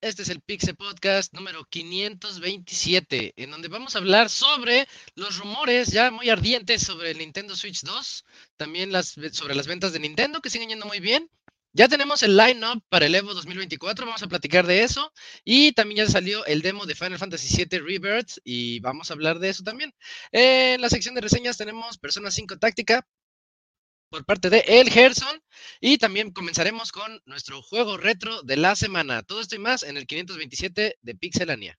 Este es el Pixel Podcast número 527, en donde vamos a hablar sobre los rumores ya muy ardientes sobre el Nintendo Switch 2, también sobre las ventas de Nintendo que siguen yendo muy bien. Ya tenemos el line-up para el Evo 2024, vamos a platicar de eso. Y también ya salió el demo de Final Fantasy VII Rebirth y vamos a hablar de eso también. En la sección de reseñas tenemos Persona 5 Táctica, por parte de El Gerson. Y también comenzaremos con nuestro juego retro de la semana. Todo esto y más en el 527 de Pixelania.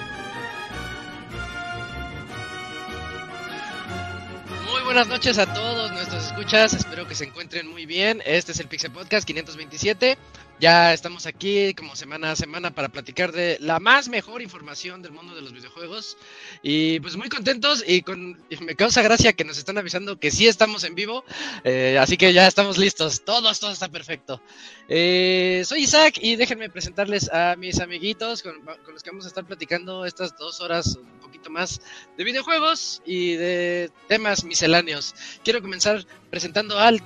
Buenas noches a todos nuestros escuchas, espero que se encuentren muy bien. Este es el Pixel Podcast 527. Ya estamos aquí como semana a semana para platicar de la más mejor información del mundo de los videojuegos. Y pues muy contentos y, me causa gracia que nos están avisando que sí estamos en vivo. Eh, así que ya estamos listos. Todos, todo está perfecto. Eh, soy Isaac y déjenme presentarles a mis amiguitos con, los que vamos a estar platicando estas dos horas, un poquito más, de videojuegos y de temas misceláneos. Quiero comenzar presentando al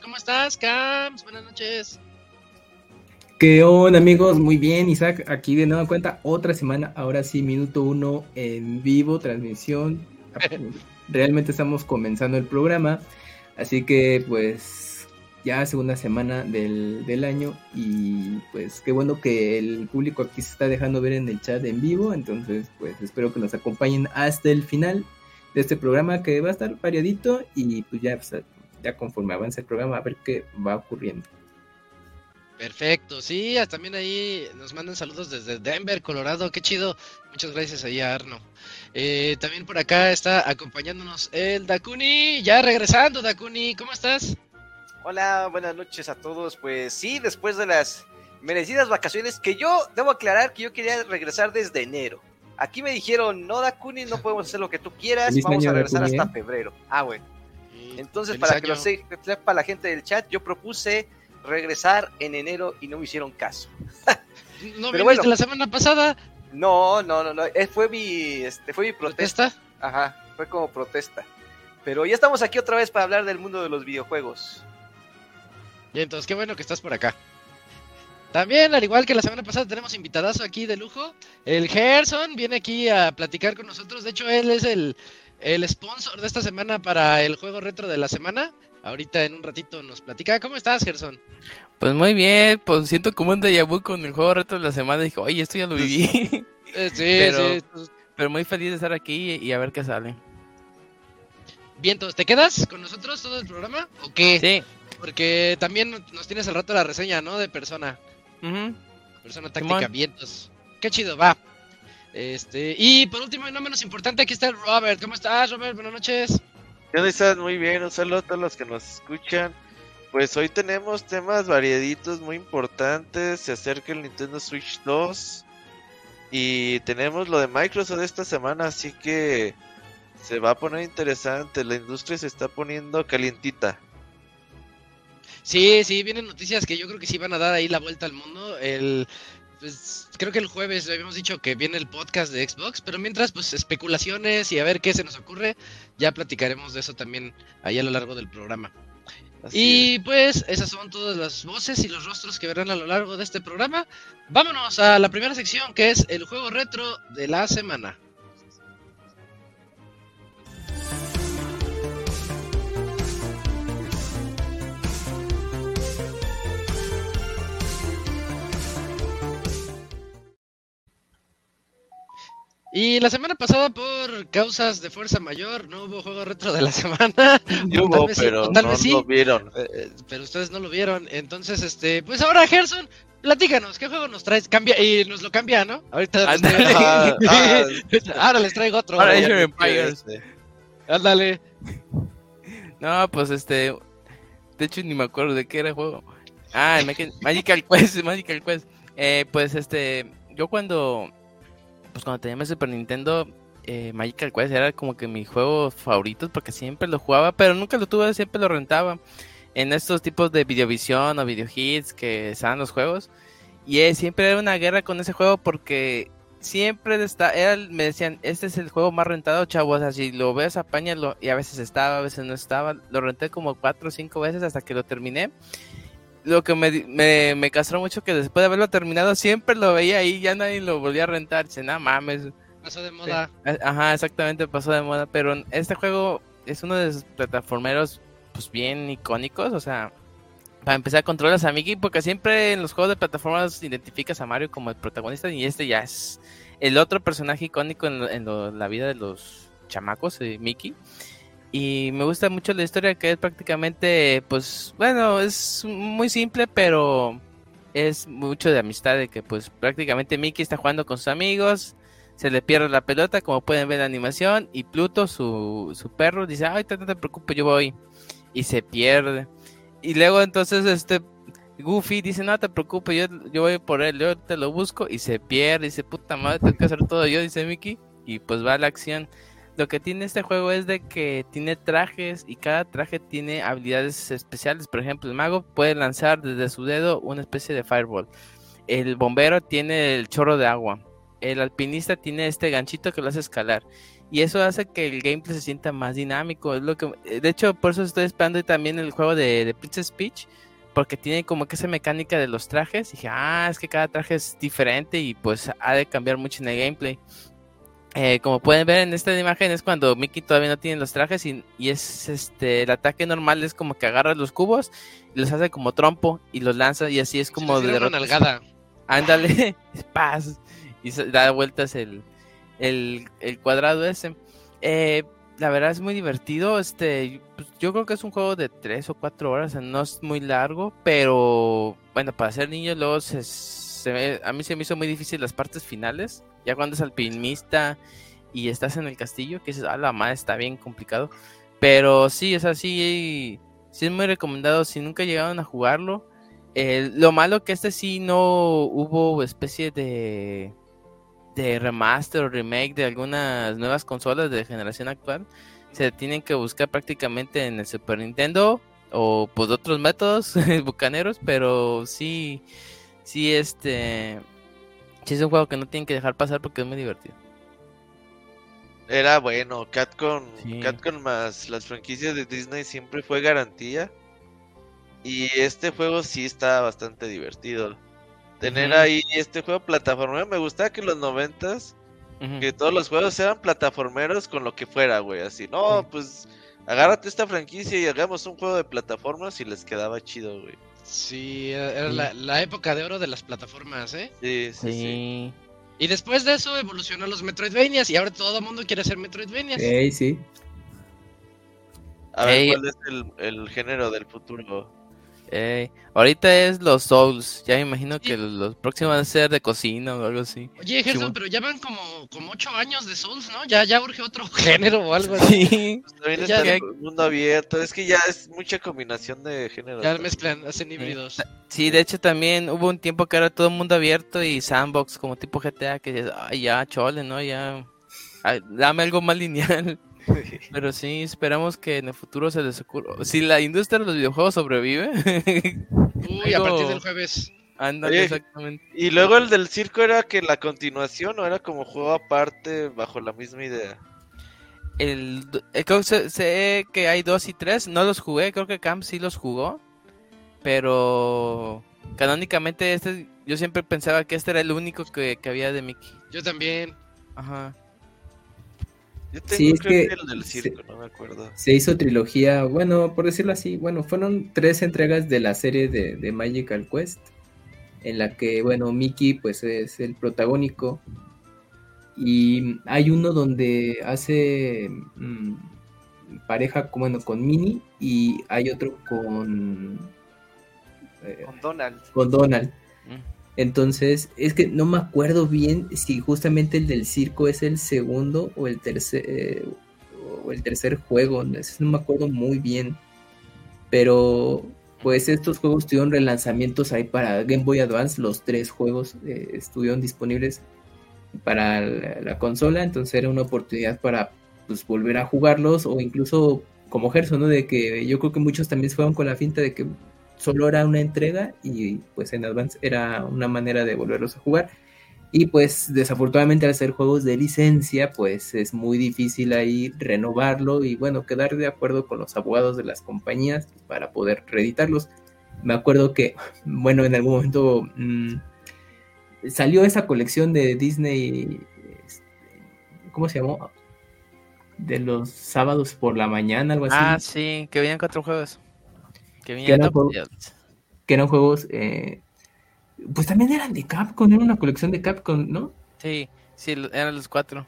¿Cómo estás, Cams? Buenas noches. ¿Qué onda amigos? Muy bien, Isaac, aquí de nueva cuenta, otra semana, ahora sí, minuto uno en vivo, transmisión. Realmente estamos comenzando el programa, así que pues ya segunda semana del, del, año y pues qué bueno que el público aquí se está dejando ver en el chat en vivo, entonces pues espero que nos acompañen hasta el final de este programa que va a estar variadito y pues ya, pues, ya conforme avance el programa a ver qué va ocurriendo. Perfecto, sí, también ahí nos mandan saludos desde Denver, Colorado, qué chido. Muchas gracias ahí a Arno. Eh, también por acá está acompañándonos el Dakuni, ya regresando Dakuni, ¿cómo estás? Hola, buenas noches a todos. Pues sí, después de las merecidas vacaciones, que yo debo aclarar que yo quería regresar desde enero. Aquí me dijeron, no Dakuni, no podemos hacer lo que tú quieras, Feliz vamos a regresar Dakuni, hasta ¿eh? febrero. Ah, bueno. Entonces, para año. que lo se- sepa la gente del chat, yo propuse regresar en enero y no me hicieron caso. ¿No Pero bueno. la semana pasada? No, no, no, no, eh, fue mi, este, fue mi protesta. ¿Protesta? Ajá, fue como protesta. Pero ya estamos aquí otra vez para hablar del mundo de los videojuegos. Y entonces, qué bueno que estás por acá. También, al igual que la semana pasada, tenemos invitadazo aquí de lujo. El Gerson viene aquí a platicar con nosotros. De hecho, él es el, el sponsor de esta semana para el juego retro de la semana. Ahorita en un ratito nos platica. ¿Cómo estás, Gerson? Pues muy bien, pues siento como un déjà vu con el juego reto de la semana. Dije, oye, esto ya lo viví. Eh, sí, Pero- sí. Pero muy feliz de estar aquí y a ver qué sale. Bien, entonces, ¿te quedas con nosotros todo el programa? ¿O qué? Sí. Porque también nos tienes al rato la reseña, ¿no? De persona. ujú. Persona táctica, vientos. Qué chido, va. Este, y por último y no menos importante, aquí está el Robert. ¿Cómo estás, Robert? Buenas noches. ¿Qué onda, Isaac? Muy bien, un saludo a todos los que nos escuchan. Pues hoy tenemos temas variaditos muy importantes. Se acerca el Nintendo Switch 2. Y tenemos lo de Microsoft esta semana, así que se va a poner interesante. La industria se está poniendo calientita. Sí, sí, vienen noticias que yo creo que sí van a dar ahí la vuelta al mundo. El, pues, creo que el jueves habíamos dicho que viene el podcast de Xbox, pero mientras, pues, especulaciones y a ver qué se nos ocurre, ya platicaremos de eso también ahí a lo largo del programa. Así Y pues esas son todas las voces y los rostros que verán a lo largo de este programa. Vámonos a la primera sección que es el juego retro de la semana. Y la semana pasada, por causas de fuerza mayor, no hubo juego retro de la semana. Y O hubo, tal vez sí, pero no sí. lo vieron. Eh, eh, pero ustedes no lo vieron. Entonces, este, pues ahora, Gerson, platícanos, ¿qué juego nos traes? Cambia, y nos lo cambia, ¿no? Ahorita Ah, ah, ahora les traigo otro. Ahora Empires. este. Ándale. No, pues este. De hecho, ni me acuerdo de qué era el juego. Ah, Magical Quest, Magical Quest. Eh, pues este. Yo cuando. Pues cuando tenía mi Super Nintendo. Eh, Magical Quest era como que mi juego favorito porque siempre lo jugaba, pero nunca lo tuve, siempre lo rentaba. En estos tipos de videovisión o video hits que estaban los juegos. Y eh, siempre era una guerra con ese juego porque siempre está, era, me decían, este es el juego más rentado, chavos, así lo ves, apáñalo, y a veces estaba, a veces no estaba, lo renté como cuatro o cinco veces hasta que lo terminé. Lo que me, me, me castró mucho que después de haberlo terminado siempre lo veía ahí, ya nadie lo volvía a rentar, dice, no mames, Pasó de moda. Ajá, exactamente, pasó de moda, pero este juego es uno de esos plataformeros pues bien icónicos, o sea, para empezar controlas a Mickey porque siempre en los juegos de plataformas identificas a Mario como el protagonista y este ya es el otro personaje icónico en, lo- en lo- la vida de los chamacos, eh, Mickey. Y me gusta mucho la historia que es prácticamente, pues, bueno, es muy simple, pero es mucho de amistad, de que pues prácticamente Mickey está jugando con sus amigos, se le pierde la pelota, como pueden ver en la animación, y Pluto, su, su perro, dice, ay, no te preocupes, yo voy, y se pierde. Y luego entonces este Goofy dice, no te preocupes, yo, yo voy por él, yo te lo busco, y se pierde, dice, puta madre, tengo que hacer todo yo, dice Mickey, y pues va a la acción. Lo que tiene este juego es de que tiene trajes y cada traje tiene habilidades especiales. Por ejemplo, el mago puede lanzar desde su dedo una especie de fireball. El bombero tiene el chorro de agua. El alpinista tiene este ganchito que lo hace escalar. Y eso hace que el gameplay se sienta más dinámico. Es lo que, de hecho, por eso estoy esperando también el juego de, de Princess Peach. Porque tiene como que esa mecánica de los trajes. Y dije, ah, es que cada traje es diferente y pues ha de cambiar mucho en el gameplay. Eh, como pueden ver en esta imagen es cuando Mickey todavía no tiene los trajes y, y es este el ataque normal es como que agarra los cubos y los hace como trompo y los lanza y así es como de una nalgada. Ándale, paz. Y da vueltas el, el, el cuadrado ese. Eh, la verdad es muy divertido. Este, pues, yo creo que es un juego de 3 o 4 horas. o sea, no es muy largo, pero bueno, para ser niño luego se, a mí se me hizo muy difícil las partes finales. Ya cuando es alpinista y estás en el castillo, que dices, ah, la madre está bien complicado. Pero sí, es así, sí es muy recomendado. Si nunca llegaron a jugarlo, lo malo que este sí no hubo especie de de remaster o remake de algunas nuevas consolas de generación actual. Se tienen que buscar prácticamente en el Super Nintendo o pues otros métodos bucaneros, pero sí, sí este, sí es un juego que no tienen que dejar pasar porque es muy divertido. Era bueno, Catcon, Sí. Catcon más las franquicias de Disney siempre fue garantía. Y este juego sí está bastante divertido. Tener ahí este juego plataformero, me gustaba que en los noventas, Ujú. que todos los juegos eran plataformeros con lo que fuera, güey. Así, no, pues agárrate esta franquicia y hagamos un juego de plataformas y les quedaba chido, güey. Sí, era Sí. La, la época de oro de las plataformas, ¿eh? Sí, sí, sí. Sí. Y después de eso evolucionó los Metroidvanias y ahora todo el mundo quiere hacer Metroidvanias. Ey, sí. A ver, Ey. ¿cuál es el, el género del futuro? Ey, ahorita es los Souls. Ya me imagino Sí. que los próximos van a ser de cocina o algo así. Oye, Gerson, pero ya van como, como ocho años de Souls, ¿no? Ya, ya urge otro género o algo así. Sí. Pues también Ya- está el mundo abierto. Es que ya es mucha combinación de géneros. Ya mezclan, hacen híbridos. Sí, de hecho también hubo un tiempo que era todo el mundo abierto y sandbox como tipo GTA que dices, ay ya, chole, ¿no? Ya, ay, dame algo más lineal. Pero sí, esperamos que en el futuro se les ocurra. Si la industria de los videojuegos sobrevive, Uy, a partir del jueves. ándale Oye, exactamente. Y luego el del circo era que la continuación o era como juego aparte bajo la misma idea. El, eh, creo que sé, sé que hay dos y tres, no los jugué, creo que Camp sí los jugó, pero canónicamente este, yo siempre pensaba que este era el único que, que había de Mickey. Yo también. Ajá. Yo tengo Sí, es que que el del se- no me acuerdo. Se hizo trilogía, bueno, por decirlo así, bueno, fueron tres entregas de la serie de, de Magical Quest, en la que, bueno, Mickey pues es el protagónico Y hay uno donde hace mm, pareja bueno, con Minnie y hay otro con, eh, Con Donald. con Donald. Mm. Entonces, es que no me acuerdo bien si justamente el del circo es el segundo o el tercer, eh, o el tercer juego. No, me acuerdo muy bien. Pero, pues estos juegos tuvieron relanzamientos ahí para Game Boy Advance. Los tres juegos eh, estuvieron disponibles para la, la consola. Entonces era una oportunidad para pues, volver a jugarlos o incluso como Gerson, ¿no? De que yo creo que muchos también se fueron con la finta de que solo era una entrega y pues en Advance era una manera de volverlos a jugar. Y pues desafortunadamente al ser juegos de licencia, pues es muy difícil ahí renovarlo y bueno, quedar de acuerdo con los abogados de las compañías para poder reeditarlos. Me acuerdo que, bueno, en algún momento mm, salió esa colección de Disney, este, ¿cómo se llamó? De los sábados por la mañana, algo así. Ah, sí, que venían cuatro juegos. Que era venían juego? top- que eran juegos, eh, pues también eran de Capcom, era una colección de Capcom, ¿no? Sí, sí, eran los cuatro.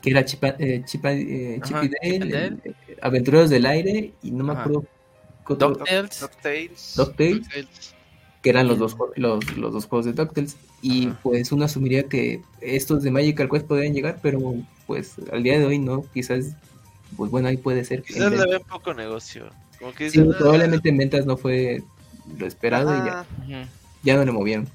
Que era Chip, eh, Chip, eh, Chip Ajá, y Chip Dale, and Dale. el- eh, Aventureros del Aire, y no me Ajá. acuerdo qué otro- DuckTales. DuckTales. DuckTales, que eran los dos, los, los dos juegos de DuckTales. Y Ajá. pues uno asumiría que estos de Magical Quest podrían llegar, pero pues al día de hoy no, quizás, pues bueno, ahí puede ser. que Quizás le ve poco negocio. Como que Sí, "Ah, probablemente en ventas no fue lo esperado y ya, ajá, ya no le movieron.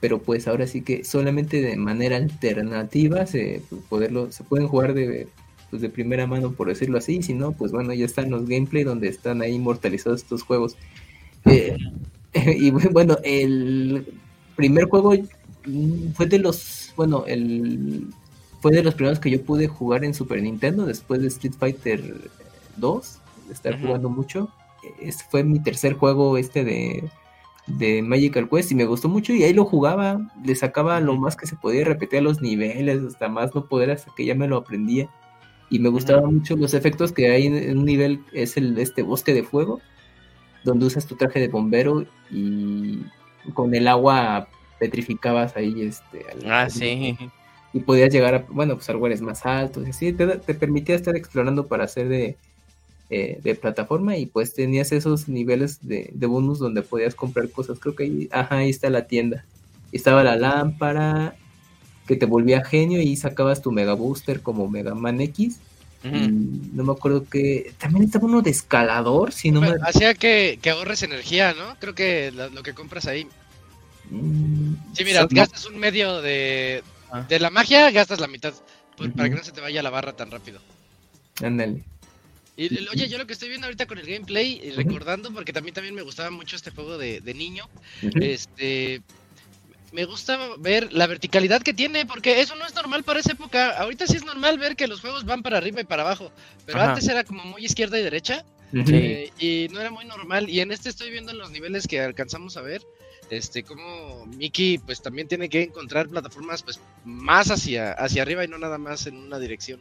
Pero pues ahora sí que solamente de manera alternativa se, pues, poderlo, se pueden jugar de, pues, de primera mano, por decirlo así. Y si no, pues bueno, ya están los gameplay donde están ahí inmortalizados estos juegos. Eh, y bueno, el primer juego mm, fue de los, bueno, el fue de los primeros que yo pude jugar en Super Nintendo después de Street Fighter 2, de estar jugando mucho. Fue mi tercer juego este de, de Magical Quest y me gustó mucho y ahí lo jugaba, le sacaba lo más que se podía, repetía los niveles, hasta más no poder hasta que ya me lo aprendía. Y me gustaban mucho los efectos que hay en, un nivel, es el este bosque de fuego, donde usas tu traje de bombero y con el agua petrificabas ahí este al- Ah, sí. y podías llegar a, bueno, pues lugares más altos y así, te, te permitía estar explorando para hacer de, eh, de plataforma y pues tenías esos niveles de, de bonus donde podías comprar cosas, creo que ahí, ajá, ahí está la tienda, estaba la lámpara que te volvía genio y sacabas tu Mega Booster como Mega Man X, y no me acuerdo que, también estaba uno de escalador, si no me... Hacía que, que ahorres energía, ¿no? Creo que lo, lo que compras ahí. Mm, Sí, mira, gastas un medio de, Ah. de la magia, gastas la mitad. por- Para que no se te vaya la barra tan rápido. ándale. Y oye, yo lo que estoy viendo ahorita con el gameplay y Ujú. recordando, porque también también me gustaba mucho este juego de, de niño, este me gusta ver la verticalidad que tiene, porque eso no es normal para esa época. Ahorita sí es normal ver que los juegos van para arriba y para abajo, pero Ajá. antes era como muy izquierda y derecha, eh, y no era muy normal. Y en este estoy viendo en los niveles que alcanzamos a ver, este, como Mickey pues también tiene que encontrar plataformas pues más hacia, hacia arriba y no nada más en una dirección.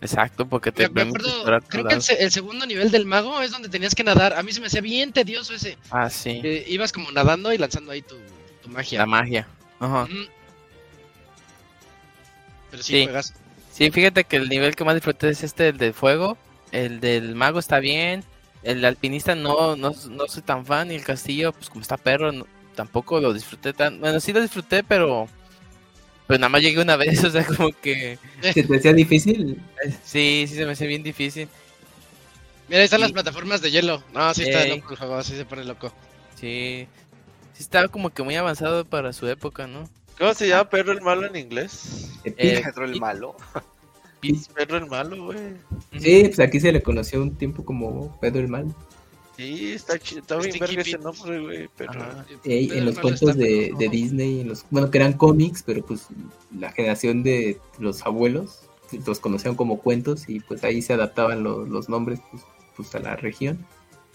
Exacto, porque te Me, acuerdo, creo que el, segundo nivel del mago es donde tenías que nadar. A mí se me hacía bien tedioso ese. Ah, sí. que ibas como nadando y lanzando ahí tu, tu magia. La magia. Ajá. Pero sí, Sí. juegas. Sí, fíjate que el nivel que más disfruté es este, el del fuego. El del mago está bien. El alpinista no, no, no soy tan fan. Y el castillo, pues como está perro, no- tampoco lo disfruté tan. Bueno, sí lo disfruté, pero. Pero nada más llegué una vez, o sea, como que. ¿Se te hacía difícil? Sí, sí se me hace bien difícil. Mira, ahí están Sí. las plataformas de hielo. No, sí está Ey. loco el juego, sí se pone loco. Sí. Sí estaba como que muy avanzado para su época, ¿no? ¿Cómo se llama perro el malo en inglés? Eh, Eh, Pedro el malo. Perro el malo, güey. Sí, pues aquí se le conoció un tiempo como Pedro el Mal. Sí, está chido, está bien verga ese nombre, güey. Pero Ajá. Ey, Pero en los cuentos de, de Disney, en los, bueno, que eran cómics, pero pues la generación de los abuelos los conocían como cuentos y pues ahí se adaptaban los, los nombres pues, pues, a la región.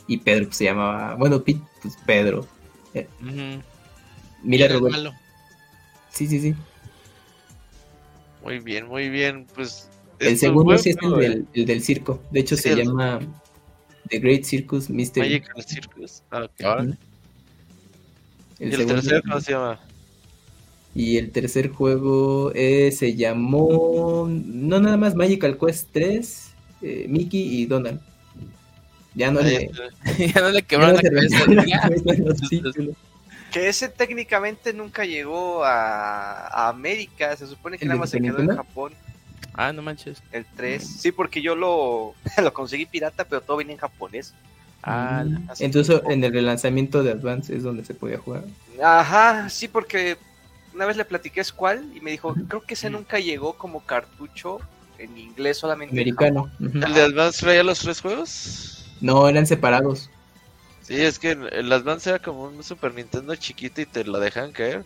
Y Pedro pues, se llamaba, bueno, Pete, pues Pedro. Ujú. Mira, Era el Robert. malo. Sí, sí, sí. muy bien, muy bien. Pues. El segundo sí es el juego, del, el del circo. De hecho, Sí, se llama The Great Circus. Mystery. Magical Circus. Ah, ok. Órale. ¿Y El el tercero cómo se llama? Y el tercer juego eh, se llamó, no nada más Magical Quest 3, eh, Mickey y Donald. Ya no le, ya no le quebraron no la cabeza. la. Que ese técnicamente nunca llegó a, a América. Se supone que ¿El nada más se quedó en? Japón. Ah, no manches. El 3. Sí, porque yo lo, lo conseguí pirata, pero todo venía en japonés. Ah, la- Así Entonces en el relanzamiento de Advance es donde se podía jugar. Ajá, sí, porque una vez le platiqué es cuál y me dijo, creo que ese nunca llegó como cartucho en inglés solamente. en Americano. ¿El de Advance traía los tres juegos? No, eran separados. Sí, es que el Advance era como un Super Nintendo chiquito y te lo dejan caer.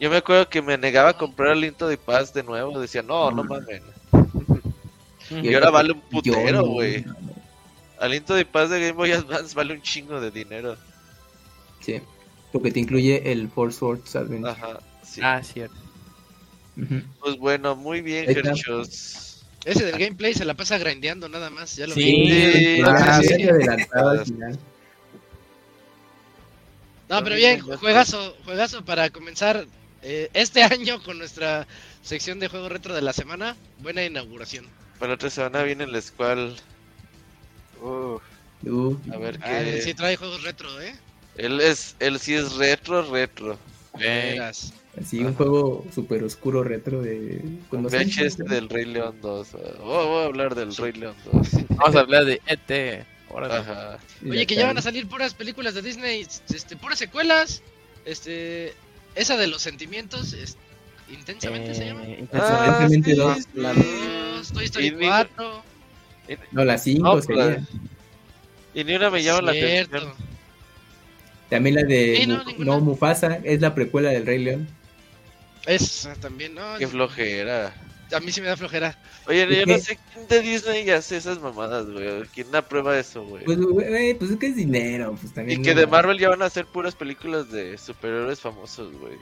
Yo me acuerdo que me negaba a comprar el Into de Paz de nuevo. Decía, no, no mames. Y ahora vale un putero, güey. no, no. Al Into de Paz de Game Boy Advance vale un chingo de dinero. Sí, porque te incluye el Four Swords Adventure. Ajá, sí. Ah, cierto. Pues bueno, muy bien. Gerchos. Ese del gameplay se la pasa grindeando nada más. Ya lo Sí. vi. Sí, Ah, sí, al final. No, pero bien, juegazo, juegazo para comenzar eh, este año con nuestra sección de juego retro de la semana. Buena inauguración. Para la otra semana viene el Squall. Uh, A ver Ah, qué. sí trae juegos retro, ¿eh? Él es, él sí es retro, retro. Veras. así un juego súper oscuro retro de... VHS del Rey León 2. Oh, voy a hablar del Rey León 2. Vamos a hablar de ET. Ajá. Oye, que ya van a salir puras películas de Disney, este, puras secuelas. Este, esa de los sentimientos, es- intensamente se llama. Eh, Intensamente sí, dos, sí. la- Dos, Toy Story Y ni- 4. No, la 5 No, sería. pues, Y ni una me llama la atención. También la de Sí, no, Mu- no, Mufasa, es la precuela del Rey León. Esa también, no. Qué flojera. A mí sí me da flojera. Oye, ¿Y yo qué? no sé quién de Disney hace esas mamadas, güey. ¿Quién aprueba eso, güey? Pues, güey, pues es que es dinero, pues también. Y que no- de Marvel ya van a hacer puras películas de superhéroes famosos, güey.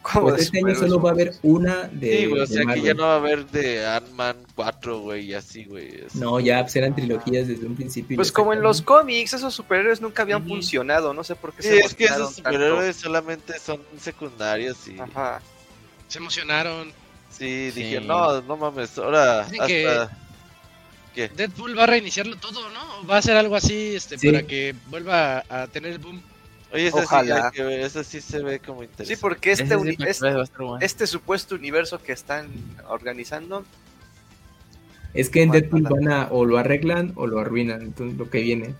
¿Cómo Pues de este año solo va a haber una de. Sí, güey, o sea que ya no va a haber de Ant-Man 4, güey, y así, güey. No, ya pues, eran trilogías desde un principio. Pues como en los cómics, esos superhéroes nunca habían funcionado, no sé por qué Sí, se es que esos superhéroes solamente son secundarios y... tanto. Ajá. Se emocionaron. Sí, Sí. dije, no, no mames, ahora hasta... que- ¿Qué? Deadpool va a reiniciarlo todo, ¿no? Va a hacer algo así, este, Sí. para que vuelva a tener el boom. Oye, ese sí, Ojalá. ese sí se ve como Sí, interesante. porque este, sí uni- me es- parece va a estar bueno. este supuesto universo que están organizando, Es que en Deadpool van a. O lo arreglan o lo arruinan. Entonces lo que viene.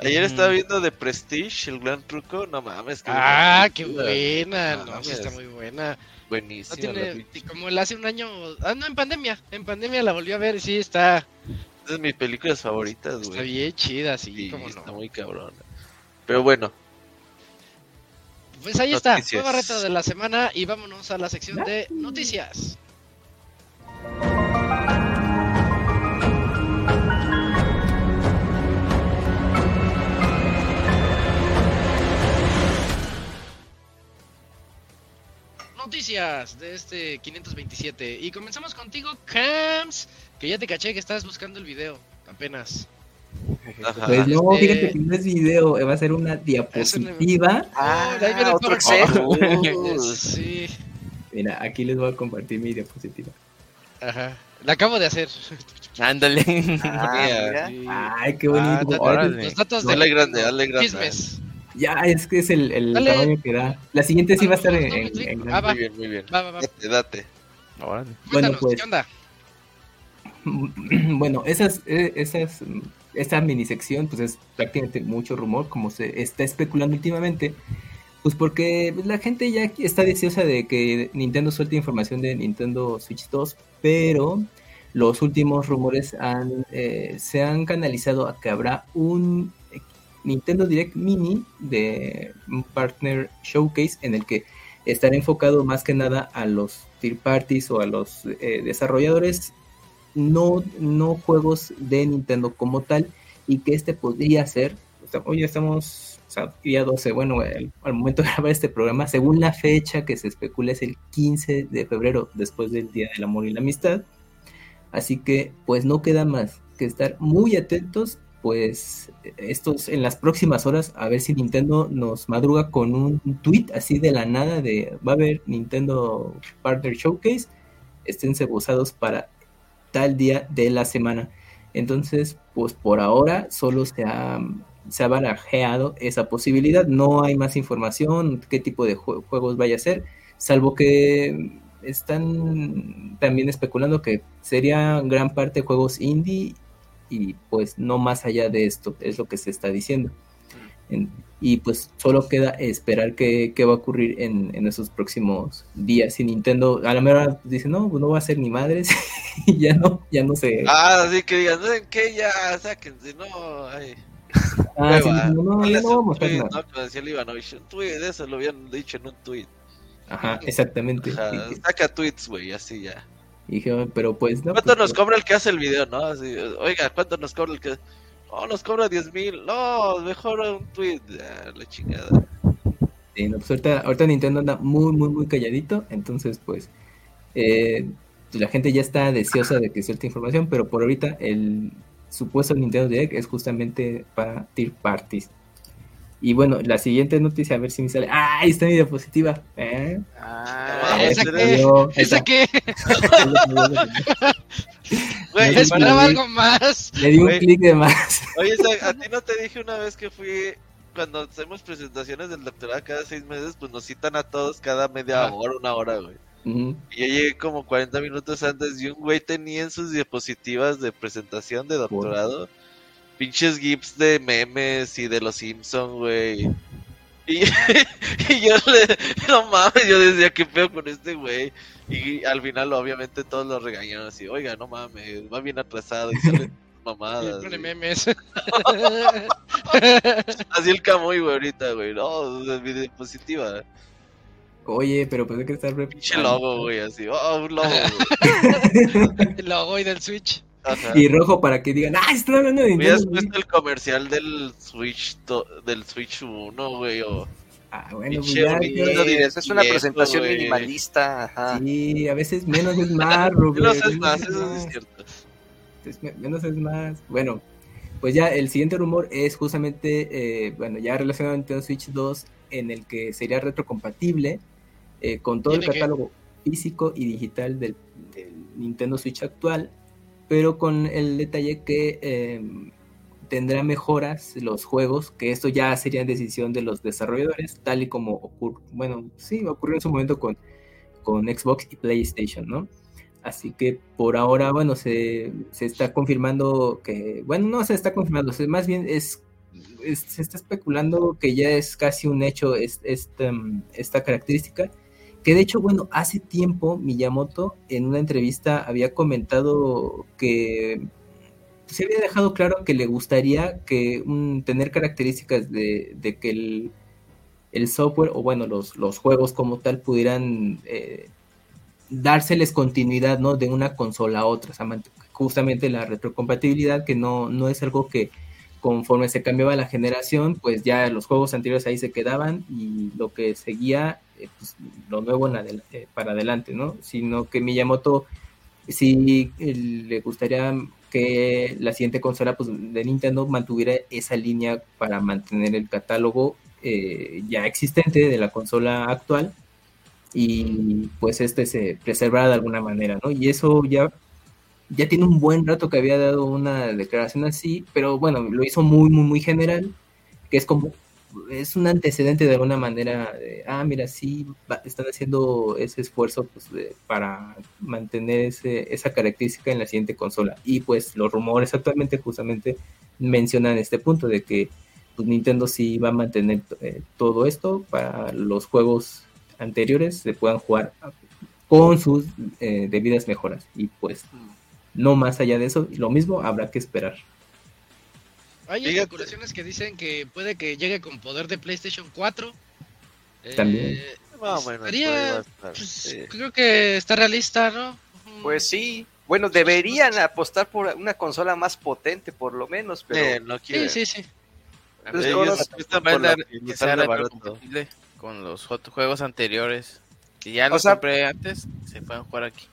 Ayer estaba viendo de Prestige, el gran truco, no mames. que Ah, qué buena. No No, sí mames, está muy buena. No la tiene, pinche- como el hace un año, ah, no, en pandemia, en pandemia la volví a ver sí está, es de mis películas favoritas, está güey. bien chida, sí, Sí, como está no. muy cabrona. Pero bueno, Pues ahí está, Noticias. nueva reto de la semana y vámonos a la sección de noticias. Noticias de este 527 y comenzamos contigo Cams, que ya te caché que estás buscando el video apenas. ajá. Pues no, Este- fíjate que no es video, eh, va a ser una diapositiva. Ah, ahí viene el otro. Excel. Sí, Mira, aquí les voy a compartir mi diapositiva. ajá. La acabo de hacer. Ándale. Ah. Sí. Ay, qué bonito. Ah. Los datos de Dale grande, dale grande. chismes. Ya, es que es el, el tamaño que da. La siguiente sí va a estar en, en- en Ah. Muy bien, muy bien. Va, va, va. Date, date. Órale. Cuéntanos, pues. ¿qué onda? Bueno, esas, eh, esas, esta mini sección, pues es prácticamente mucho rumor, como se está especulando últimamente, pues porque la gente ya está deseosa de que Nintendo suelte información de Nintendo Switch 2, pero los últimos rumores han, eh, se han canalizado a que habrá un Nintendo Direct Mini de partner showcase en el que estará enfocado más que nada a los third parties o a los eh, desarrolladores no, no juegos de Nintendo como tal, y que este podría ser, o sea, hoy estamos, o sea, día 12, bueno, al momento de grabar este programa, según la fecha que se especula es el 15 de febrero, después del Día del Amor y la Amistad, así que pues no queda más que estar muy atentos pues estos en las próximas horas a ver si Nintendo nos madruga con un tweet así de la nada de va a haber Nintendo Partner Showcase, esténse gozados para tal día de la semana. Entonces, pues por ahora solo se ha, se ha barajeado esa posibilidad, no hay más información, qué tipo de juegos vaya a ser, salvo que están también especulando que sería gran parte juegos indie y pues no más allá de esto, es lo que se está diciendo. y pues solo queda esperar qué, va a ocurrir en, en, esos próximos días. Y Nintendo a la mejor dice, no, pues no va a ser ni madres, y ya no, ya no sé. Ah, así que digan, ¿saben qué? Ya, sáquense, no, ay. Ah, sí, no, no, ya no vamos a hacer nada. No, decía el Ivanovich, un tweet, eso lo habían dicho en un tweet. Ajá, exactamente. Ajá, saca tweets, güey, así ya. Y dije, pero pues no. ¿Cuánto pues, nos cobra el que hace el video, no? Así, oiga, ¿cuánto nos cobra el que.? No, nos cobra 10 mil. No, mejor un tweet. Ah, la chingada. Sí, no, pues ahorita, ahorita, Nintendo anda muy, muy, muy calladito. Entonces, pues. Eh, la gente ya está deseosa de que cierta información, pero por ahorita el supuesto Nintendo Direct es justamente para tier parties. Y bueno, la siguiente noticia, a ver si me sale. ¡Ah! Ahí está mi diapositiva. ¿Eh? Ah, ¿Esa qué? ¿Esa qué? Güey, esperaba algo más. Le di un clic de más. Oye, a ti no te dije una vez que fui. Cuando hacemos presentaciones del doctorado cada seis meses, pues nos citan a todos cada media hora, una hora, güey. Y yo llegué como 40 minutos antes y un güey tenía en sus diapositivas de presentación de doctorado pinches gifs de memes y de los Simpsons, güey. Y, yo le, no mames, yo decía, ¿qué pedo con este güey? Y al final, obviamente, todos lo regañaron así, oiga, no mames, va bien atrasado y sale mamadas. Y memes. así el camoy, güey, ahorita, güey, no, es mi diapositiva. Oye, pero pues hay que estar Pinche logo, güey, así, oh, un logo, el logo y del Switch. Y rojo para que digan, ¡ah, estoy hablando de Nintendo! Hubieras puesto el comercial del Switch, del Switch 1, güey, o... Ah, bueno, pues ya, es una presentación minimalista. Ajá. Sí, a veces menos es más, Rubén. menos es más, eso es cierto. menos es más. Bueno, pues ya el siguiente rumor es justamente, eh, bueno, ya relacionado a Nintendo Switch 2, en el que sería retrocompatible eh, con todo el catálogo físico y digital del, del Nintendo Switch actual pero con el detalle que em, tendrá mejoras los juegos, que esto ya sería decisión de los desarrolladores, tal y como ocurrió, bueno, sí, ocurrió en su momento con, con Xbox y PlayStation, ¿no? Así que por ahora, bueno, se, se está confirmando que, bueno, no se está confirmando, más bien es, se está especulando que ya es casi un hecho es, esta característica que de hecho, bueno, hace tiempo Miyamoto en una entrevista había comentado que se había dejado claro que le gustaría que tener características de, que el, software o bueno, los, los juegos como tal pudieran eh, dárseles continuidad, ¿no? De una consola a otra, justamente la retrocompatibilidad, que no, no es algo que conforme se cambiaba la generación, pues ya los juegos anteriores ahí se quedaban y lo que seguía eh, pues, lo nuevo en eh, para adelante, ¿no? Sino que Miyamoto sí le gustaría que la siguiente consola pues, de Nintendo mantuviera esa línea para mantener el catálogo eh, ya existente de la consola actual y pues este se preservara de alguna manera, ¿no? Y eso ya ya tiene un buen rato que había dado una declaración así, pero bueno, lo hizo muy, muy, muy general, que es como es un antecedente de alguna manera de, ah, mira, sí, están haciendo ese esfuerzo pues, para mantener ese, esa característica en la siguiente consola. Y pues los rumores actualmente justamente mencionan este punto de que pues, Nintendo sí va a mantener eh, todo esto para los juegos anteriores se puedan jugar con sus eh, debidas mejoras. Y pues no más allá de eso, lo mismo habrá que esperar. Hay especulaciones que dicen que puede que llegue con poder de PlayStation 4. También. Eh, pues, Creo que está realista, ¿no? Pues sí. Bueno, deberían apostar por una consola más potente, por lo menos, pero... Eh, no sí, sí, sí. con los juegos anteriores. Si ya los compré antes, se pueden jugar aquí.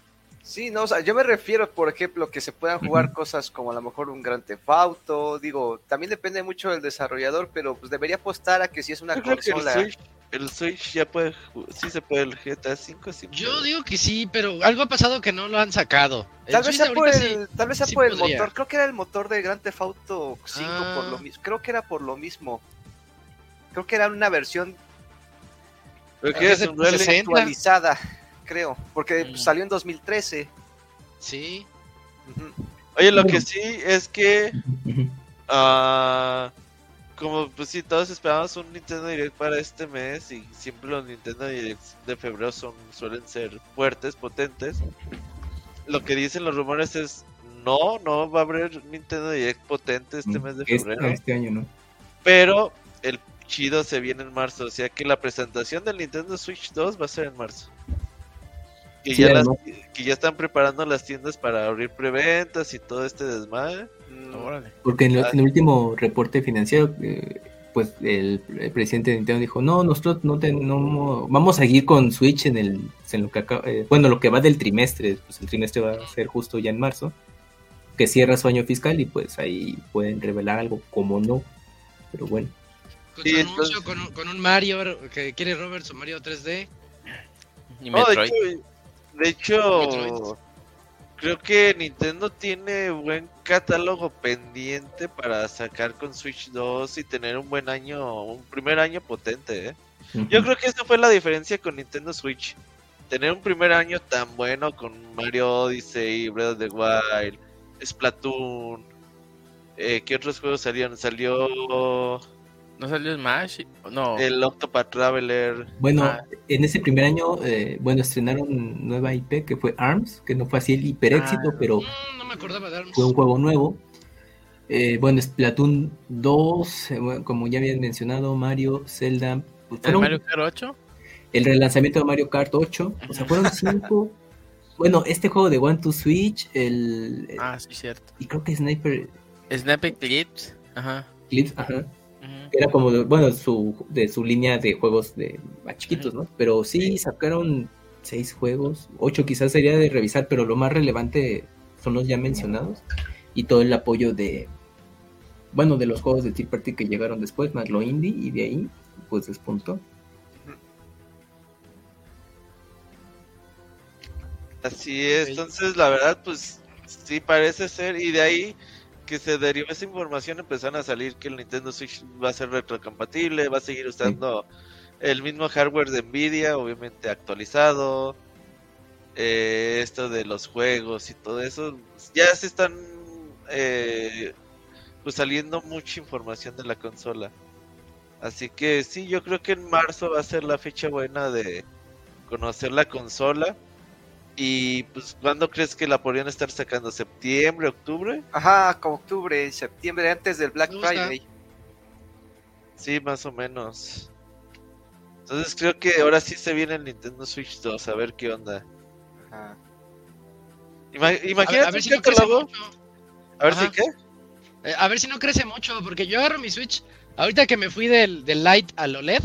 Sí, no, o sea, yo me refiero, por ejemplo, que se puedan jugar cosas como a lo mejor un Gran Theft Auto, digo, también depende mucho del desarrollador, pero pues debería apostar a que si es una Yo creo que el consola. Switch, el Switch ya puede, sí se puede el GTA 5 sin Yo digo que sí, pero algo ha pasado que no lo han sacado. El Tal vez sea por el, tal vez sea sí por el podría. motor, creo que era el motor de Grand Theft Auto 5 por Ah. lo mismo, creo que era por lo mismo. Creo que era una versión Pero Ah, que es es de un Real 60. actualizada, creo, porque Mm. salió en 2013. Sí. Ujú. Oye, lo que sí es que, ah, como pues sí, todos esperábamos un Nintendo Direct para este mes y siempre los Nintendo Directs de febrero son suelen ser fuertes, potentes. Lo que dicen los rumores es no, no va a haber Nintendo Direct potente este mes de Este, febrero, este año, ¿no? pero el chido se viene en marzo, o sea que la presentación del Nintendo Switch 2 va a ser en marzo. Que, Sí, ya, las- además- que ya están preparando las tiendas para abrir preventas y todo este desmadre. Mm, Órale. Porque en, lo- Ah. en el último reporte financiero, eh, pues el, el presidente de Nintendo dijo, no, nosotros no, ten- no vamos a seguir con Switch en el, en lo que acaba- eh, bueno, lo que va del trimestre, pues el trimestre va a ser justo ya en marzo, que cierra su año fiscal y pues ahí pueden revelar algo como no, pero bueno. Con Sí, su entonces- anuncio, con, un- con un Mario que quiere Robert, su Mario 3D. Y Metroid. hecho, de hecho, Metroid. creo que Nintendo tiene buen catálogo pendiente para sacar con Switch 2 y tener un buen año, un primer año potente. ¿eh? Yo creo que esa fue la diferencia con Nintendo Switch. Tener un primer año tan bueno con Mario Odyssey, Breath of the Wild, Splatoon. Eh, ¿Qué otros juegos salieron? Salió ¿No salió Smash? No. el Octopath Traveler. Bueno, Ah. en ese primer año, eh, bueno, estrenaron nueva IP que fue ARMS, que no fue así el hiper éxito, Ah. pero Mm, no me acordaba de ARMS. fue un juego nuevo. Eh, bueno, Splatoon 2, eh, bueno, como ya habían mencionado, Mario, Zelda, pues, ¿El fueron Mario Kart 8? el relanzamiento de Mario Kart 8, o sea, fueron cinco. bueno, este juego de One to Switch, el, el- Ah, sí, cierto. y creo que Sniper Snap Eclipse. Ajá. Clips, ajá. Era como, de- bueno, su, de su línea de juegos de más chiquitos, ¿no? Pero sí sacaron seis juegos, ocho quizás sería de revisar, pero lo más relevante son los ya mencionados y todo el apoyo de, bueno, de los juegos de Tea Party que llegaron después, más lo indie y de ahí, pues despuntó. Así es, entonces la verdad, pues sí parece ser, y de ahí que se derivó esa información, empezaron a salir que el Nintendo Switch va a ser retrocompatible, va a seguir usando el mismo hardware de Nvidia, obviamente actualizado, eh, esto de los juegos y todo eso, ya se están eh, pues saliendo mucha información de la consola. Así que sí, yo creo que en marzo va a ser la fecha buena de conocer la consola. Y pues, ¿cuándo crees que la podrían estar sacando? ¿Septiembre, octubre? Ajá, como octubre, septiembre, antes del Black. Friday. Sí, más o menos. Entonces creo que ahora sí se viene el Nintendo Switch 2, a ver qué onda. Ajá. Ima- A ver, imagínate a ver si no crece mucho. A ver si qué. Eh, a ver si no crece mucho, porque yo agarro mi Switch. Ahorita que me fui del, del Lite al OLED,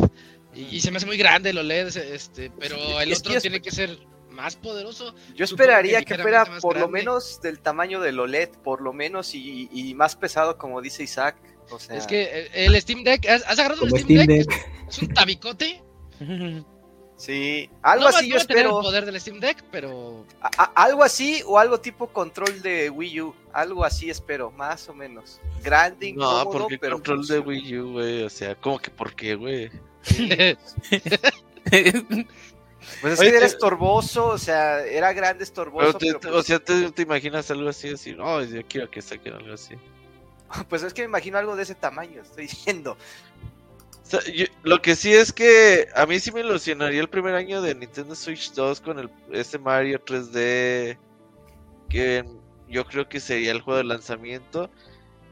y, y se me hace muy grande el OLED, este, pero el otro tiene que ser más poderoso. Yo esperaría que fuera por lo menos del tamaño del OLED, por lo menos, y, y más pesado, como dice Isaac. O sea, Es que eh, el Steam Deck, ¿has, has agarrado un Como Steam, Steam Deck? Deck. Es un tabicote. sí, algo no así no yo tener el espero. poder del Steam Deck, pero A- a- algo así o algo tipo control de Wii U. Algo así espero, más o menos. Grande, No, incómodo, porque pero control de. Wii U, güey. O sea, ¿cómo que por qué, güey? Pues es Oye, que era te- estorboso, o sea, era grande, estorboso. Pero te- pero te- pues, o sea, te, te imaginas algo así, así, no, yo quiero que saquen algo así. pues es que me imagino algo de ese tamaño, estoy diciendo. O sea, yo- lo que sí es que a mí sí me ilusionaría el primer año de Nintendo Switch 2 con el ese Mario 3D que yo creo que sería el juego de lanzamiento.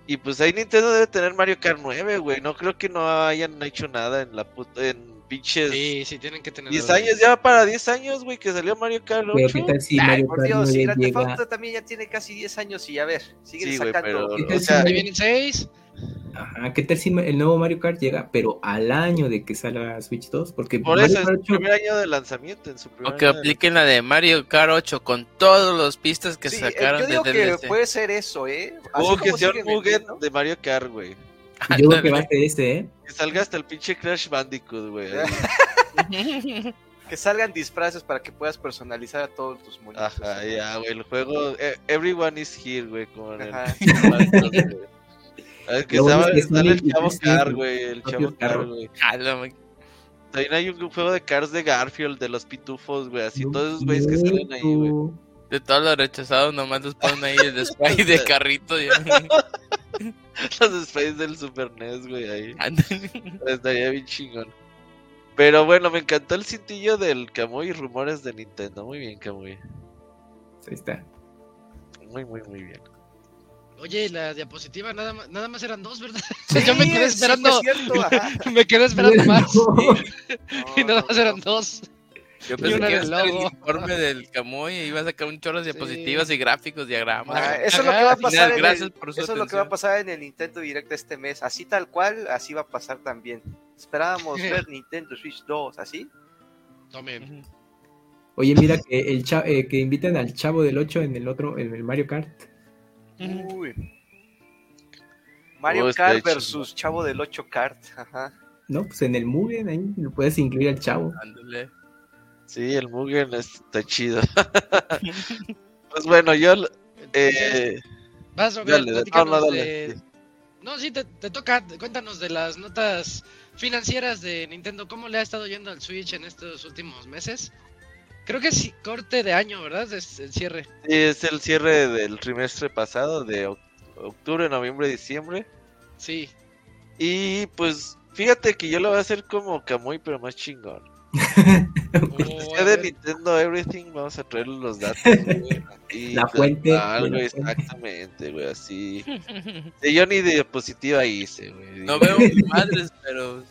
Y pues ahí Nintendo debe tener Mario Kart 9, güey. No creo que no hayan hecho nada en la puta, en pinches sí, sí tienen que tener 10 algo. años, ya para 10 años, güey, que salió Mario Kart 8. Pero qué tal si Ay, Mario por Kart Dios, 9 y Grand Theft. Auto también ya tiene casi 10 años y a ver, siguen Sí, güey, sacando. pero- ¿Qué o tal si sea, Ahí vienen seis. Ajá, ¿qué tal si el nuevo Mario Kart llega, pero al año de que salga Switch 2? Porque Por Mario eso es Kart su 8 primer año de lanzamiento. En su primer O que año de- apliquen la de Mario Kart 8 con todos los pistas que Sí, eh, sacaron yo digo de que DLC. puede ser eso, ¿eh? Así O que sea un Mugen de Mario Kart, güey. yo creo que va a ser ese, ¿eh? Que salga hasta el pinche Crash Bandicoot, güey. Que salgan disfraces para que puedas personalizar a todos tus monitos. Ajá, ya, güey. El juego. eh, everyone is here, güey. Con el. A ver, que sabe, sale el chavo Car, güey. El chavo Car, güey. También hay un juego de Cars de Garfield, de los pitufos, güey. Así, todos esos güeyes que salen ahí, güey. De todos los rechazados, nomás los ponen ahí el spray de carrito. ya. Los sprays del Super NES, güey, ahí. Estaría bien chingón. Pero bueno, me encantó el cintillo del Kamui y rumores de Nintendo. Muy bien, Kamui. Ahí está. Muy, muy, muy bien. Oye, la diapositiva nada más, nada más eran dos, ¿verdad? Sí, Yo me quedé sí, esperando, es cierto, ajá. me quedé esperando más. No, Y nada más eran dos. Yo pensé que iba a el informe del Camuy y iba a sacar un chorro de diapositivas y gráficos, diagramas. Ah, eso es lo que va a pasar. en gracias el- por su eso es lo que va a pasar en el Nintendo Direct este mes. Así tal cual, así va a pasar también. Esperábamos ver Nintendo Switch 2, así. Tomen. Ujú. Oye, mira que el eh, que inviten al chavo del 8 en el otro, en el Mario Kart. Uy. Mario Oh, Kart versus Chavo del 8 Kart. Ajá. No, pues en el Mugen ahí lo puedes incluir al chavo. Ándale. Sí, el Mugen está chido. pues bueno, yo. Eh, Vas, Robert, dale, no, no, dale. de... No, sí, te, te toca. Cuéntanos de las notas financieras de Nintendo. ¿Cómo le ha estado yendo al Switch en estos últimos meses? Creo que sí, corte de año, ¿verdad? Es el cierre. sí, es el cierre del trimestre pasado, de oc- octubre, noviembre, diciembre. Sí. Y pues, fíjate que yo lo voy a hacer como Kamui, pero más chingón. Ya a de. Nintendo Everything, vamos a traer los datos, güey. Y La fuente la fuente. exactamente, güey, así. Sí, yo ni diapositiva hice, güey. No veo mis madres, pero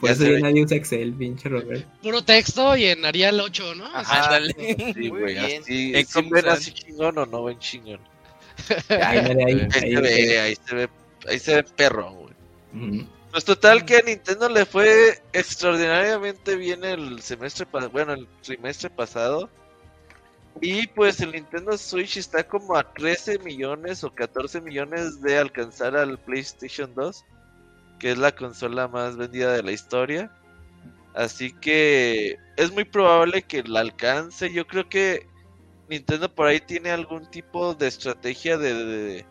Por Ya eso ya nadie usa Excel, pinche Robert. Puro texto y en Arial 8, ¿no? Ándale. Sí, güey, así. En ¿Son Kim ven así chingón o no ven chingón? Ahí, ahí, Ahí ahí, se ve, ahí se ve, ahí se ve perro, güey. Pues total que a Nintendo le fue extraordinariamente bien el semestre pasado, bueno, el trimestre pasado. Y pues el Nintendo Switch está como a 13 millones o 14 millones de alcanzar al PlayStation 2, que es la consola más vendida de la historia. Así que es muy probable que la alcance. Yo creo que Nintendo por ahí tiene algún tipo de estrategia de, de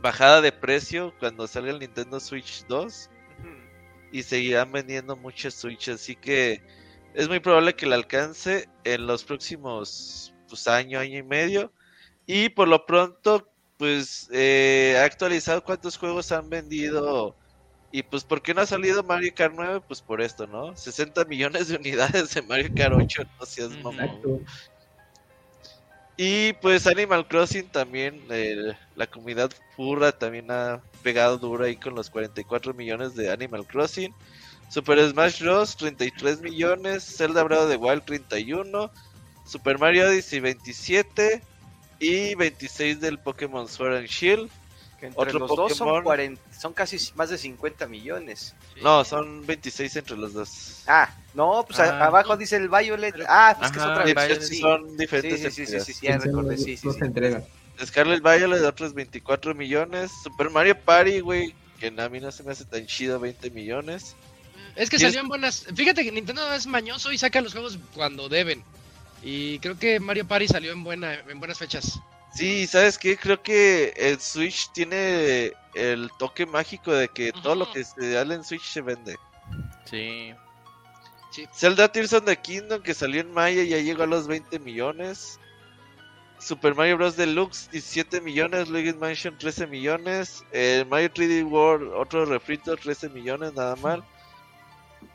bajada de precio cuando salga el Nintendo Switch 2 Ujú. y seguirán vendiendo muchos Switch, así que es muy probable que la alcance en los próximos pues año, año y medio. Y por lo pronto, pues eh, ha actualizado cuántos juegos han vendido. Y pues, ¿por qué no ha salido Mario Kart 9? Pues por esto, ¿no? 60 millones de unidades de Mario Kart 8, no seas mamón. Y pues Animal Crossing también, la comunidad furra también ha pegado duro ahí con los 44 millones de Animal Crossing. Super Smash Bros. 33 millones, Zelda Breath of the Wild 31, Super Mario Odyssey 27 y 26 del Pokémon Sword and Shield. Que entre Otro los dos son, Pokémon. 40 son casi más de 50 millones. No, son 26 entre los dos. Ah, no, pues Ah. abajo dice el Violet. Ah, pues que es otra Sí, pues, versión. Sí, son sí, diferentes sí, sí, sí, sí, sí, ya Son recordé, sí, sí, sí. entregas. Scarlet Violet, otros 24 millones. Super Mario Party, güey, que a mí no se me hace tan chido, 20 millones. Es que Sí, es- salió en buenas. Fíjate que Nintendo es mañoso y saca los juegos cuando deben. Y creo que Mario Party salió en buena, en buenas fechas. Sí, ¿sabes qué? Creo que el Switch tiene el toque mágico de que todo lo que se habla en Switch se vende. Sí. Zelda Tears of the Kingdom que salió en mayo ya llegó a los 20 millones. Super Mario Bros. Deluxe 17 millones, Luigi's Mansion 13 millones, el Mario 3D World otro refrito 13 millones nada mal.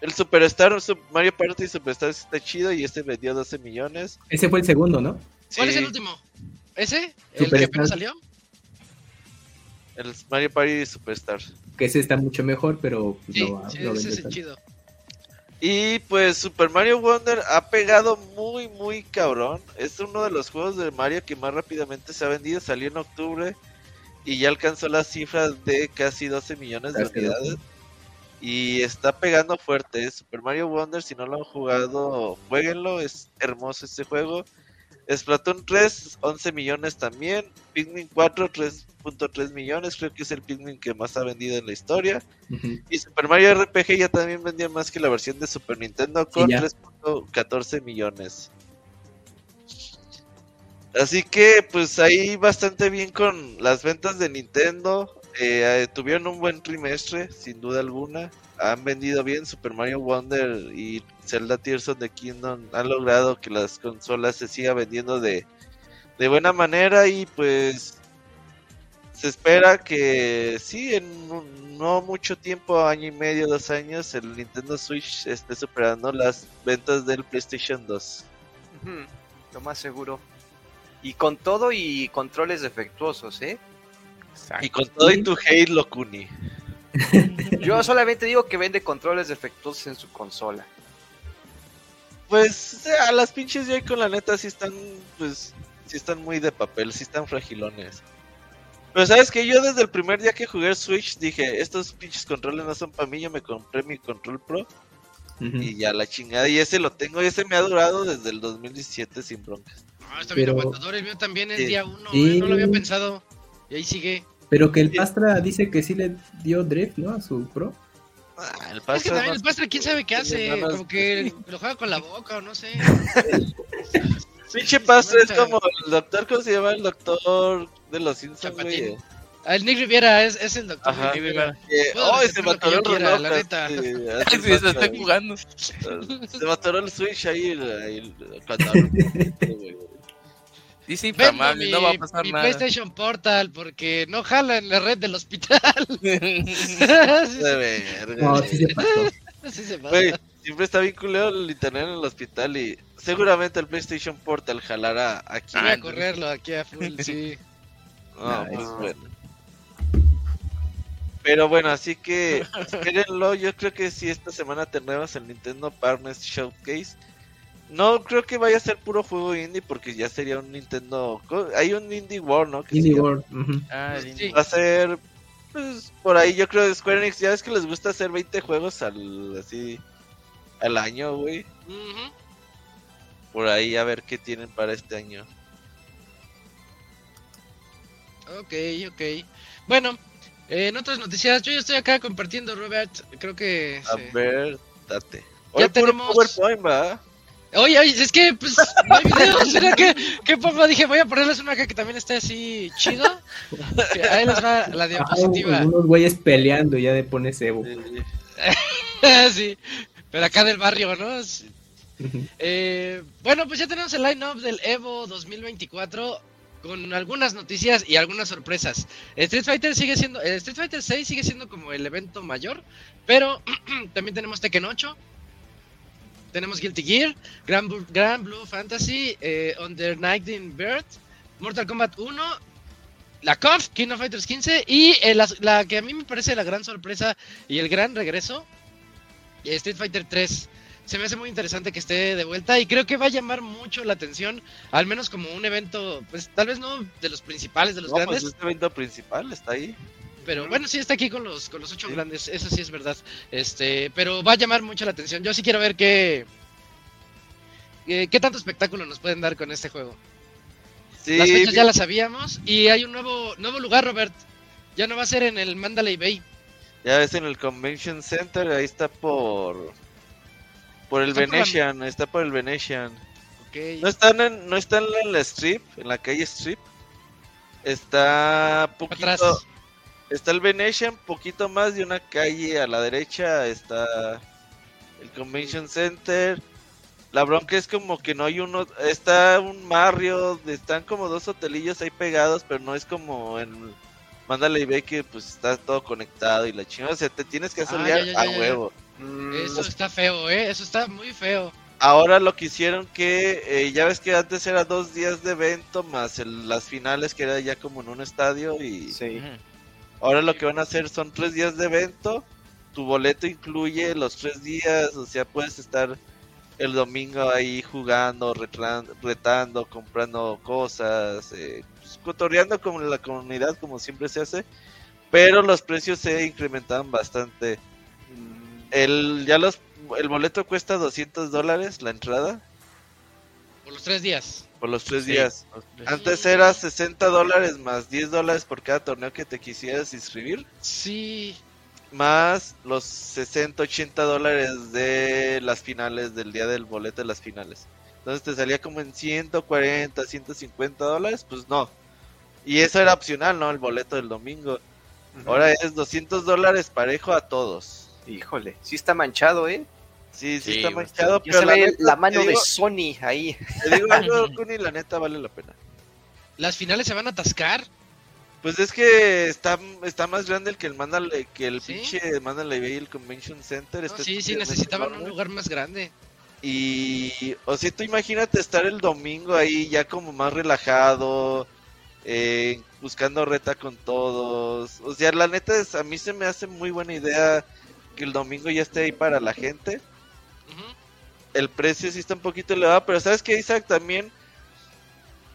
El Superstar Sup- Mario Party Superstar está chido y este vendió 12 millones. Ese fue el segundo, ¿no? ¿Cuál es Sí, el último? ¿Ese? ¿El Super que apenas Smash. salió? El Mario Party Superstar. Que ese está mucho mejor, pero pues, Sí, no, va- sí, no ese es chido. Y pues Super Mario Wonder ha pegado muy muy cabrón. Es uno de los juegos de Mario que más rápidamente se ha vendido. Salió en octubre y ya alcanzó la cifra de casi 12 millones de unidades. Y está pegando fuerte. ¿eh? Super Mario Wonder, si no lo han jugado, jueguenlo. Es hermoso este juego. Splatoon 3, 11 millones también. Pikmin 4, 3.3 millones. Creo que es el Pikmin que más ha vendido en la historia. Y Super Mario RPG ya también vendía más que la versión de Super Nintendo con ya. 3.14 millones. Así que pues ahí bastante bien con las ventas de Nintendo. Eh, tuvieron un buen trimestre, sin duda alguna. Han vendido bien Super Mario Wonder y Zelda Tears of the Kingdom. Han logrado que las consolas se sigan vendiendo de, de buena manera y pues se espera que sí, en no mucho tiempo, año y medio, dos años, el Nintendo Switch esté superando las ventas del PlayStation 2. Ujú, Lo más seguro. Y con todo y controles defectuosos, ¿eh? Y con todo y tu Halo, Kuni. Yo solamente digo que vende controles defectuosos en su consola. Pues a las pinches Joy-Con la neta sí están, pues, sí están muy de papel, sí están fragilones. Pero sabes que yo desde el primer día que jugué Switch dije, estos pinches controles no son para mí, yo me compré mi control pro y ya la chingada y ese lo tengo y ese me ha durado desde el 2017 sin broncas. No, está bien Pero- aguantador. El mío también es Sí. día uno. Sí. eh, No lo había pensado. Y ahí sigue. Pero que el Pastra dice que sí le dio drift, ¿no? A su pro. Ah, el Es que Pastra también el pastre, quién sabe qué hace. Más- Como que lo juega con la boca o no sé. Pinche Pastra es como el doctor, ¿cómo se llama? El doctor de los Simpsons, güey. Ah, El Nick Riviera es, es el doctor. Ajá. Nick Riviera. Eh, oh, se mató el quiera, la neta. Sí, así se está jugando. Se mató el Switch ahí, ahí cuando Dice mi, no va a pasar mi nada. PlayStation Portal porque no jala en la red del hospital. sí, De verga, No, sí se pasó. sí se pasa. Güey, siempre está bien culero el internet en el hospital y seguramente el PlayStation Portal jalará aquí. Voy a correrlo aquí a full, sí. No, Nice. pues bueno. Pero bueno, así que espérenlo. Yo creo que si esta semana tendremos el Nintendo Partners Showcase. No creo que vaya a ser puro juego indie porque ya sería un Nintendo. Hay un Indie World, ¿no? Que Indie. World. Ah, Sí. lindo. Va a ser. Pues por ahí yo creo de Square Enix. Ya ves que les gusta hacer 20 juegos al así. Al año, güey. Ujú. Por ahí a ver qué tienen para este año. Ok, ok. Bueno, eh, en otras noticias, yo ya estoy acá compartiendo, Robert. Creo que. A sí. ver, date. Ya Hoy puro tenemos- PowerPoint, ¿va? Oye, oye, es que pues no hay videos, mira que, qué pongo, dije, voy a ponerles una acá que también esté así chido. Que Ahí les va la diapositiva. unos güeyes peleando ya de pones Evo. Sí. pero acá del barrio, ¿no? Sí. Eh, bueno, pues ya tenemos el line-up del Evo 2024 con algunas noticias y algunas sorpresas. Street Fighter sigue siendo, eh, Street Fighter 6 sigue siendo como el evento mayor, pero también tenemos Tekken 8, tenemos Guilty Gear, Grand, Blue- Grand Blue Fantasy, eh, Under Night in Bird, Mortal Kombat 1, la KOF, King of Fighters 15 y eh, la, la que a mí me parece la gran sorpresa y el gran regreso, eh, Street Fighter 3. Se me hace muy interesante que esté de vuelta y creo que va a llamar mucho la atención, al menos como un evento, pues tal vez no de los principales, de los No, pues grandes, este evento principal está ahí. Pero bueno, sí está aquí con los con los ocho Sí. grandes, eso sí es verdad. Este, pero va a llamar mucho la atención. Yo sí quiero ver qué eh, qué tanto espectáculo nos pueden dar con este juego. Sí, Las fechas ya las sabíamos y hay un nuevo nuevo lugar, Robert. Ya no va a ser en el Mandalay Bay. ya ves en el Convention Center, ahí está por por el Está por la- Venetian, está por el Venetian. No están en, no están en la Strip, en la calle Strip. Está poquito, atrás. Está el Venetian, poquito más de una calle a la derecha está el Convention Center. La bronca es como que no hay uno, está un barrio, están como dos hotelillos ahí pegados, pero no es como en Mándale Bay que pues está todo conectado y la chingada, o sea, te tienes que Ah, asolear ya, ya, a huevo. Eso está feo, eh. Eso está muy feo. Ahora lo que hicieron que, eh, ya ves que antes era dos días de evento más el- las finales que era ya como en un estadio y Sí. Ahora lo que van a hacer son tres días de evento, tu boleto incluye los tres días, o sea puedes estar el domingo ahí jugando, retran- retando, comprando cosas, eh, pues, cotorreando con la comunidad como siempre se hace, pero los precios se incrementaban bastante. El, ya los, el boleto cuesta 200 dólares la entrada Por los tres días. Por los tres Sí. días. Antes era 60 dólares más 10 dólares por cada torneo que te quisieras inscribir. Sí. más los 60, 80 dólares de las finales, del día del boleto de las finales. Entonces te salía como en 140, 150 dólares, pues no. Y eso era opcional, ¿no? El boleto del domingo. Ahora es 200 dólares parejo a todos. Híjole, sí está manchado, ¿eh? Sí, sí, Sí, está manchado, pero se la, ve neta, la mano de Sony ahí. te digo algo, Kuni, la neta vale la pena. Las finales se van a atascar. Pues es que está, está más grande el que el Mandalay, que el ¿Sí? pinche Mandalay Bay, el Convention Center. No, está sí, sí, necesitaban un lugar más grande. Y, o sea, tú imagínate estar el domingo ahí ya como más relajado, eh, buscando reta con todos. O sea, la neta es, a mí se me hace muy buena idea que el domingo ya esté ahí para la gente. El precio sí está un poquito elevado, pero ¿sabes qué, Isaac? También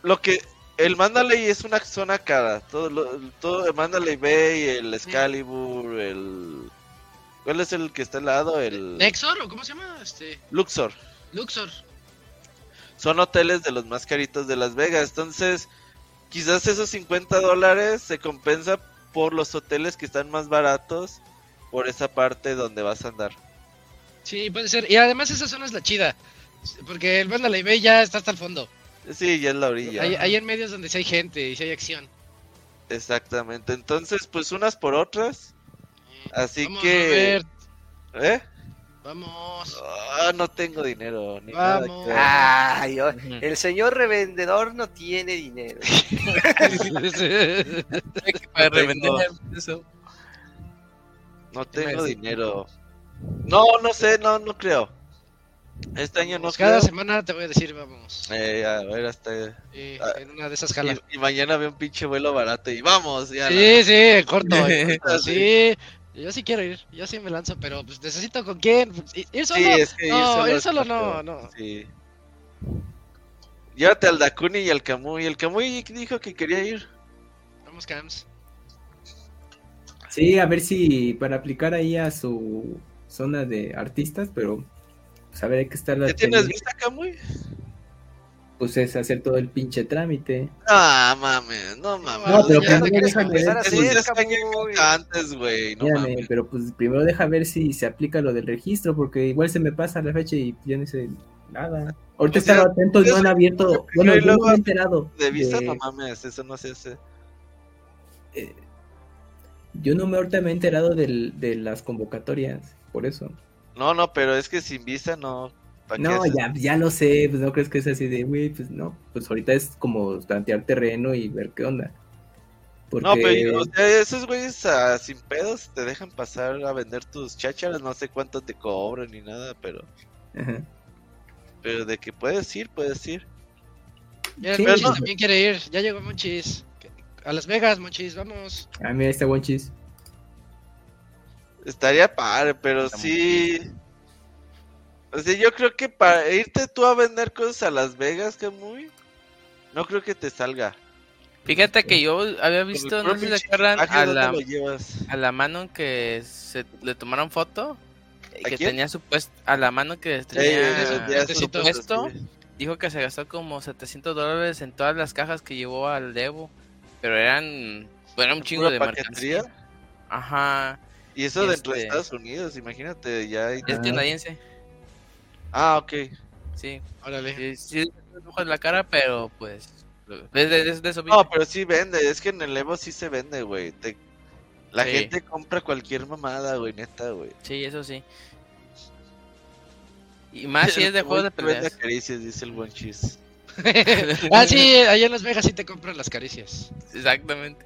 lo que... El Mandalay es una zona cara. Todo, lo- todo el Mandalay Bay, el Excalibur, el... ¿Cuál es el que está al lado? El ¿Nexor o cómo se llama? Este, Luxor. Luxor. son hoteles de los más caritos de Las Vegas. Entonces, quizás esos 50 dólares se compensa por los hoteles que están más baratos por esa parte donde vas a andar. Sí, puede ser. Y además esa zona es la chida. Porque el Mandalay Bay ya está hasta el fondo. Sí, ya es la orilla. Ahí, ahí en medio es donde sí hay gente y sí hay acción. Exactamente. Entonces, pues unas por otras. Así Vamos, que... Robert, ¿Eh? vamos. Ah, no tengo dinero. Ni nada Vamos. Ay, oh, el señor revendedor no tiene dinero. Para revender eso. No ¿Qué me tengo dinero. No, no sé, no, no creo. Este año no Pues Cada creo. semana te voy a decir, vamos. Eh, a ver, hasta... Y Ah, en una de esas jala. Y, y mañana veo un pinche vuelo barato y vamos. Ya Sí, sí, corto. en corto, sí. Yo sí quiero ir, yo sí me lanzo, pero pues necesito con quién. Pues, ¿Ir solo? Sí, es que ir no, solo ir solo no, no. Sí. Llévate al Dakuni y al Kamui. El Kamui dijo que quería ir. Vamos, Cams. Sí, a ver si para aplicar ahí a su zona de artistas, pero pues a ver, hay que estar ¿Ya tienes vista, Kamui? Pues es hacer todo el pinche trámite. No, mames, no mames. No, pero ya primero te quieres déjame empezar a ver antes, güey. No mames. pero pues primero deja ver si se aplica lo del registro, porque igual se me pasa la fecha y ya no sé nada. Ahorita O sea, estaba atento, no eso- han abierto. Bueno, y yo no me he enterado. De vista, de- no mames, eso no se hace. eh, yo no me ahorita me he enterado del, de las convocatorias, por eso. No, no, pero es que sin visa no. ¿pa' qué No, ya, ya lo sé, pues no crees que es así de, güey, pues no, pues ahorita es como tantear terreno y ver qué onda. Porque, No, pero o sea, esos güeyes ah, sin pedos te dejan pasar a vender tus chácharas, no sé cuánto te cobran ni nada, pero Ajá. pero de que puedes ir, puedes ir. Ya el Sí, Monchis no. también quiere ir. Ya llegó Monchis. A Las Vegas, Monchis, vamos. Ah, mira, está buen chis. Estaría padre, pero Está sí. O sea, yo creo que para irte tú a vender cosas a Las Vegas, que muy. No creo que te salga. Fíjate que yo había visto, no sé si acuerdan, a ¿dónde la, a la mano que se le tomaron foto, ¿A que quién? tenía supuesto, a la mano que Sí, tenía eso, ya supuesto, sí. dijo que se gastó como 700 dólares en todas las cajas que llevó al Devo, pero eran, era un chingo ¿Pura de mercancía. Ajá, Y eso dentro de este- Estados Unidos, imagínate, ya. hay- es canadiense, Ah, ok. sí, Órale. sí, sí, en la cara, pero pues, de- de eso. No, pero sí vende, es que en el Evo sí se vende, güey. Te- La Sí. gente compra cualquier mamada, güey, neta, güey. Sí, eso sí. Y más si es de juegos de güey te vende peleas. caricias, dice el buen chis. ah, sí, allá en Las Vegas sí te compran las caricias. Exactamente.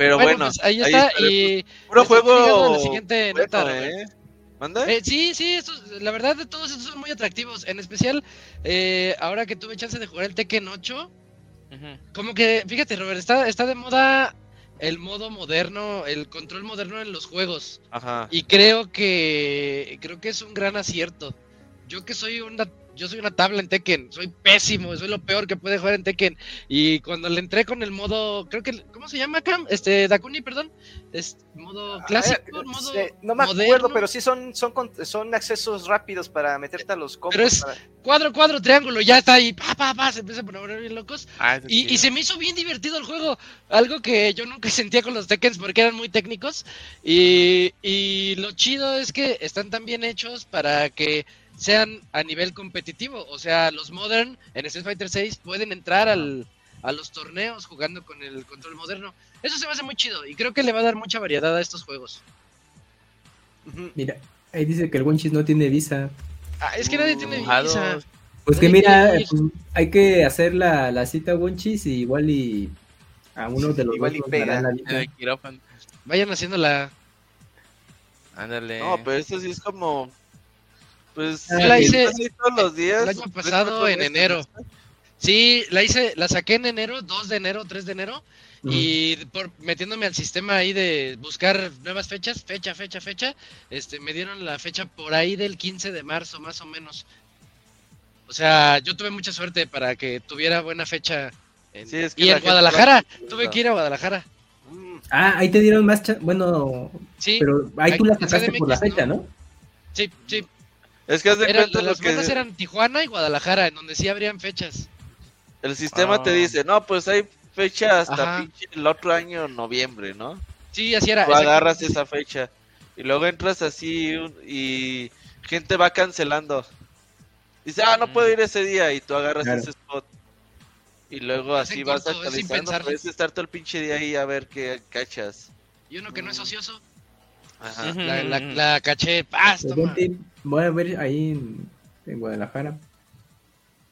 Pero bueno, pues ahí está. estaremos. y puro juego. la siguiente bueno, nota. ¿eh? ¿Manda? Eh, sí, sí, estos- la verdad de todos estos son muy atractivos. En especial, eh, ahora que tuve chance de jugar el Tekken 8, Ujú. como que, fíjate, Robert, está, está de moda el modo moderno, el control moderno en los juegos. Ajá. Y creo que creo que es un gran acierto. Yo que soy una yo soy una tabla en Tekken, soy pésimo, soy lo peor que puede jugar en Tekken. Y cuando le entré con el modo, creo que, ¿cómo se llama Cam? Este, Dakuni, perdón. Es modo clásico, Ah, modo eh, no me moderno. acuerdo, pero sí son, son, con- son accesos rápidos para meterte a los combos. Pero es- para- Cuadro, cuadro, triángulo, ya está ahí, pa, pa, pa, se empieza a poner bien locos. Ah, Y, y se me hizo bien divertido el juego, algo que yo nunca sentía con los Tekkens porque eran muy técnicos. Y, y lo chido es que están tan bien hechos para que sean a nivel competitivo. O sea, los Modern en Street Fighter 6 pueden entrar al, a los torneos jugando con el control moderno. Eso se me hace muy chido y creo que le va a dar mucha variedad a estos juegos. Mira, ahí dice que el Wonchis no tiene visa. Ah, es que nadie tiene Mojados. visa. Pues que mira, pues, hay que hacer la, la cita Wonchis y igual y a uno de los Igual dos y pega. darán la quirófano. Vayan haciendo la... Ándale. No, pero eso sí es como. Pues. Yo la hice así todos los días. El año tres, pasado en enero. Sí, la hice, la saqué en enero, 2 de enero, 3 de enero. Y por metiéndome al sistema ahí de buscar nuevas fechas, fecha, fecha, fecha, este, me dieron la fecha por ahí del 15 de marzo, más o menos. O sea, yo tuve mucha suerte para que tuviera buena fecha. en- Sí, es que y en Guadalajara, va- tuve que ir a Guadalajara. Mm. Ah, ahí te dieron más chance. Bueno, Sí, pero ahí tú la sacaste por la fecha, ¿no? sí, sí. Es que haz de Era- cuenta lo las que. bandas eran Tijuana y Guadalajara, en donde sí habrían fechas. El sistema te Ah. dice, no, pues hay fecha hasta pinche el otro año, noviembre, ¿no? Sí, así era. Tú agarras esa fecha y luego entras así un- y gente va cancelando. Dice, ah, no Mm. puedo ir ese día y tú agarras Claro. ese spot. Y luego Es así vas corto, es actualizando. pensar. Puedes estar todo el pinche día ahí a ver qué cachas. Y uno que no es ocioso, Ajá. La, la, la caché, ¡paz! Toma. vente, voy a ver ahí en, en Guadalajara.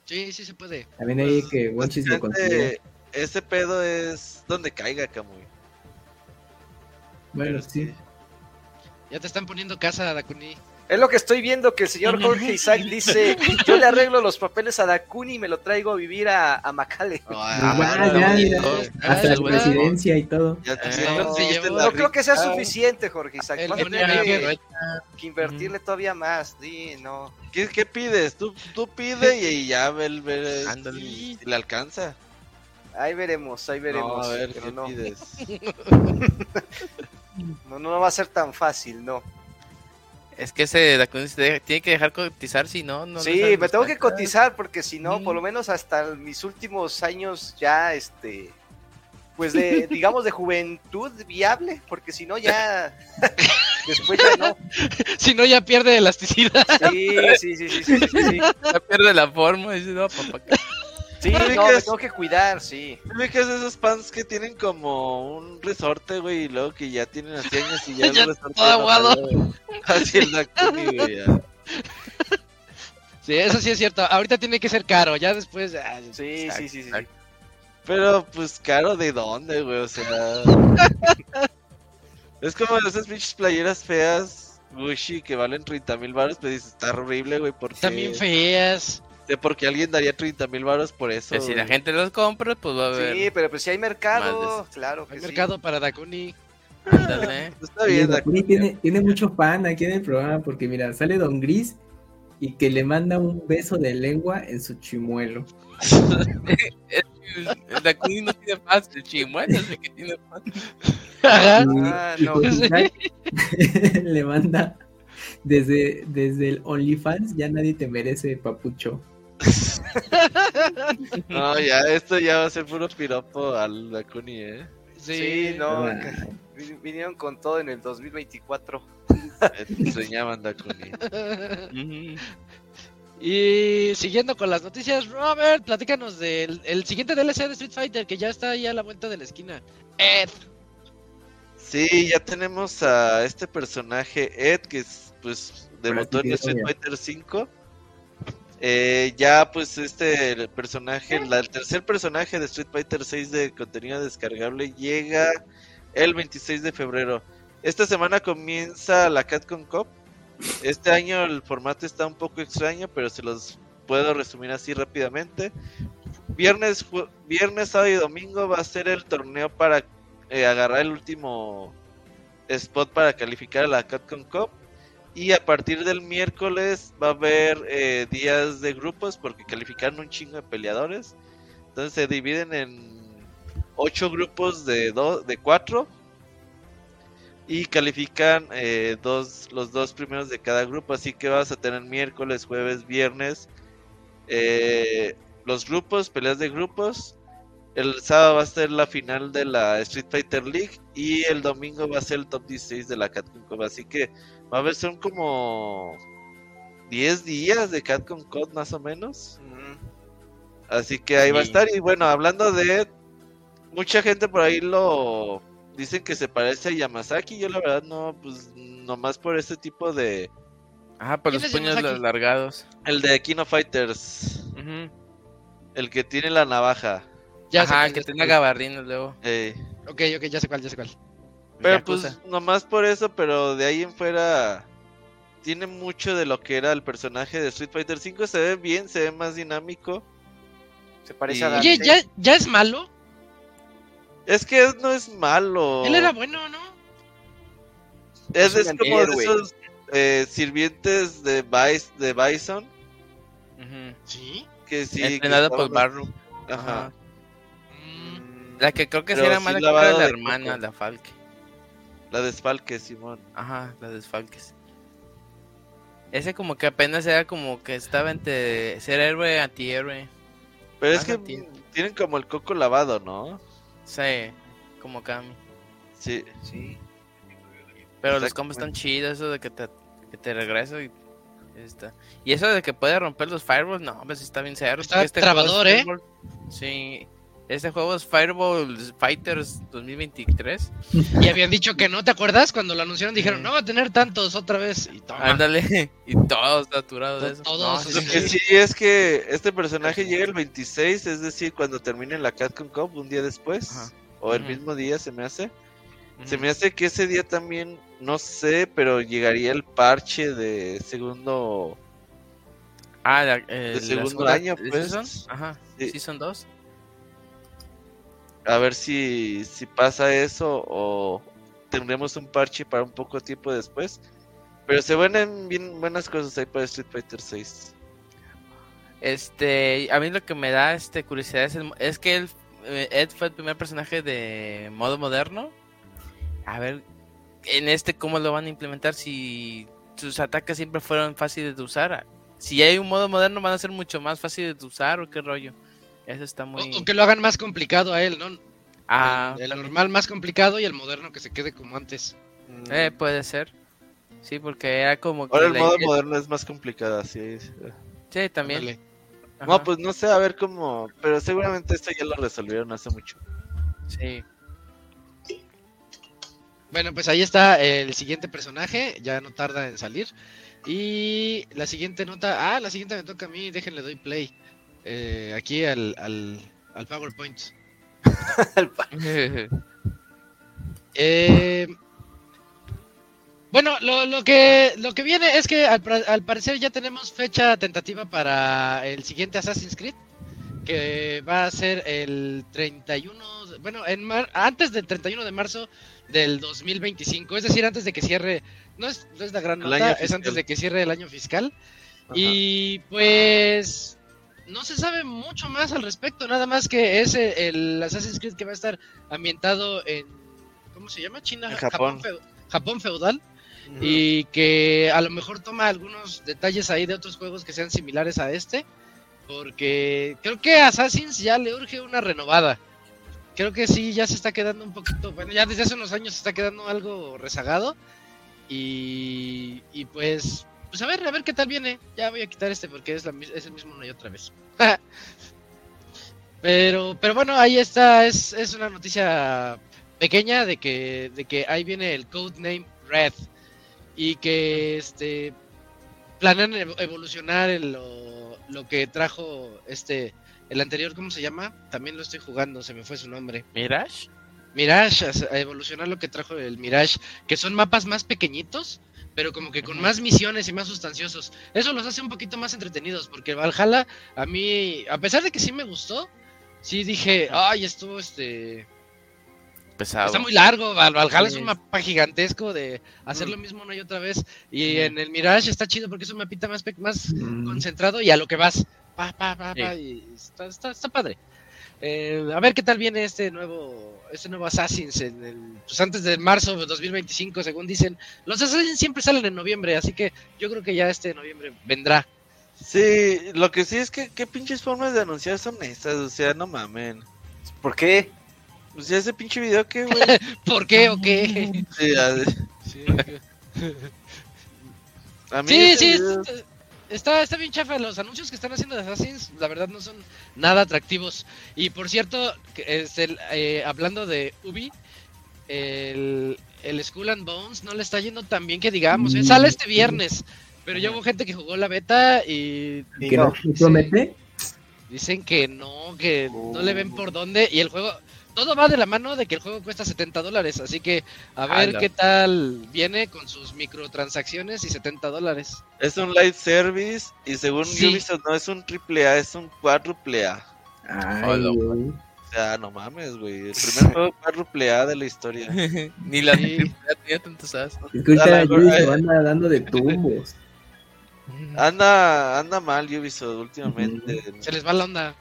Sí, sí se puede. También ahí Pues, que Wonchis lo. Básicamente, ese pedo es donde caiga, Camuy. Bueno, sí. Ya te están poniendo casa, Dakuni. Es lo que estoy viendo que el señor Jorge Isaac dice, yo le arreglo los papeles a Dakuni y me lo traigo a vivir a, a Macale. Ah, ya, mira, Ah, hasta la presidencia y todo. Ya te Eh, no, creo que sea suficiente, Jorge Isaac. El Vas a Johnny tener que, invertirle todavía más. Sí, no. ¿Qué, qué pides? Tú, tú pide y, ya el- si, si le alcanza. Ahí veremos, ahí veremos. No, a ver, pero ¿qué no, pides? no, no va a ser tan fácil, no. Es que ese Dakuni tiene que dejar cotizar, si no, no. sí, me tengo que cotizar porque si no, Mm. por lo menos hasta mis últimos años ya, este, pues de, digamos, de juventud viable, porque si no ya, después ya no. Si no, ya pierde elasticidad. Sí, sí, sí, sí, sí, sí, sí. Ya pierde la forma. Dice, no, papá. Sí, no, que me es- tengo que cuidar, sí. ubicas esos pants que tienen como un resorte, güey, y luego que ya tienen así años y ya, Ya el resorte todo no aguado. güey. Así el Dakuni, güey, ya. Sí, eso sí es cierto. Ahorita tiene que ser caro, ya después. ah, Sí, sí, sí, sí. Exacto. Pero, pues, caro de dónde, güey, o sea... es como esas pinches playeras feas, Gucci, que valen 30 mil baros, pero dices, está horrible, güey, porque... También feas. De por qué alguien daría 30 mil baros por eso. Que si la gente los compra, pues va a haber. Sí, pero pues si hay mercado, claro que Hay sí. mercado para Dakuni. Ándale. Está bien, Dakuni Dakuni. tiene, tiene mucho fan aquí en el programa porque mira, sale Don Gris y que le manda un beso de lengua en su chimuelo. El Dakuni no tiene paz, el chimuelo es el que tiene paz. Ah, no. Le manda desde, desde el OnlyFans, ya nadie te merece, papucho. No, ya, esto ya va a ser puro piropo al Dakuni, eh. Sí, Sí, no, Ah, vinieron con todo en el 2024. Me enseñaban Dakuni. Y siguiendo con las noticias, Robert, platícanos del el siguiente DLC de Street Fighter que ya está ahí a la vuelta de la esquina. Ed. Sí, ya tenemos a este personaje, Ed, que es, pues debutó en Street. Fighter 5. Eh, ya, pues este personaje, el tercer personaje de Street Fighter 6 de contenido descargable llega el 26 de febrero. Esta semana comienza la Capcom Cup. Este año el formato está un poco extraño, pero se los puedo resumir así rápidamente. Viernes, viernes, sábado y domingo va a ser el torneo para eh, agarrar el último spot para calificar a la Capcom Cup. Y a partir del miércoles va a haber eh, días de grupos porque calificaron un chingo de peleadores. Entonces se dividen en ocho grupos de dos, de cuatro y califican eh, dos, los dos primeros de cada grupo. Así que vas a tener miércoles, jueves, viernes eh, los grupos, peleas de grupos. El sábado va a ser la final de la Street Fighter League y el domingo va a ser el top 16 de la Cup. Así que va a haber son como 10 días de Capcom Cup más o menos. Así que ahí va a estar. Y bueno, hablando de mucha gente por ahí lo dicen que se parece a Yamazaki. Yo la verdad no, pues nomás por ese tipo de Ajá, por ¿Quién los puños alargados. el de Kino Fighters, el que tiene la navaja. Ya sé Ajá, que cuál. gabardines luego. Eh, Ok, ok, ya sé cuál, ya sé cuál. Pero Yakuza. pues nomás por eso, pero de ahí en fuera tiene mucho de lo que era el personaje de Street Fighter 5. Se ve bien, se ve más dinámico. Se parece Y- a Dante. Oye, ¿ya, ¿ya es malo? Es que no es malo. Él era bueno, ¿no? Es, Es como de héroe. esos eh, sirvientes de, Bison. Sí. Que sí. que Entrenado por estaban- Barroom. Ajá. Mm, La que creo que sí era mala era la hermana, la Falke. La desfalque, Simón. Ajá, la de Falkes. Ese como que apenas era como que estaba entre ser héroe antihéroe. Pero es que tienen como el coco lavado, ¿no? Sí, como Kami. Sí. Sí. Pero los combos están chidos, eso de que te, que te regreso y está. Y eso de que puede romper los fireballs, no, pues está bien cerro. Está porque juego es trabador, ¿eh? Fireball- Sí. Este juego es Fireball Fighters 2023. Y habían dicho que no, ¿te acuerdas? Cuando lo anunciaron dijeron, Sí. no va a tener tantos otra vez. Y toma. Ándale, y todos saturados de eso. Todos, No, Lo sí, que sí. sí es que este personaje llega el 26, es decir, cuando termine la Capcom Cup, un día después. Ajá. O el mismo día se me hace. Se me hace que ese día también, no sé, pero llegaría el parche de segundo. Ah, la, eh, la segundo segunda- año, ¿de pues. Season? Ajá, Sí. Season 2. A ver si, si pasa eso o tendremos un parche para un poco tiempo después. Pero se ven bien buenas cosas ahí para Street Fighter 6. Este, a mí lo que me da este curiosidad es, el- es que él, eh, Ed fue el primer personaje de modo moderno. A ver, en este cómo lo van a implementar si sus ataques siempre fueron fáciles de usar. Si hay un modo moderno van a ser mucho más fáciles de usar o qué rollo. Eso está muy... O, o que lo hagan más complicado a él, ¿no? Ah, el, el normal más complicado y el moderno que se quede como antes. eh, puede ser. Sí, porque era como que Ahora el modo moderno es más complicado, así. Sí, también. No, pues no sé, a ver cómo. Pero seguramente esto ya lo resolvieron hace mucho. sí. Bueno, pues ahí está el siguiente personaje, ya no tarda en salir. Y la siguiente nota, ah, la siguiente me toca a mí, déjenle doy play. Eh, aquí al, al, al PowerPoint. Eh, bueno, lo, lo que lo que viene es que al, parecer ya tenemos fecha tentativa para el siguiente Assassin's Creed, que va a ser el 31, de- bueno, en mar- antes del 31 de marzo del 2025, es decir, antes de que cierre, no es, no es la gran nota, es antes de que cierre el año fiscal. Ajá. Y pues no se sabe mucho más al respecto, nada más que es el, Assassin's Creed que va a estar ambientado en ¿cómo se llama? China, Japón. feu- Japón feudal y que a lo mejor toma algunos detalles ahí de otros juegos que sean similares a este, porque creo que a Assassin's ya le urge una renovada. Creo que sí, ya se está quedando un poquito, bueno, ya desde hace unos años se está quedando algo rezagado y, y pues, pues a ver, a ver qué tal viene. Ya voy a quitar este porque es, la, es el mismo una y otra vez. pero, pero bueno, ahí está, es, es una noticia pequeña de que, de que ahí viene el codename Red y que este planean ev- evolucionar lo, lo que trajo este el anterior cómo se llama también lo estoy jugando se me fue su nombre ¿Mirage? Mirage a evolucionar lo que trajo el Mirage que son mapas más pequeñitos pero como que con más misiones y más sustanciosos eso los hace un poquito más entretenidos porque Valhalla a mí a pesar de que sí me gustó sí dije ay estuvo este pesado. Está muy largo, Val- Valhalla es Sí. un mapa gigantesco de hacer lo mismo una y otra vez. Y en el Mirage está chido porque es un mapita más, más Mm. concentrado y a lo que vas. Pa, pa, pa, Sí. pa, y está, está, está padre. Eh, a ver qué tal viene este nuevo este nuevo Assassin's en el, pues antes de marzo de 2025 según dicen los Assassins siempre salen en noviembre así que yo creo que ya este noviembre vendrá Sí, lo que sí es que qué pinches formas de anunciar son estas, o sea, no mamen. ¿Por qué? O sea, ese pinche video que, güey. ¿por qué o qué? Sí, a, sí, a mí sí, sí, video- está, está, bien chafa. Los anuncios que están haciendo de Assassins, la verdad, no son nada atractivos. Y por cierto, es el, eh, hablando de Ubi, el, el Skull and Bones no le está yendo tan bien que digamos. eh, Sale este viernes, pero ya hubo gente que jugó la beta y que no promete. dicen que no, que no le ven por dónde. Y el juego, todo va de la mano de que el juego cuesta 70 dólares. Así que a ver Ala. qué tal viene con sus microtransacciones y 70 dólares. es un live service y según Sí. Ubisoft no es un triple A, es un cuádruple A. O sea, no mames, güey. El primer juego cuádruple A de la historia. Ni la Sí. ya tenía tantos as. Es que ahorita anda dando de tumbos. Anda, anda mal Ubisoft últimamente. Se les va la onda.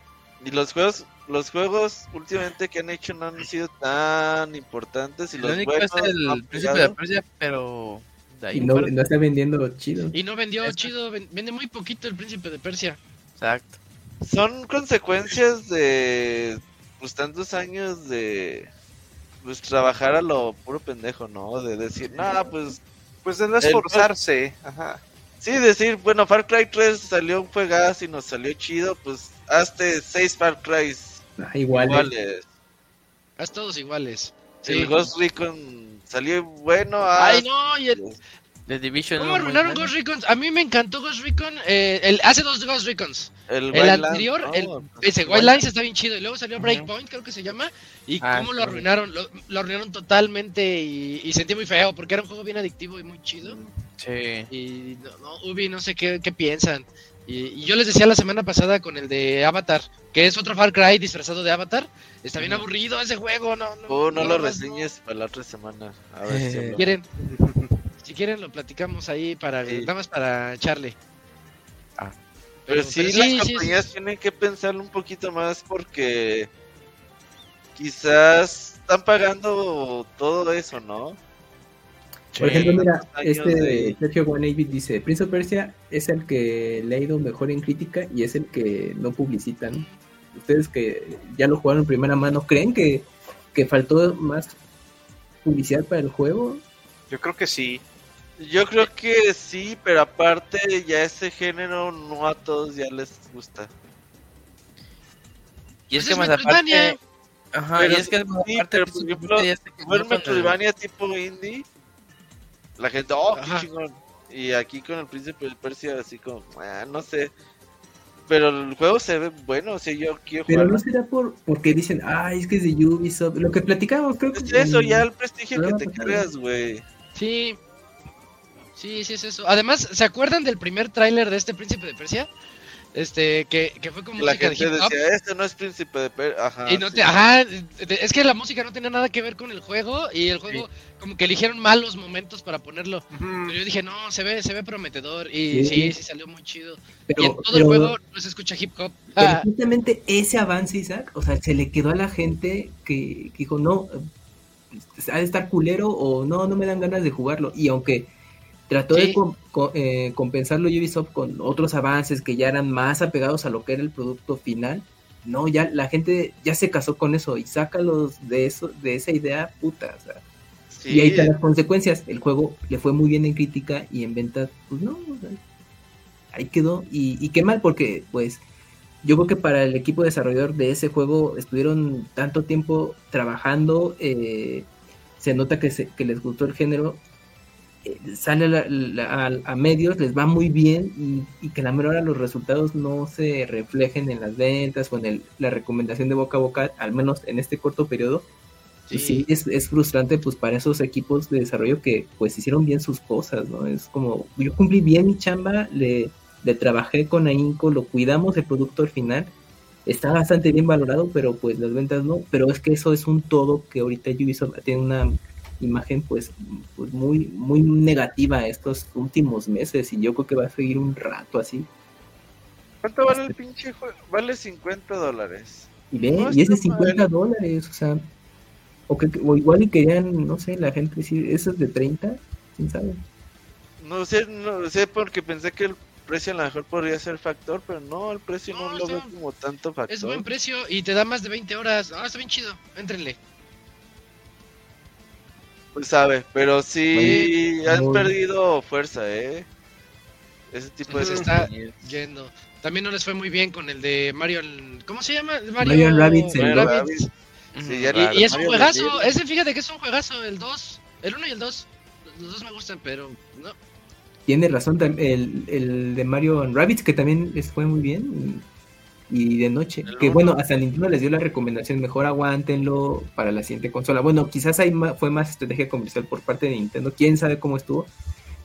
Y los juegos, los juegos últimamente que han hecho no han sido tan importantes y Lo los único es el príncipe de Persia, pero de ahí Y no, está vendiendo chido. Y no vendió chido, ven- vende muy poquito el príncipe de Persia. Exacto. Son consecuencias de pues tantos años de pues trabajar a lo puro pendejo, ¿no? De decir, nada, pues Pues de no El- esforzarse. Ajá. sí, decir, bueno, Far Cry 3 salió un juegazo y nos salió chido, pues hazte 6 Far Crys Ah, igual. iguales. Haz todos iguales. Sí. El Ghost Recon salió bueno, Ay, haz- no, y el- The Division. ¿cómo arruinaron. Ghost Recon? A mí me encantó Ghost Recon. eh, el, hace dos Ghost Recons. el, anterior, ¿no? el, ese igual. Wildlands está bien chido. Y luego salió. Breakpoint, creo que se llama. Y Ah, cómo lo arruinaron. Lo, lo arruinaron totalmente. Y, y sentí muy feo porque era un juego bien adictivo y muy chido. Sí. Y no, no, Ubi, no sé qué, qué piensan. Y, y yo les decía la semana pasada con el de Avatar, que es otro Far Cry disfrazado de Avatar. Está bien aburrido ese juego, no, no, Oh, no lo no. reseñes para la otra semana. A ver si Eh, quieren, si quieren lo platicamos ahí para Sí. nada más para echarle. Ah. Pero, Pero- sí, pero las sí, sí, compañías tienen que pensarlo un poquito más porque quizás están pagando todo eso, ¿no? Por ejemplo, mira, este de- Sergio Guanavid dice, Prince of Persia es el que le ha ido mejor en crítica y es el que no publicitan. Ustedes que ya lo jugaron en primera mano, ¿creen que, que faltó más publicidad para el juego? Yo creo que sí. Yo creo que sí, pero aparte ya ese género no a todos ya les gusta. Y es Pues que es más Metroidvania. aparte. Ajá, Pero y es que sí, aparte. pero pues, por su ejemplo, el- Metroidvania tipo indie, la gente, oh, qué Ajá. chingón. Y aquí con el Príncipe de Persia, así como, ah, no sé. Pero el juego se ve bueno, o sea, yo quiero Pero jugar. no será por porque dicen, ay, es que es de Ubisoft. Lo que platicamos, creo que Es eso, ya el prestigio que te cargas, güey. Sí. Sí, sí es eso. Además, ¿se acuerdan del primer tráiler de este Príncipe de Persia? Este, que, que fue con La música de gente hip hop. decía, este no es Príncipe de Persia. Ajá. Y no sí. te, ajá, de- es que la música no tenía nada que ver con el juego y el juego como que eligieron malos momentos para ponerlo. Pero yo dije, no, se ve, se ve prometedor y Sí. sí, sí, salió muy chido. pero, y en todo pero- el juego no se escucha hip hop. pero Ah, justamente ese avance, Isaac, o sea, se le quedó a la gente que, que dijo, no, ha de estar culero o no, no me dan ganas de jugarlo. Y aunque trató Sí. de com- co- eh, compensarlo Ubisoft con otros avances que ya eran más apegados a lo que era el producto final, no, ya la gente ya se casó con eso y sácalos de eso, de esa idea puta, o sea, Sí, y ahí están las consecuencias. El juego le fue muy bien en crítica y en ventas, pues no. o sea, ahí quedó. Y, y qué mal, porque pues yo creo que para el equipo desarrollador de ese juego estuvieron tanto tiempo trabajando. eh, se nota que, se- que les gustó el género. Sale la- la- a, a medios, les va muy bien y, y que a la mera hora los resultados no se reflejen en las ventas o en el- la recomendación de boca a boca, al menos en este corto periodo. Y sí, es, es frustrante pues para esos equipos de desarrollo que pues hicieron bien sus cosas, ¿no? Es como, yo cumplí bien mi chamba, le, le trabajé con ahínco, lo cuidamos el producto al final está bastante bien valorado, pero pues las ventas no. Pero es que eso es un todo que ahorita Ubisoft tiene una imagen pues, pues muy, muy negativa estos últimos meses y yo creo que va a seguir un rato así. ¿Cuánto vale el pinche juego? Vale 50 dólares. Y ve, No y es de está 50 mal. dólares, o sea, o, que, o igual y querían, no sé, la gente sí, eso es de 30, quién sabe. No sé, no sé porque pensé que el precio a lo mejor podría ser factor, pero no, el precio no, No, lo veo como tanto factor. Es buen precio y te da más de 20 horas. Ah, está bien chido. Éntrenle. Pues sabe, pero sí muy- perdido fuerza, ¿eh? Ese tipo de Entonces está-. Yendo. También no les fue muy bien con el de Mario. ¿Cómo se llama? Mario. Rabbids. Sí, ya Y, es un Mario juegazo. Ese, fíjate que es un juegazo. El 2. El 1 y el 2. Los dos me gustan, pero no. Tiene razón el, el de Mario Rabbits, que también les fue muy bien. Y de noche. El que uno. bueno, hasta Nintendo les dio la recomendación, mejor aguántenlo para la siguiente consola. Bueno, quizás ahí fue más estrategia comercial por parte de Nintendo, quién sabe cómo estuvo.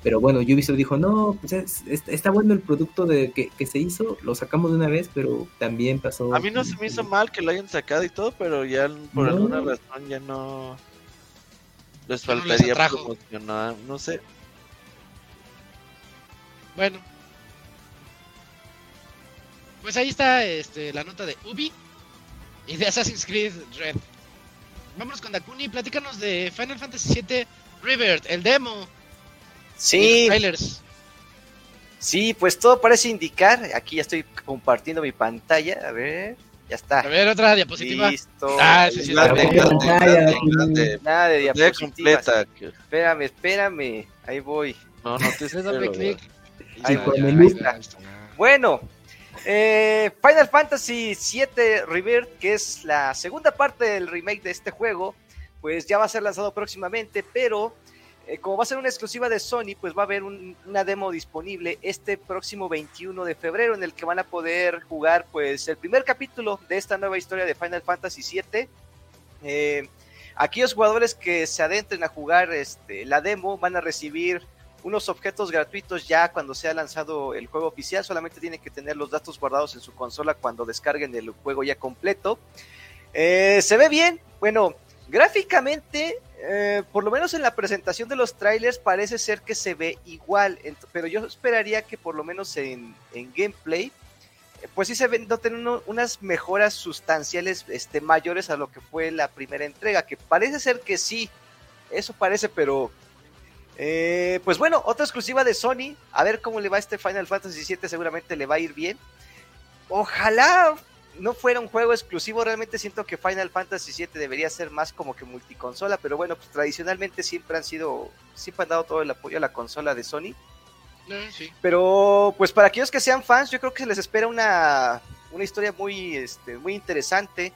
Pero bueno, Ubisoft dijo, no, pues es- es- está bueno el producto de que, que se hizo, lo sacamos de una vez, pero también pasó... A mí no se me hizo mal que lo hayan sacado y todo, pero ya por No. alguna razón ya no les Ya no les faltaría promocionar, no sé. Bueno. Pues ahí está este, la nota de Ubi y de Assassin's Creed Red. Vámonos con Dakuni, platícanos de Final Fantasy VII Rebirth, el demo. y Sí, los trailers. sí, pues todo parece indicar. Aquí ya estoy compartiendo mi pantalla. A ver, ya A está. ver, otra diapositiva. Listo. Ah, sí, sí, Grande. Nada de diapositivas. Espérame, espérame. Ahí voy. No, no te espero, clic. Ahí está, ahí está. Bueno, eh, Final Fantasy VII Rebirth, que es la segunda parte del remake de este juego, pues ya va a ser lanzado próximamente, pero eh, como va a ser una exclusiva de Sony, pues va a haber un- una demo disponible este próximo 21 de febrero en el que van a poder jugar pues el primer capítulo de esta nueva historia de Final Fantasy VII. Eh, aquellos jugadores que se adentren a jugar este, la demo van a recibir unos objetos gratuitos ya cuando sea lanzado el juego oficial, solamente tienen que tener los datos guardados en su consola cuando descarguen el juego ya completo. Eh, se ve bien, bueno, gráficamente, eh, por lo menos en la presentación de los trailers parece ser que se ve igual, pero yo esperaría que por lo menos en, en gameplay, eh, pues sí se ven, noten uno- unas mejoras sustanciales este, mayores a lo que fue la primera entrega, que parece ser que sí, eso parece, pero eh, pues bueno, otra exclusiva de Sony. A ver cómo le va este Final Fantasy VII. Seguramente le va a ir bien. Ojalá no fuera un juego exclusivo. Realmente siento que Final Fantasy VII debería ser más como que multiconsola. Pero bueno, pues tradicionalmente siempre han sido, siempre han dado todo el apoyo a la consola de Sony. Eh, sí. Pero pues para aquellos que sean fans, yo creo que se les espera una, una historia muy, este, muy interesante.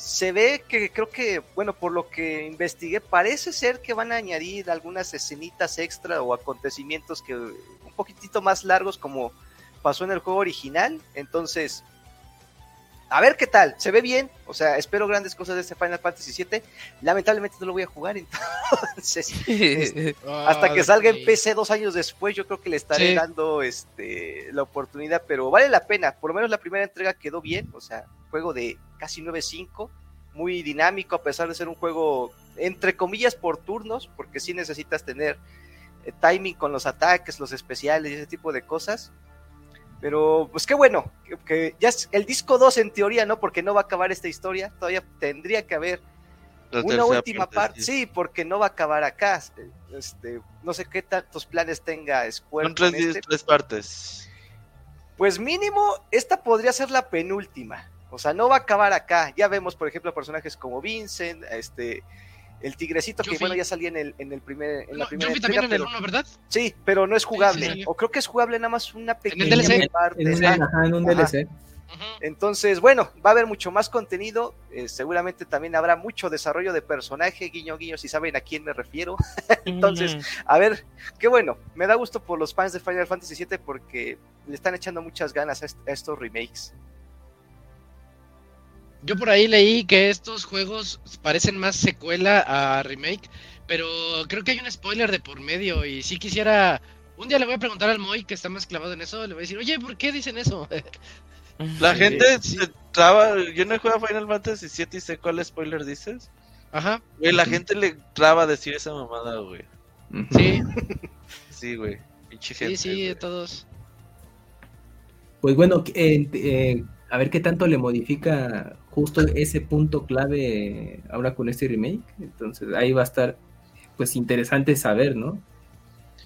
Se ve que creo que, bueno, por lo que investigué, parece ser que van a añadir algunas escenitas extra o acontecimientos que un poquitito más largos como pasó en el juego original. Entonces, a ver qué tal. Se ve bien. O sea, espero grandes cosas de este Final Fantasy VII. Lamentablemente no lo voy a jugar, entonces hasta Ah, que salga en. PC dos años después, yo creo que le estaré Sí. dando este la oportunidad, pero vale la pena. Por lo menos la primera entrega quedó bien, o sea, juego de casi 9.5, muy dinámico, a pesar de ser un juego entre comillas por turnos, porque sí necesitas tener eh, timing con los ataques, los especiales y ese tipo de cosas. Pero pues qué bueno, que, que ya es el disco 2 en teoría, ¿no? Porque no va a acabar esta historia, todavía tendría que haber La una última parte, sí. porque no va a acabar acá. Este, no sé qué tantos planes tenga Square. Son tres, este. tres partes. Pues mínimo, esta podría ser la penúltima. O sea, no va a acabar acá. Ya vemos, por ejemplo, personajes como Vincent, este, el tigrecito que bueno ya salía en el, en el primer, en la primera yo vi entrega, también en el pero- 1, ¿verdad? sí, pero no es jugable. sí. O creo que es jugable nada más una pequeña DLC. parte. En un, ajá. ajá, en un Ajá. DLC. Entonces, bueno, va a haber mucho más contenido. eh, seguramente también habrá mucho desarrollo de personaje, guiño, guiño, si saben a quién me refiero. Entonces, a ver, qué bueno. Me da gusto por los fans de Final Fantasy VII porque le están echando muchas ganas a, est- a estos remakes. Yo por ahí leí que estos juegos parecen más secuela a remake, pero creo que hay un spoiler de por medio y si quisiera... Un día le voy a preguntar al Moy que está más clavado en eso, le voy a decir, oye, ¿por qué dicen eso? La Sí, gente sí. se traba. Yo no he jugado Final Fantasy 7 y sé cuál spoiler dices. Ajá, Güey, la gente le traba decir esa mamada, güey. Sí, Sí, güey. Pinche sí, gente. sí, güey. todos. Pues bueno, eh, eh, a ver qué tanto le modifica justo ese punto clave ahora con este remake. Entonces ahí va a estar pues interesante saber, ¿no?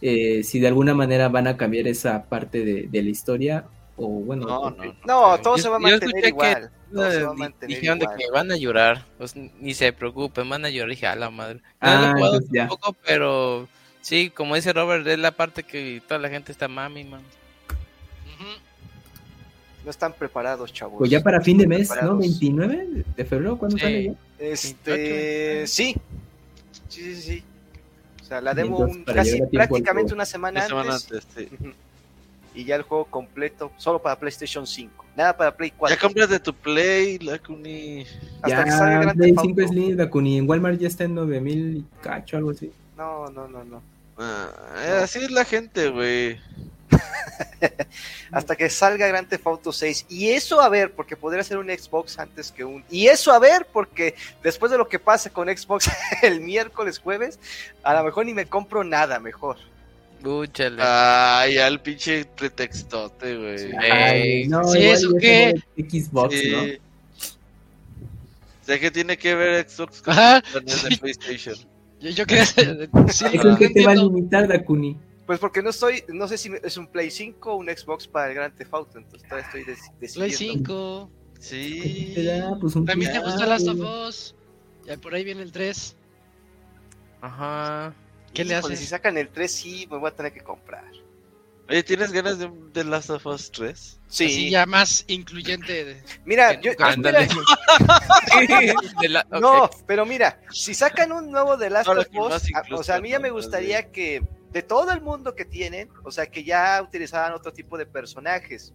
Eh, si de alguna manera van a cambiar esa parte de, de la historia o bueno, No, no, no. No, todo Yo- se va a yo mantener escuché que- igual. Todo se va a Di- mantener Dijeron de igual. que van a llorar. Pues, ni se preocupen, van a llorar. Dije, a la madre. No Ah, entonces ya. tampoco, pero sí, como dice Robert, es la parte que toda la gente está mami, mami. No están preparados, chavos. Pues ya para fin de mes, ¿no? Preparados. 29 de febrero, ¿cuándo Sí. sale ya? Este, sí. Sí, sí, sí. O sea, la demo un- casi prácticamente una semana Una semana antes. antes, sí. Y ya el juego completo, solo para PlayStation 5. Nada para Play 4. Ya compras de tu Play, la Kuni. Hasta que ya salga Grand Play Theft 5 Auto. Slim, Dakuni, en Walmart ya está en 9000 y cacho, algo así. No, no, no, no. Ah, así es la gente, güey. Hasta que salga Grand Theft Auto 6. Y eso a ver, porque podría ser un Xbox antes que un. Y eso a ver, porque después de lo que pasa con Xbox el miércoles, jueves, a lo mejor ni me compro nada mejor. Úchale. Ah, ya el pinche pretextote, güey. Sí. Ey, no, sí, igual ¿eso qué? tengo Xbox, Sí. ¿no? Sé que tiene que ver Xbox con de sí. PlayStation. Yo, yo quería. Sí, ¿Eso en qué te va a limitar, Dakuni? Pues porque no estoy, no sé si es un Play 5 o un Xbox para el Grand Theft Auto, entonces todavía estoy des- Play decidiendo. 5. Sí. ¿Qué te da? Pues un También te Play gusta Last of. Us. Ya por ahí viene el 3. Ajá. ¿Qué le Híjole, haces? Si sacan el 3, sí, me voy a tener que comprar. Oye, ¿tienes ganas de, un- de Last of Us 3? Sí, Así ya más incluyente. de- mira, yo, Ándale. mira. No, pero mira, si sacan un nuevo de Last Ahora of Us, a- o sea, a mí ya me gustaría que de todo el mundo que tienen, o sea, que ya utilizaran otro tipo de personajes.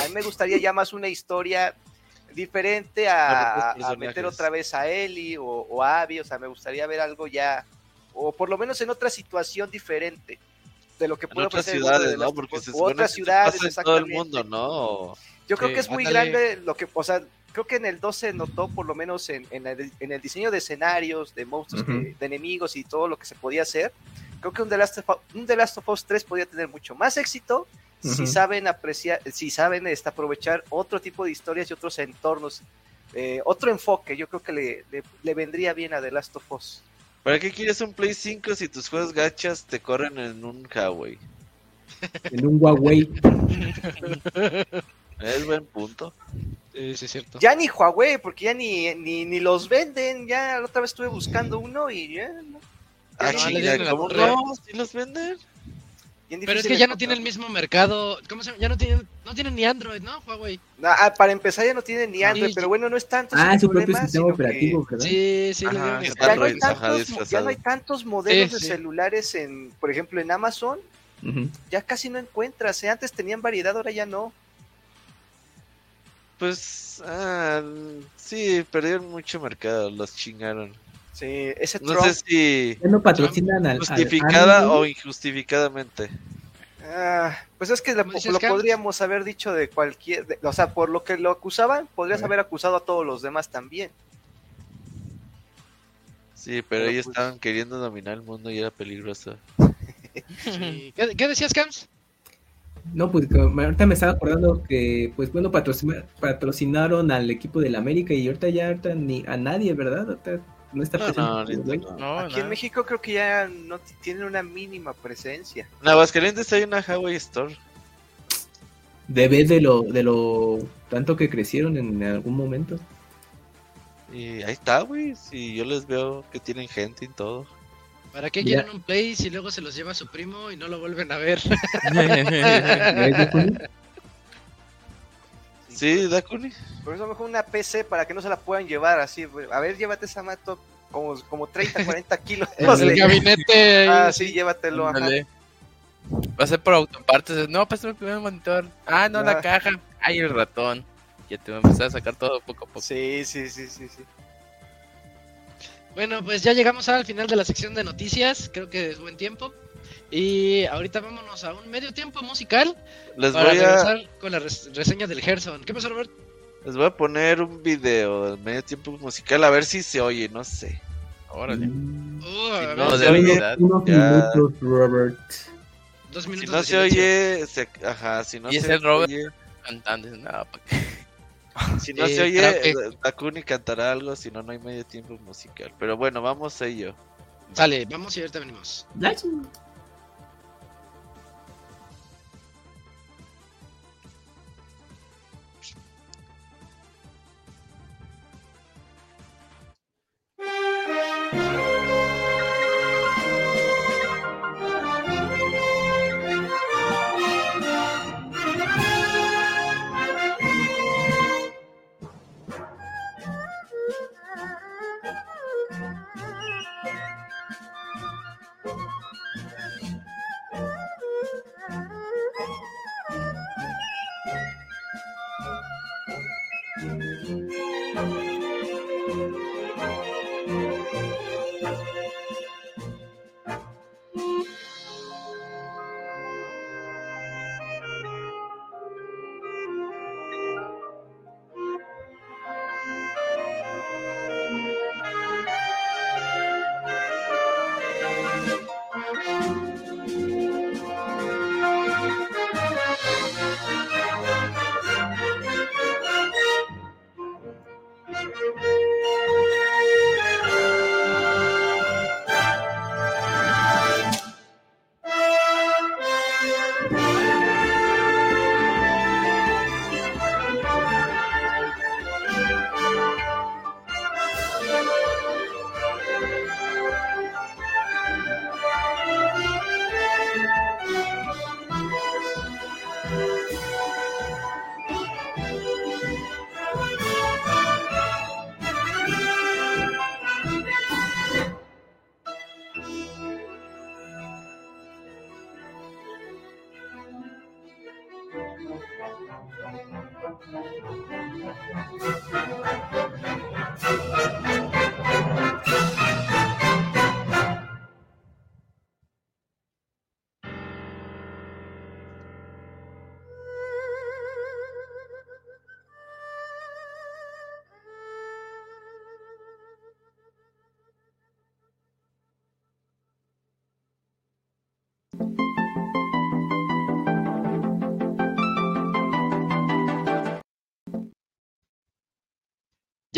A mí me gustaría ya más una historia diferente a, meter otra vez a Ellie o, o a Abby, o sea, me gustaría ver algo ya, o por lo menos en otra situación diferente de lo que puede otras ciudades, ¿no? Porque se otras ciudades, pasa en todo el mundo, ¿no? Yo creo que es muy grande lo que, o sea, creo que en el 2 se notó por lo menos en, en el, en el diseño de escenarios, de monstruos, de enemigos y todo lo que se podía hacer. Creo que un The Last of, un The Last of Us 3 podría tener mucho más éxito si saben apreciar, si saben este, aprovechar otro tipo de historias y otros entornos, eh, otro enfoque. Yo creo que le, le, le vendría bien a The Last of Us. ¿Para qué quieres un Play 5 si tus juegos gachas te corren en un Huawei? En un Huawei. Es buen punto. Sí, es cierto. Ya ni Huawei, porque ya ni, ni, ni los venden. Ya la otra vez estuve buscando uno y ya. no. Ah, no, chinga, le dieron la ¿cómo torre. no? ¿Sí los venden? Pero es que ya no tiene el mismo mercado. ¿Cómo se llama? Ya no tienen, no tienen ni Android, ¿no? Huawei. Ah, para empezar ya no tiene ni Android, Sí, pero bueno, no es tanto. Ah, su propio problema, sistema que ¿verdad? Sí, sí, Ajá, Ya no, hay Android, ajá, tantos, ya no hay tantos modelos Sí, de sí. celulares en, por ejemplo, en Amazon, ya casi no encuentras. ¿eh? Antes tenían variedad, ahora ya no. Pues, ah, sí, perdieron mucho mercado, los chingaron. Sí, ese No Trump, sé si no patrocinan al. justificada o injustificadamente. ah, pues es que lo, podríamos haber dicho de cualquier, de- o sea, por lo que lo acusaban, podrías haber acusado a todos los demás también. Sí, pero Pero ellos pues- estaban queriendo dominar el mundo y era peligroso. Sí. ¿Qué, qué decías, Cams? No, pues ahorita me estaba acordando que, pues bueno, patrocina- patrocinaron al equipo del América y ahorita ya ahorita ni a nadie, ¿verdad? Ahorita no está presente. no, güey. no. No, Aquí no. en México creo que ya no tienen una mínima presencia. En Aguascalientes hay una Huawei Store. Debe de lo, de lo tanto que crecieron en algún momento. Y ahí está, güey. Si yo les veo que tienen gente y todo. ¿Para qué quieren un Play si luego se los lleva su primo y no lo vuelven a ver? Sí, Dakuni. Por eso mejor una PC para que no se la puedan llevar así. A ver, llévate esa mato como, como 30, 40 kilos. el de- gabinete. Ah, sí, llévatelo. ajá. Va a ser por autopartes. No, pues el primer monitor. Ah, no, Ah. la caja. Ay, el ratón. Ya te va a empezar a sacar todo poco a poco. Sí, sí, sí, sí, sí. Bueno, pues ya llegamos al final de la sección de noticias. Creo que es buen tiempo. Y ahorita vámonos a un medio tiempo musical Les para voy a, regresar con la res- reseña del Gerson. ¿Qué pasó, Robert? les voy a poner un video del medio tiempo musical a ver si se oye, no sé. Órale. Ver, no, de unos- verdad, unos ya. minutos, Robert. dos Si minutos no de se silencio. oye, se, ajá, si no Y se Robert- oye, Cantando. No, ¿pa' qué? si no Eh, se oye, karaoke. eh, Takuni cantará algo, si no, no hay medio tiempo musical. Pero bueno, vamos a ello. Sale, vamos y ahorita venimos.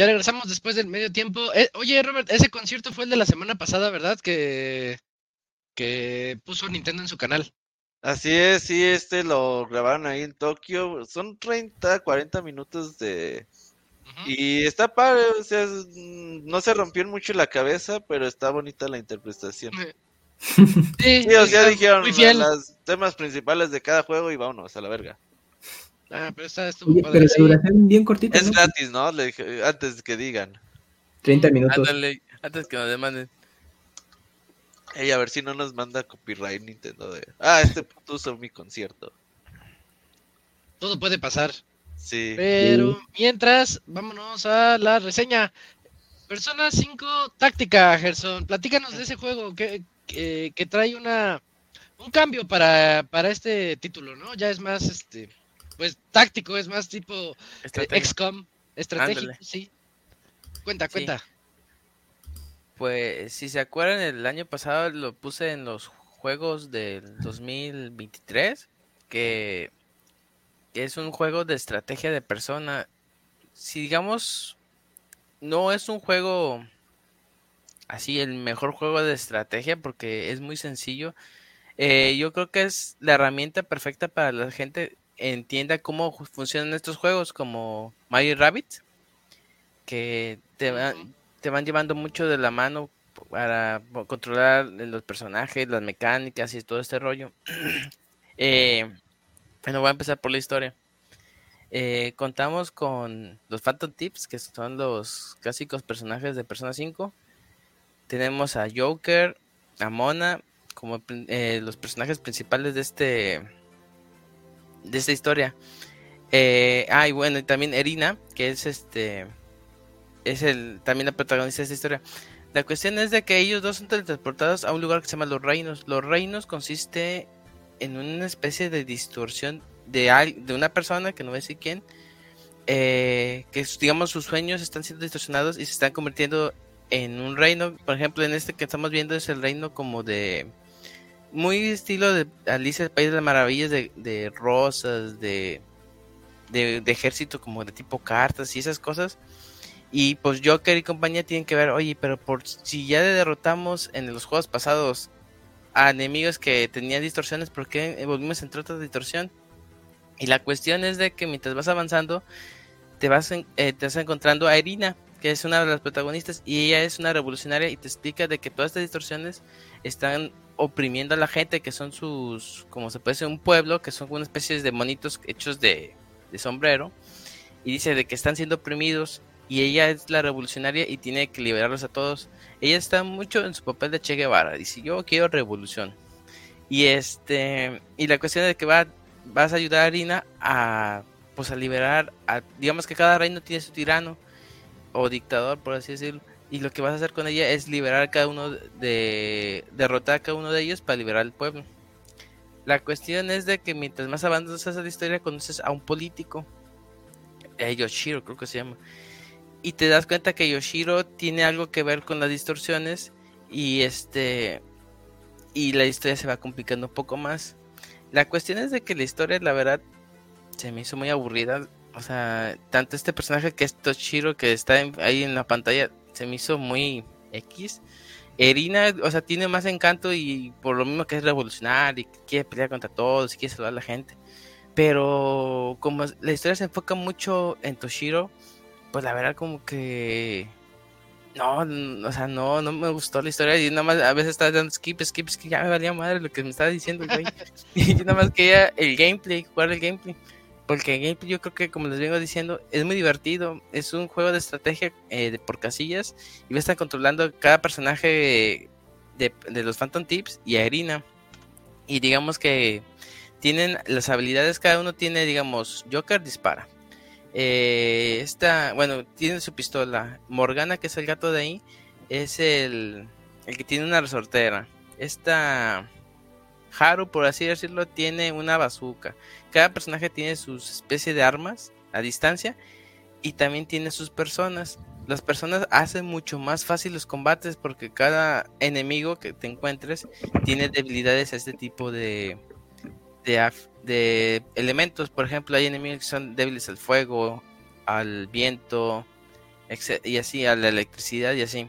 Ya regresamos después del medio tiempo. Eh, oye, Robert, ese concierto fue el de la semana pasada, ¿verdad? Que, que puso Nintendo en su canal. Así es, sí, este lo grabaron ahí en Tokio. Son 30, 40 minutos de... Y está padre, o sea, es- no se rompió mucho la cabeza, pero está bonita la interpretación. Sí, Sí, o sea, dijeron los temas principales de cada juego y vámonos a la verga. Ah, pero está, estuvo Oye, padre. pero sí. la duración bien cortita, Es ¿no? gratis, ¿no? Le dije, antes que digan. 30 minutos. Ándale, antes que nos demanden. Ey, a ver si no nos manda copyright Nintendo de... Ah, este puto usó mi concierto. Todo puede pasar. Sí. Pero mientras, vámonos a la reseña. Persona 5 Táctica, Gerson. Platícanos de ese juego que, que, que trae una un cambio para, para este título, ¿no? Ya es más, este, pues táctico, es más tipo eh, Estrategia. XCOM, estratégico, Ándale. sí. Cuenta, Sí. cuenta. Pues si se acuerdan, el año pasado lo puse en los juegos del 2023, que, que es un juego de estrategia de persona. Si digamos, no es un juego así, el mejor juego de estrategia, porque es muy sencillo. eh, yo creo que es la herramienta perfecta para la gente entienda cómo funcionan estos juegos, como Mario Rabbit, que te, va- te van llevando mucho de la mano para controlar los personajes, las mecánicas y todo este rollo. Eh, bueno, voy a empezar por la historia. Eh, contamos con los Phantom Tips, que son los clásicos personajes de Persona 5. Tenemos a Joker, a Mona, como eh, los personajes principales de este de esta historia. Eh, ah, y bueno, y también Erina, que es este es el también la protagonista de esta historia. La cuestión es de que ellos dos son teletransportados a un lugar que se llama Los Reinos. Los Reinos consiste en una especie de distorsión de, de una persona, que no voy a decir quién, eh, que digamos sus sueños están siendo distorsionados y se están convirtiendo en un reino. Por ejemplo, en este que estamos viendo es el reino como de... Muy estilo de Alicia, el País de las Maravillas, de, rosas, de, de, de ejército como de tipo cartas y esas cosas y pues Joker y compañía tienen que ver, oye, pero por si ya derrotamos en los juegos pasados a enemigos que tenían distorsiones, ¿por qué volvimos a entrar otra distorsión? Y la cuestión es de que mientras vas avanzando, te vas, eh, te vas encontrando a Irina, que es una de las protagonistas, y ella es una revolucionaria y te explica de que todas estas distorsiones están oprimiendo a la gente, que son sus, como se puede decir, un pueblo, que son una especie de monitos hechos de, de sombrero, y dice de que están siendo oprimidos y ella es la revolucionaria y tiene que liberarlos a todos. Ella está mucho en su papel de Che Guevara, dice yo quiero revolución. Y este y la cuestión es que va, vas a ayudar a Irina a pues a liberar a, digamos que cada reino tiene su tirano o dictador por así decirlo y lo que vas a hacer con ella es liberar a cada uno de derrotar a cada uno de ellos para liberar al pueblo. La cuestión es de que mientras más avanzas esa historia conoces a un político, eh, Yoshiro creo que se llama, y te das cuenta que Yoshiro tiene algo que ver con las distorsiones y este y la historia se va complicando un poco más. La cuestión es de que la historia, la verdad, se me hizo muy aburrida. O sea, tanto este personaje que es Toshiro, que está ahí en la pantalla, se me hizo muy X. Erina, o sea, tiene más encanto y por lo mismo que es revolucionario y quiere pelear contra todos y quiere salvar a la gente. Pero como la historia se enfoca mucho en Toshiro, pues la verdad como que no, o sea, no, no me gustó la historia y nada más a veces estaba dando skip, skip, skip, ya me valía madre lo que me estaba diciendo, güey. y nada más quería el gameplay, jugar el gameplay. Porque gameplay yo creo que, como les vengo diciendo, es muy divertido. Es un juego de estrategia eh, de por casillas y va a estar controlando cada personaje de, de los Phantom Tips y a Irina. Y digamos que tienen las habilidades, cada uno tiene, digamos, Joker dispara. Eh, esta, bueno, tiene su pistola. Morgana, que es el gato de ahí, es el, el que tiene una resortera. Esta Haru, por así decirlo, tiene una bazooka. Cada personaje tiene sus especie de armas a distancia y también tiene sus personas. Las personas hacen mucho más fácil los combates porque cada enemigo que te encuentres tiene debilidades a este tipo de, de, elementos. Por ejemplo, hay enemigos que son débiles al fuego, al viento, y así, a la electricidad y así.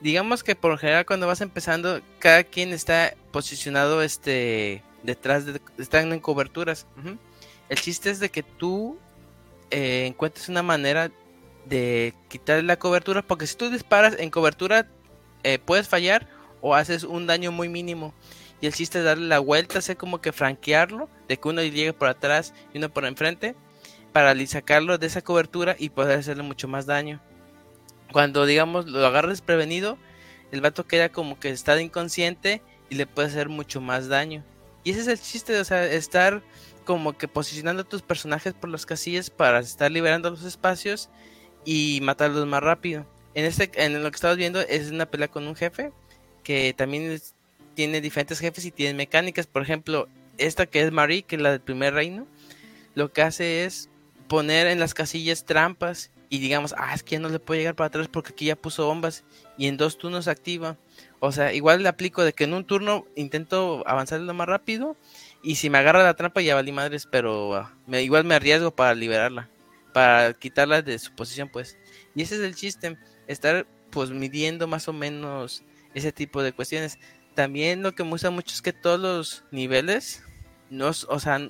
Digamos que por general cuando vas empezando, cada quien está posicionado este detrás de... están en coberturas. El chiste es de que tú eh, encuentres una manera de quitar la cobertura, porque si tú disparas en cobertura, eh, puedes fallar o haces un daño muy mínimo. Y el chiste es darle la vuelta, hacer como que franquearlo, de que uno llegue por atrás y uno por enfrente, para sacarlo de esa cobertura y poder hacerle mucho más daño. Cuando, digamos, lo agarres prevenido, el vato queda como que está inconsciente y le puede hacer mucho más daño. Y ese es el chiste, o sea, estar como que posicionando a tus personajes por las casillas para estar liberando los espacios y matarlos más rápido. En este, en lo que estamos viendo es una pelea con un jefe que también tiene diferentes jefes y tiene mecánicas. Por ejemplo, esta que es Marie, que es la del primer reino, lo que hace es poner en las casillas trampas y digamos, ah, es que ya no le puedo llegar para atrás porque aquí ya puso bombas y en dos turnos activa. O sea, igual le aplico de que en un turno intento avanzar lo más rápido y si me agarra la trampa ya valí madres, pero ah, me, igual me arriesgo para liberarla, para quitarla de su posición, pues. Y ese es el chiste, estar pues midiendo más o menos ese tipo de cuestiones también lo que me gusta mucho es que todos los niveles, no, o sea,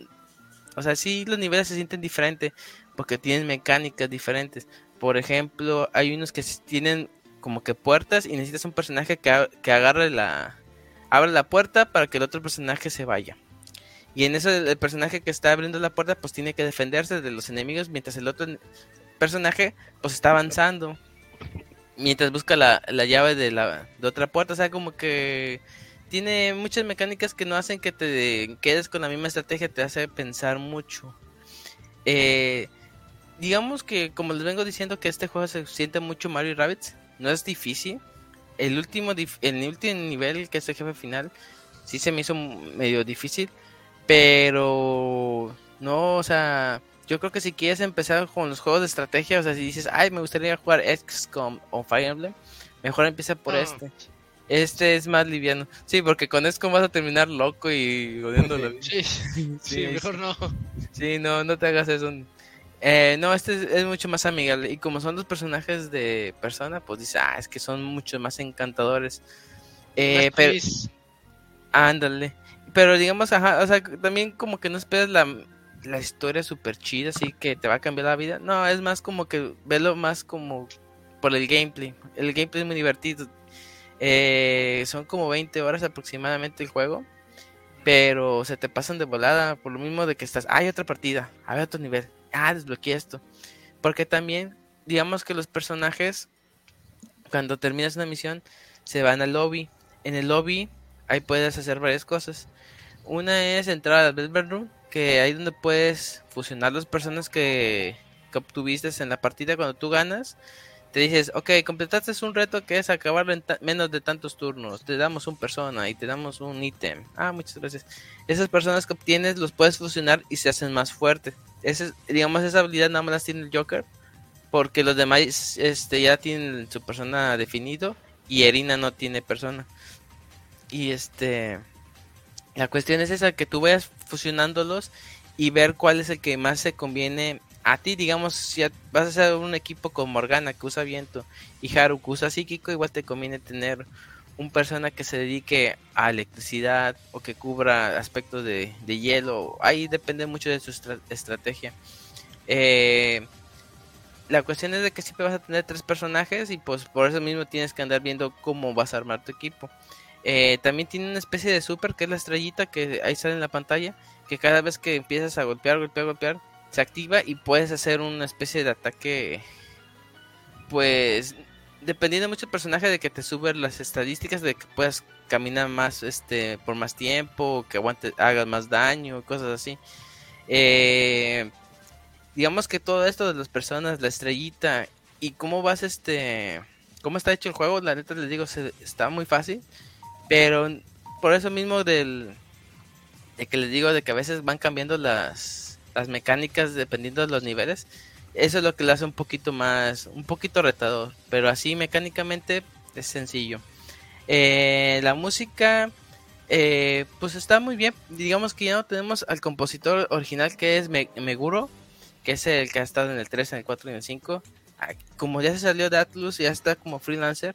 o sea, sí los niveles se sienten diferentes porque tienen mecánicas diferentes. Por ejemplo, hay unos que tienen como que puertas y necesitas un personaje que, que agarre la, abre la puerta para que el otro personaje se vaya. Y en eso el personaje que está abriendo la puerta pues tiene que defenderse de los enemigos mientras el otro personaje pues está avanzando mientras busca la, llave de la de otra puerta, o sea, como que tiene muchas mecánicas que no hacen que te quedes con la misma estrategia, te hace pensar mucho. Eh, digamos que, como les vengo diciendo, que este juego se siente mucho Mario Rabbits, no es difícil, el último, el último nivel, que es el jefe final, sí se me hizo medio difícil, pero no, o sea, yo creo que si quieres empezar con los juegos de estrategia, o sea, si dices, ay, me gustaría jugar XCOM o Fire Emblem, mejor empieza por este. Este es más liviano. Sí, porque con XCOM vas a terminar loco y odiándolo. Sí, sí, mejor no. Sí, no, no te hagas eso. Eh, no, este es, mucho más amigable. Y como son los personajes de persona, pues dices, ah, es que son mucho más encantadores. Eh, pero. Ándale. Pero digamos, ajá, o sea, también como que no esperas la, la historia súper chida, así que te va a cambiar la vida. No, es más como que verlo más como por el gameplay. El gameplay es muy divertido. Eh, son como 20 horas aproximadamente el juego. Pero se te pasan de volada por lo mismo de que estás, hay otra partida, hay otro nivel, ah, desbloqueé esto. Porque también, digamos que los personajes, cuando terminas una misión, se van al lobby. En el lobby, ahí puedes hacer varias cosas. Una es entrar al Bedroom, que ahí donde puedes fusionar las personas que, que obtuviste en la partida cuando tú ganas. Te dices, ok, completaste un reto que es acabarlo en menos de tantos turnos. Te damos un persona y te damos un ítem. Ah, muchas gracias. Esas personas que obtienes los puedes fusionar y se hacen más fuertes. Ese, digamos, esa habilidad nada más las tiene el Joker. Porque los demás este, ya tienen su persona definido. Y Erina no tiene persona. Y este la cuestión es esa, que tú vayas fusionándolos y ver cuál es el que más se conviene a ti. Digamos, si vas a hacer un equipo con Morgana que usa viento y Haru que usa psíquico, igual te conviene tener un persona que se dedique a electricidad o que cubra aspectos de, hielo. Ahí depende mucho de su estrategia. Eh, la cuestión es de que siempre vas a tener tres personajes y pues por eso mismo tienes que andar viendo cómo vas a armar tu equipo. Eh, también tiene una especie de super que es la estrellita que ahí sale en la pantalla. Que cada vez que empiezas a golpear, golpear, golpear, se activa y puedes hacer una especie de ataque. Pues dependiendo mucho del personaje de que te suben las estadísticas de que puedas caminar más este por más tiempo, que aguante, hagas más daño, cosas así. Eh, digamos que todo esto de las personas, la estrellita y cómo vas este, cómo está hecho el juego, la neta les digo, se, está muy fácil. Pero por eso mismo del de que les digo de que a veces van cambiando las, las mecánicas dependiendo de los niveles, eso es lo que le hace un poquito más, un poquito retador, pero así mecánicamente es sencillo. Eh, la música, eh, pues está muy bien, digamos que ya no tenemos al compositor original que es Meguro, que es el que ha estado en el 3, en el 4 y en el 5. Ah, como ya se salió de Atlus, ya está como freelancer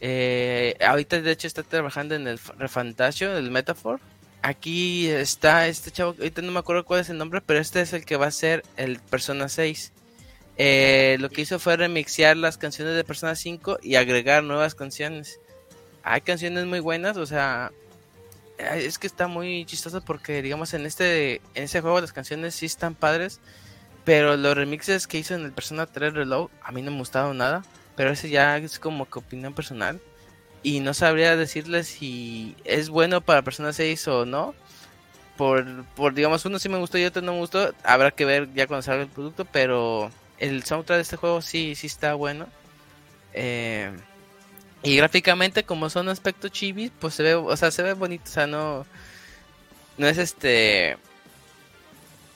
eh, ahorita de hecho está trabajando en el Refantasio, el Metaphor. Aquí está este chavo, ahorita no me acuerdo cuál es el nombre, pero este es el que va a ser el Persona 6. Eh, lo que hizo fue remixear las canciones de Persona 5 y agregar nuevas canciones. Hay canciones muy buenas, o sea, es que está muy chistoso porque digamos en este en ese juego las canciones sí están padres, pero los remixes que hizo en el Persona 3 Reload a mí no me gustaron nada pero ese ya es como que opinión personal. Y no sabría decirle si es bueno para Persona 6 o no. Por, por, digamos, uno sí me gustó y otro no me gustó. Habrá que ver ya cuando salga el producto, pero el soundtrack de este juego sí, sí está bueno. Eh, y gráficamente, como son aspectos chivis, pues se ve, o sea, se ve bonito, o sea, no, no es este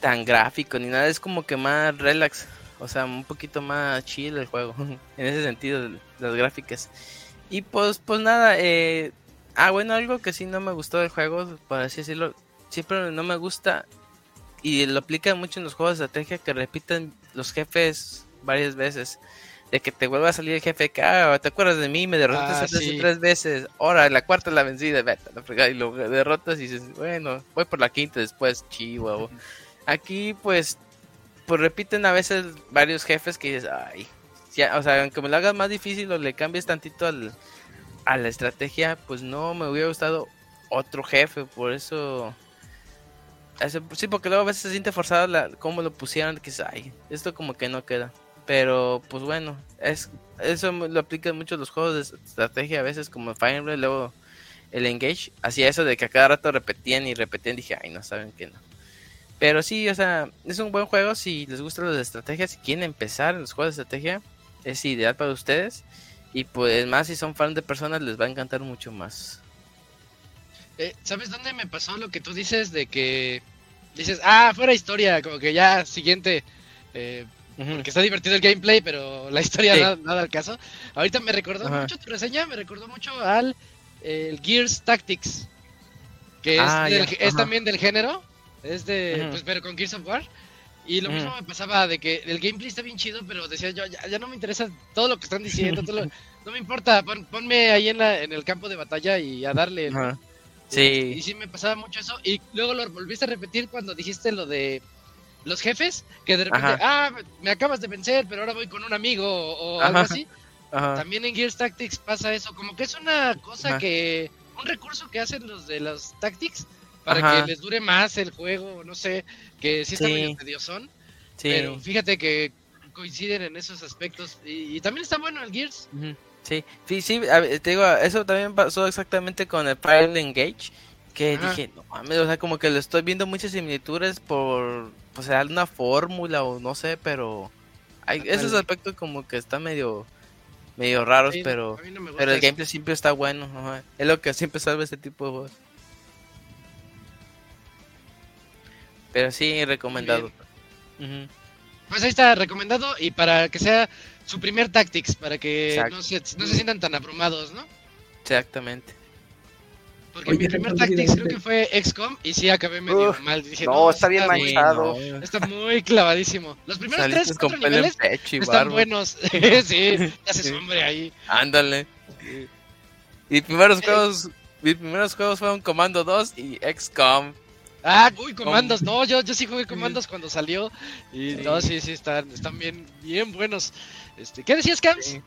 tan gráfico ni nada, es como que más relax. O sea, un poquito más chill el juego. en ese sentido, las gráficas. Y pues, pues nada, eh, ah, bueno, algo que sí no me gustó del juego, por así decirlo, siempre no me gusta y lo aplica mucho en los juegos de estrategia que repiten los jefes varias veces. De que te vuelva a salir el jefe que, ah, te acuerdas de mí, me derrotaste ah, tres veces, ahora la cuarta es la vencida, y lo derrotas y dices, bueno, voy por la quinta después, chivo. Aquí pues pues repiten a veces varios jefes que dices, ay, o sea, aunque me lo hagas más difícil o le cambies tantito al, a la estrategia, pues no me hubiera gustado otro jefe, por eso... Sí, porque luego a veces se siente forzado la, cómo lo pusieron, que es, ay, esto como que no queda. Pero pues bueno, es eso lo aplican mucho los juegos de estrategia a veces como Fire Emblem, luego el Engage, hacía eso de que a cada rato repetían y repetían, dije, ay, no saben que no. Pero sí, o sea, es un buen juego si les gustan las estrategias, si quieren empezar los juegos de estrategia, es ideal para ustedes. Y pues más si son fans de personas les va a encantar mucho más. Eh, ¿Sabes dónde me pasó lo que tú dices de que dices, ah, fuera historia, como que ya siguiente, eh, porque está divertido el gameplay, pero la historia Sí. nada, nada al caso. Ahorita me recordó Ajá. mucho tu reseña, me recordó mucho al el Gears Tactics, que es, Ah, del- es también del género, es de, pues, pero con Gears of War. Y lo Ujú. mismo me pasaba de que el gameplay está bien chido, pero decía yo, ya, ya no me interesa todo lo que están diciendo, todo lo- no me importa, pon- ponme ahí en, la, en el campo de batalla y a darle. ¿no? Ajá. Y Sí, sí me pasaba mucho eso. Y luego lo volviste a repetir cuando dijiste lo de los jefes, que de repente, Ajá. ah, me acabas de vencer, pero ahora voy con un amigo o, o algo así. ajá. También en Gears Tactics pasa eso, como que es una cosa Ajá. que, un recurso que hacen los de los Tactics para Ajá. que les dure más el juego, no sé, que sí está Sí. medio tediosón, Sí. pero fíjate que coinciden en esos aspectos y, y también está bueno el Gears. Sí, sí, te digo, eso también pasó exactamente con el Fire Engage, que Ajá. dije, no mames, o sea, como que le estoy viendo muchas similitudes por, pues, alguna fórmula o no sé, pero hay esos aspectos como que están medio, medio raros, Sí, pero, no pero el gameplay siempre está bueno, es lo que siempre salva este tipo de juegos. Pero sí, recomendado. Ujú, Pues ahí está, recomendado y para que sea su primer Tactics, para que no se, no se sientan tan abrumados, ¿no? Exactamente. Porque Oye, mi primer Tactics creo que fue XCOM y sí acabé medio Uf, mal. Dije, no, está bien manchado. Sí, no, Está muy clavadísimo. Los primeros saliste tres, con cuatro niveles pecho y están barba. buenos. sí, te haces Sí. hombre ahí. Ándale. Y primeros juegos, mis primeros juegos fueron Comando 2 y XCOM. Ah, uy, comandos. No, yo, yo sí jugué comandos cuando salió. Y Sí. no, sí, sí, están, están bien, bien buenos. Este, ¿Qué decías, Cams? Sí.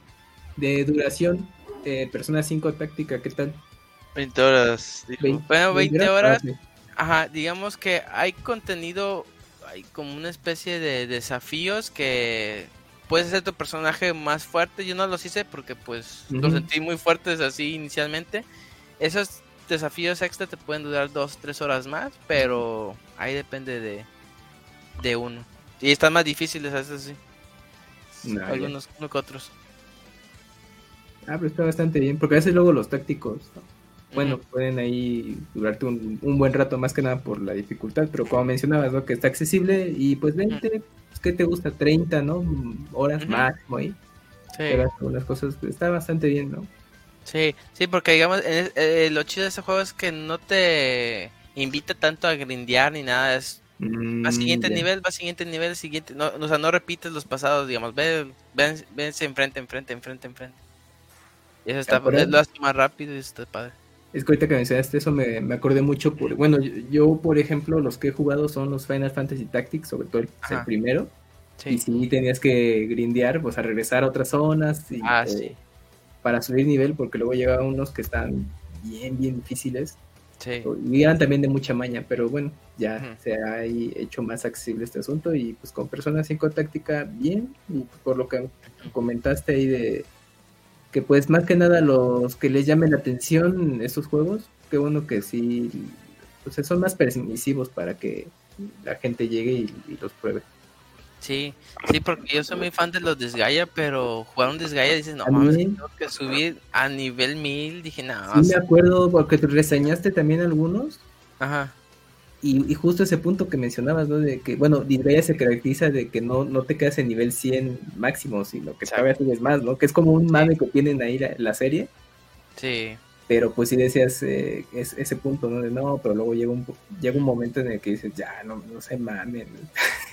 De duración, eh, Persona 5 táctica, ¿qué tal? 20 horas. dijo. Bueno, 20 horas. Ah, sí. Ajá, digamos que hay contenido, hay como una especie de desafíos que puedes hacer tu personaje más fuerte. Yo no los hice porque pues los sentí muy fuertes así inicialmente. Esos desafíos extra te pueden durar dos, tres horas más, pero ahí depende de, de uno. Y están más difíciles a veces sí. No. Algunos uno que otros. Ah, pero está bastante bien, porque a veces luego los tácticos, ¿no? bueno, pueden ahí durarte un, un buen rato más que nada por la dificultad, pero como mencionabas, ¿no? Que está accesible y pues 20, pues, ¿qué te gusta? 30, ¿no? Horas máximo ahí. Sí. Das algunas cosas, está bastante bien, ¿no? Sí, sí, porque digamos, en eh, lo chido de este juego es que no te invita tanto a grindear ni nada, es Mm, a siguiente ya. nivel, va a siguiente nivel, siguiente, no, o sea, no repites los pasados, digamos, ve, ven, vense enfrente, enfrente, enfrente, enfrente. Y eso está, lo hace más rápido y eso está padre. Es que ahorita que mencionaste eso me, me acordé mucho por, bueno, yo, yo, por ejemplo, los que he jugado son los Final Fantasy Tactics, sobre todo el, primero, y Sí. sí tenías que grindear, pues a regresar a otras zonas y, Ah, sí, para subir nivel, porque luego llegaban unos que están bien, bien difíciles. sí. Y eran también de mucha maña, pero bueno, ya se ha hecho más accesible este asunto y pues con Persona 5 táctica bien, y por lo que comentaste ahí de que pues más que nada los que les llame la atención estos juegos, qué bueno que sí, pues son más permisivos para que la gente llegue y, y los pruebe. Sí, sí, porque yo soy muy fan de los Desgaia, pero jugar un Desgaia dices, no mames, tengo que subir a nivel 1000, dije, no, Sí me acuerdo porque te reseñaste también algunos ajá, Y, y justo ese punto que mencionabas, ¿no? De que, bueno, Disgaea se caracteriza de que no, no te quedas en nivel 100 máximo, sino que todavía subes más, ¿no? Que es como un mame que tienen ahí la, la serie, sí, pero pues sí decías eh, es- ese punto, ¿no? De no, pero luego llega un, llega un momento en el que dices, ya, no, no se mamen.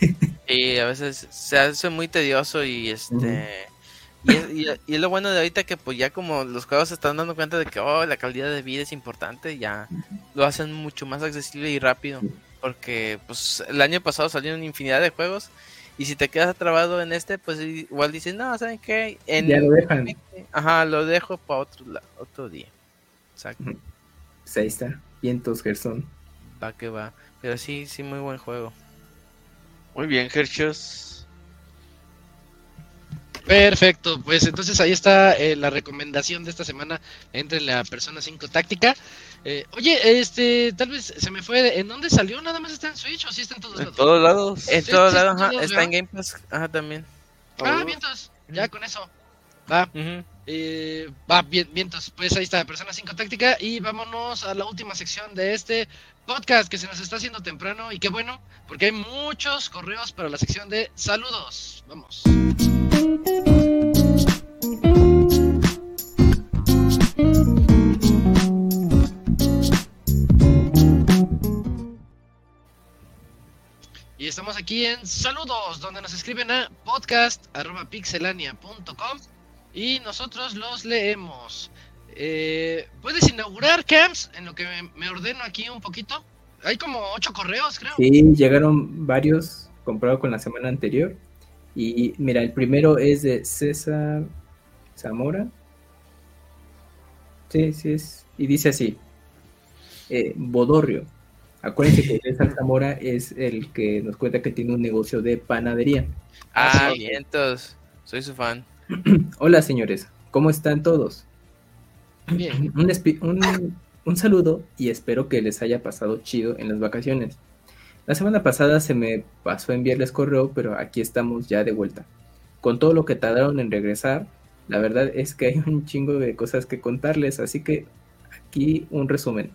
Y a veces se hace muy tedioso y este y, es, y- y es lo bueno de ahorita que pues ya como los juegos se están dando cuenta de que oh, la calidad de vida es importante, ya lo hacen mucho más accesible y rápido. Porque pues el año pasado salieron infinidad de juegos y si te quedas atrapado en este, pues igual dices, no, ¿saben qué? En, Ya lo dejan. Ajá, lo dejo para otro, otro día. Exacto, Pues ahí está, vientos, Gerson. va que va. Pero sí, sí, muy buen juego. Muy bien, Herchos. Perfecto, pues entonces ahí está eh, la recomendación de esta semana entre la Persona 5 táctica. Eh, oye, este, tal vez se me fue, ¿en dónde salió? ¿Nada más está en Switch o sí está en todos En lados? todos lados. En Sí, todos sí, lados, sí, ajá, todos, está en. Game Pass, ajá, también. Ah, bien, entonces, ya con eso. Va. Eh, va, bien, vientos, pues ahí está, Persona 5 Táctica. Y vámonos a la última sección de este podcast que se nos está haciendo temprano. Y qué bueno, porque hay muchos correos para la sección de saludos. Vamos. Y estamos aquí en Saludos, donde nos escriben a podcast.pixelania.com y nosotros los leemos. Eh, ¿Puedes inaugurar, Camps? En lo que me, me ordeno aquí un poquito. Hay como ocho correos, creo. Sí, llegaron varios comprados con la semana anterior. Y mira, el primero es de César Zamora. Sí, sí es. Y dice así. Eh, Bodorrio. Acuérdense que César Zamora es el que nos cuenta que tiene un negocio de panadería. Ah, vientos. Soy su fan. Hola señores, ¿cómo están todos? Bien. Un, espi- un- un saludo y espero que les haya pasado chido en las vacaciones. La semana pasada se me pasó enviarles correo, pero aquí estamos ya de vuelta. Con todo lo que tardaron en regresar, la verdad es que hay un chingo de cosas que contarles, así que aquí un resumen.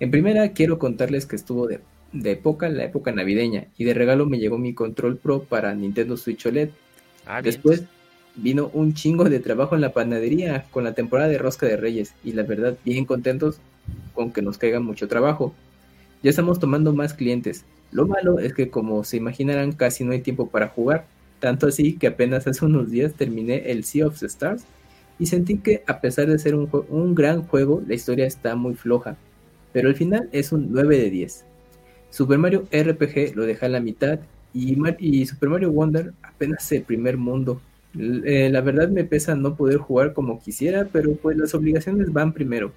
En primera, quiero contarles que estuvo de, de época la época navideña y de regalo me llegó mi control pro para Nintendo Switch OLED. Ah, Después. Vino un chingo de trabajo en la panadería con la temporada de Rosca de Reyes y la verdad bien contentos con que nos caiga mucho trabajo. Ya estamos tomando más clientes. Lo malo es que como se imaginarán casi no hay tiempo para jugar, tanto así que apenas hace unos días terminé el Sea of Stars y sentí que a pesar de ser un, un gran juego, la historia está muy floja, pero al final es un 9 de 10. Super Mario RPG lo dejé a la mitad y, y Super Mario Wonder apenas el primer mundo. Eh, la verdad me pesa no poder jugar como quisiera, pero pues las obligaciones van primero.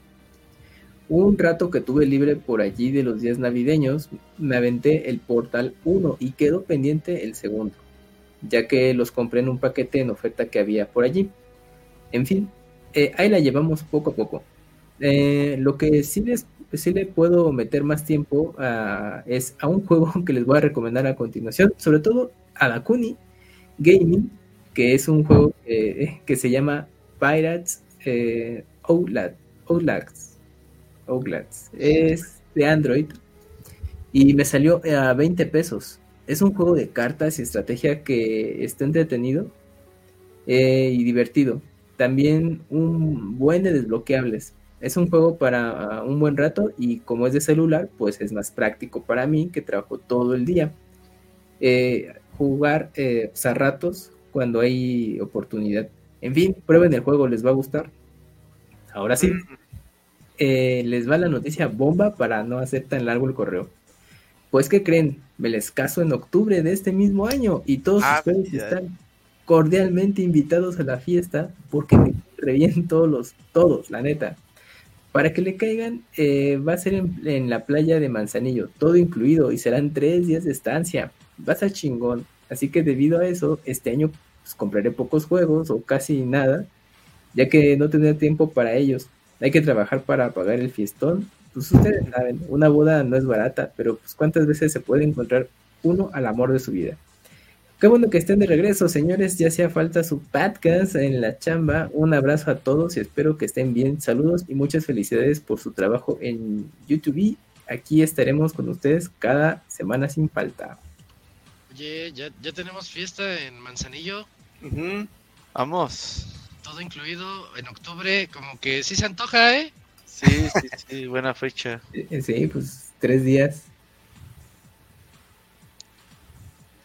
Un rato que tuve libre por allí de los días navideños, me aventé el Portal 1 y quedó pendiente el segundo, ya que los compré en un paquete en oferta que había por allí. En fin, eh, ahí la llevamos poco a poco. Eh, lo que sí les sí le puedo meter más tiempo es a un juego que les voy a recomendar a continuación, sobre todo a Dakuni Gaming, que es un juego que se llama Pirates eh, Outlast, Outlast. Es de Android y me salió a 20 pesos. Es un juego de cartas y estrategia que está entretenido eh, y divertido. También un buen de desbloqueables. Es un juego para uh, un buen rato y como es de celular, pues es más práctico para mí que trabajo todo el día. Eh, jugar eh, pues, a ratos cuando hay oportunidad. En fin, prueben el juego, les va a gustar. Ahora sí, eh, les va la noticia bomba para no hacer tan largo el correo. Pues, ¿qué creen? Me les caso en octubre de este mismo año y todos Ah, ustedes están cordialmente invitados a la fiesta porque me re bien todos los, todos, la neta. Para que le caigan, eh, va a ser en, en la playa de Manzanillo, todo incluido, y serán tres días de estancia. Va a chingón. Así que debido a eso, este año pues, compraré pocos juegos o casi nada, ya que no tendré tiempo para ellos. Hay que trabajar para pagar el fiestón. Pues ustedes saben, una boda no es barata, pero pues cuántas veces se puede encontrar uno al amor de su vida. Qué bueno que estén de regreso, señores. Ya hacía falta su podcast en la chamba. Un abrazo a todos y espero que estén bien. Saludos y muchas felicidades por su trabajo en YouTube. Aquí estaremos con ustedes cada semana sin falta. Oye, ya, ya tenemos fiesta en Manzanillo, Vamos. todo incluido en octubre, como que sí se antoja, ¿eh? Sí, sí, sí, buena fecha. Eh, Sí, pues tres días.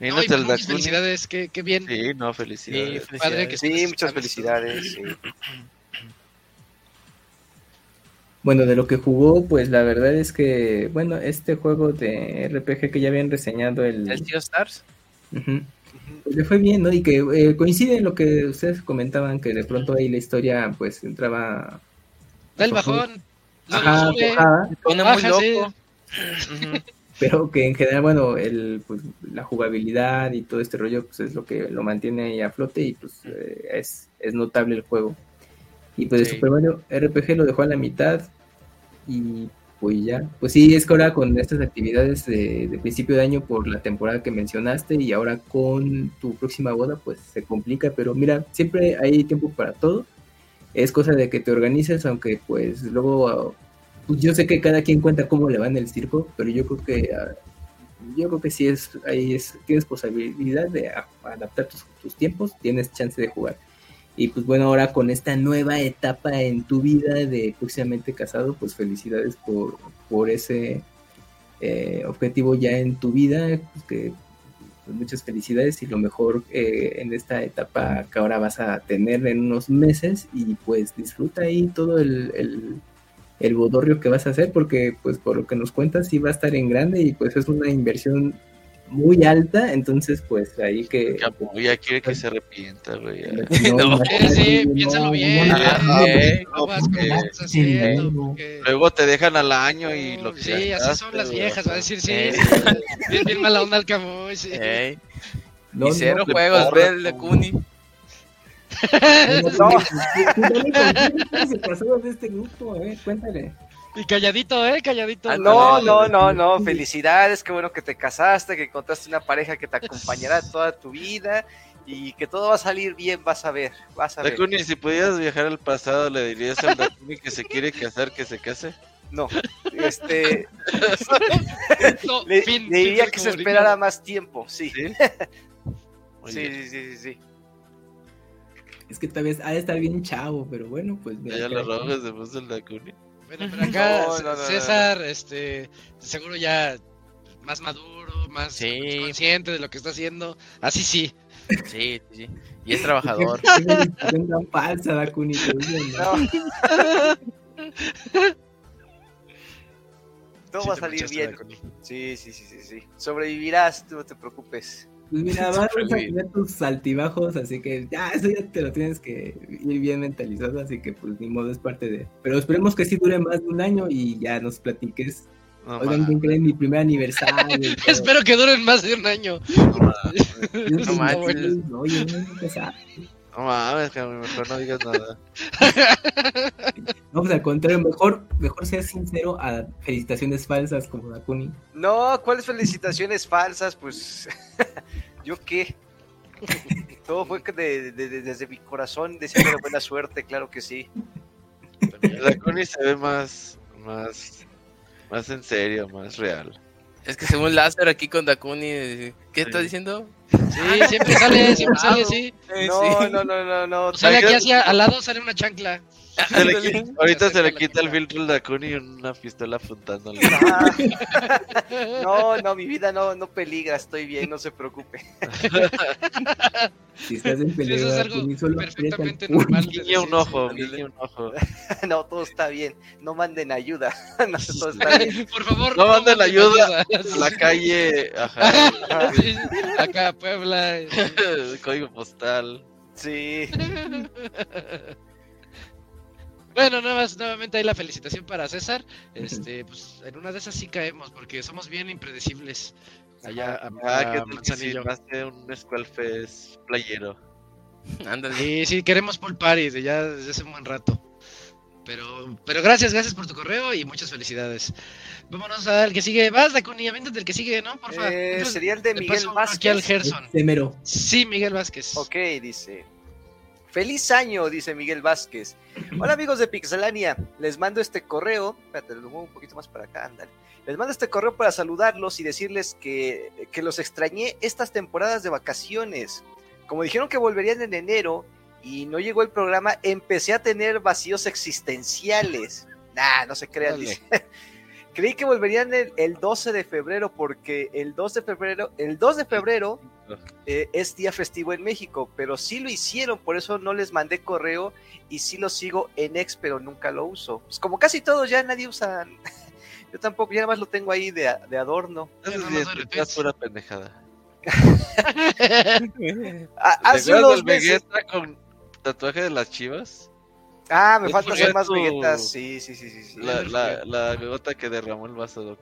No, y muchas Dakuni. felicidades, qué, qué bien. Sí, no, felicidades. Sí, Padre que Sí, muchas felicidades. sí. Bueno, de lo que jugó, pues la verdad es que, bueno, este juego de RPG que ya habían reseñado el... ¿El of Stars? Pues le fue bien, ¿no? Y que eh, coincide en lo que ustedes comentaban, que de pronto ahí la historia pues entraba... Da el bajón. Ajá, sube, pone muy loco. Pero que en general, bueno, el, pues, la jugabilidad y todo este rollo pues es lo que lo mantiene ahí a flote y pues eh, es, es notable el juego. Y pues el Sí. Super Mario RPG lo dejó a la mitad y ya, pues sí, es que ahora con estas actividades de, principio de año por la temporada que mencionaste y ahora con tu próxima boda pues se complica, pero mira, siempre hay tiempo para todo es cosa de que te organices, aunque pues luego, pues, yo sé que cada quien cuenta cómo le va en el circo, pero yo creo que ah, yo creo que sí es, ahí es, tienes posibilidad de adaptar tus, tiempos, tienes chance de jugar. Y pues bueno, ahora con esta nueva etapa en tu vida de próximamente casado, pues felicidades por, por ese eh, objetivo ya en tu vida, pues, que pues, muchas felicidades y lo mejor eh, en esta etapa que ahora vas a tener en unos meses y pues disfruta ahí todo el, el, el bodorrio que vas a hacer porque pues por lo que nos cuentas sí va a estar en grande y pues es una inversión muy alta, entonces pues ahí que... Ya, quiere que se arrepienta, güey. No, sí, piénsalo bien. Luego te dejan al año y lo que Sí, así son las viejas, va a decir, sí, bien, bien mala onda el Camuy, sí. y cero juegos, ve el de Kuni. No, pasó de este grupo, eh, cuéntale. Y calladito, ¿eh? Calladito. Ah, no, no, no, no. Felicidades, qué bueno que te casaste, que encontraste una pareja que te acompañará toda tu vida y que todo va a salir bien, vas a ver, vas a ver. Dakuni, si pudieras viajar al pasado, ¿le dirías al Dakuni que se quiere casar, que se case? No, este... le, diría que se esperara más tiempo, sí. ¿Sí? sí, sí, sí, sí, Es que tal vez ha de estar bien chavo, pero bueno, pues... Ya lo rojas después del Dakuni. Bueno, pero acá César, este, seguro ya más maduro, más consciente de lo que está haciendo. Así sí. Sí, sí. Y es trabajador. falsa la Todo va a salir bien. Sí, sí, sí, sí, sí. Sobrevivirás, tú no te preocupes. Pues mira, vas a tener tus altibajos, así que ya, eso ya te lo tienes que ir bien mentalizado, así que pues ni modo es parte de... Pero esperemos que sí dure más de un año y ya nos platiques. No, Oigan, ¿quién creen mi primer aniversario? Espero que duren más de un año. No. No, yo no no mames, que a mí mejor no digas nada. no, pues al contrario, mejor, mejor seas sincero a felicitaciones falsas como Dakuni. No, ¿cuáles felicitaciones falsas? Pues, ¿yo qué? Todo fue de, de, desde mi corazón deseando buena suerte, claro que sí. Dakuni se ve más, más, más en serio, más real. Es que según Lázaro aquí con Dakuni, ¿qué está diciendo? Sí, siempre sale, siempre sale así. No, no, no, no, no. Sale aquí hacia al lado, sale una chancla. Ahorita se le quita el filtro al Dakuni y una pistola apuntándole. No, no, mi vida no, no peligra, estoy bien, no se preocupe. Si estás en peligro, eso es algo perfectamente normal. Guiña un ojo, guiña un ojo. No, todo está bien, no manden ayuda. No, todo está bien. Por favor, no, manden ayuda a la calle. Ajá. Sí, acá, Puebla. Código postal. Sí. Bueno, nuevamente hay la felicitación para César. Este, pues en una de esas sí caemos porque somos bien impredecibles. Allá a, ah, a Manzanillo. Si un Squalfest playero. Ándale. Sí, sí, queremos pool party de ya desde hace un buen rato. Pero, pero gracias, gracias por tu correo y muchas felicidades. Vámonos al que sigue. Vas, Dakuni, avéntate el que sigue, ¿no? Por favor. Eh, sería el de Miguel Vázquez. Aquí al Gerson. Sí, Miguel Vázquez. Ok, dice. Feliz año, dice Miguel Vázquez. Hola amigos de Pixelania, les mando este correo. Espérate, lo muevo un poquito más para acá, ándale. Les mando este correo para saludarlos y decirles que, que los extrañé estas temporadas de vacaciones. Como dijeron que volverían en enero y no llegó el programa, empecé a tener vacíos existenciales. Nah, no se crean, dice. Creí que volverían el, el, 12 de febrero porque el 2 de febrero, el 2 de febrero eh, es día festivo en México, pero sí lo hicieron, por eso no les mandé correo y sí lo sigo en ex, pero nunca lo uso. Pues como casi todos ya nadie usa, yo tampoco, ya nada más lo tengo ahí de, de adorno. Es pura pendejada. Hace unos meses... con tatuaje de las chivas? Ah, me falta hacer más veguetas. Sí, sí, sí, sí. La, la, la, gota que derramó el vaso de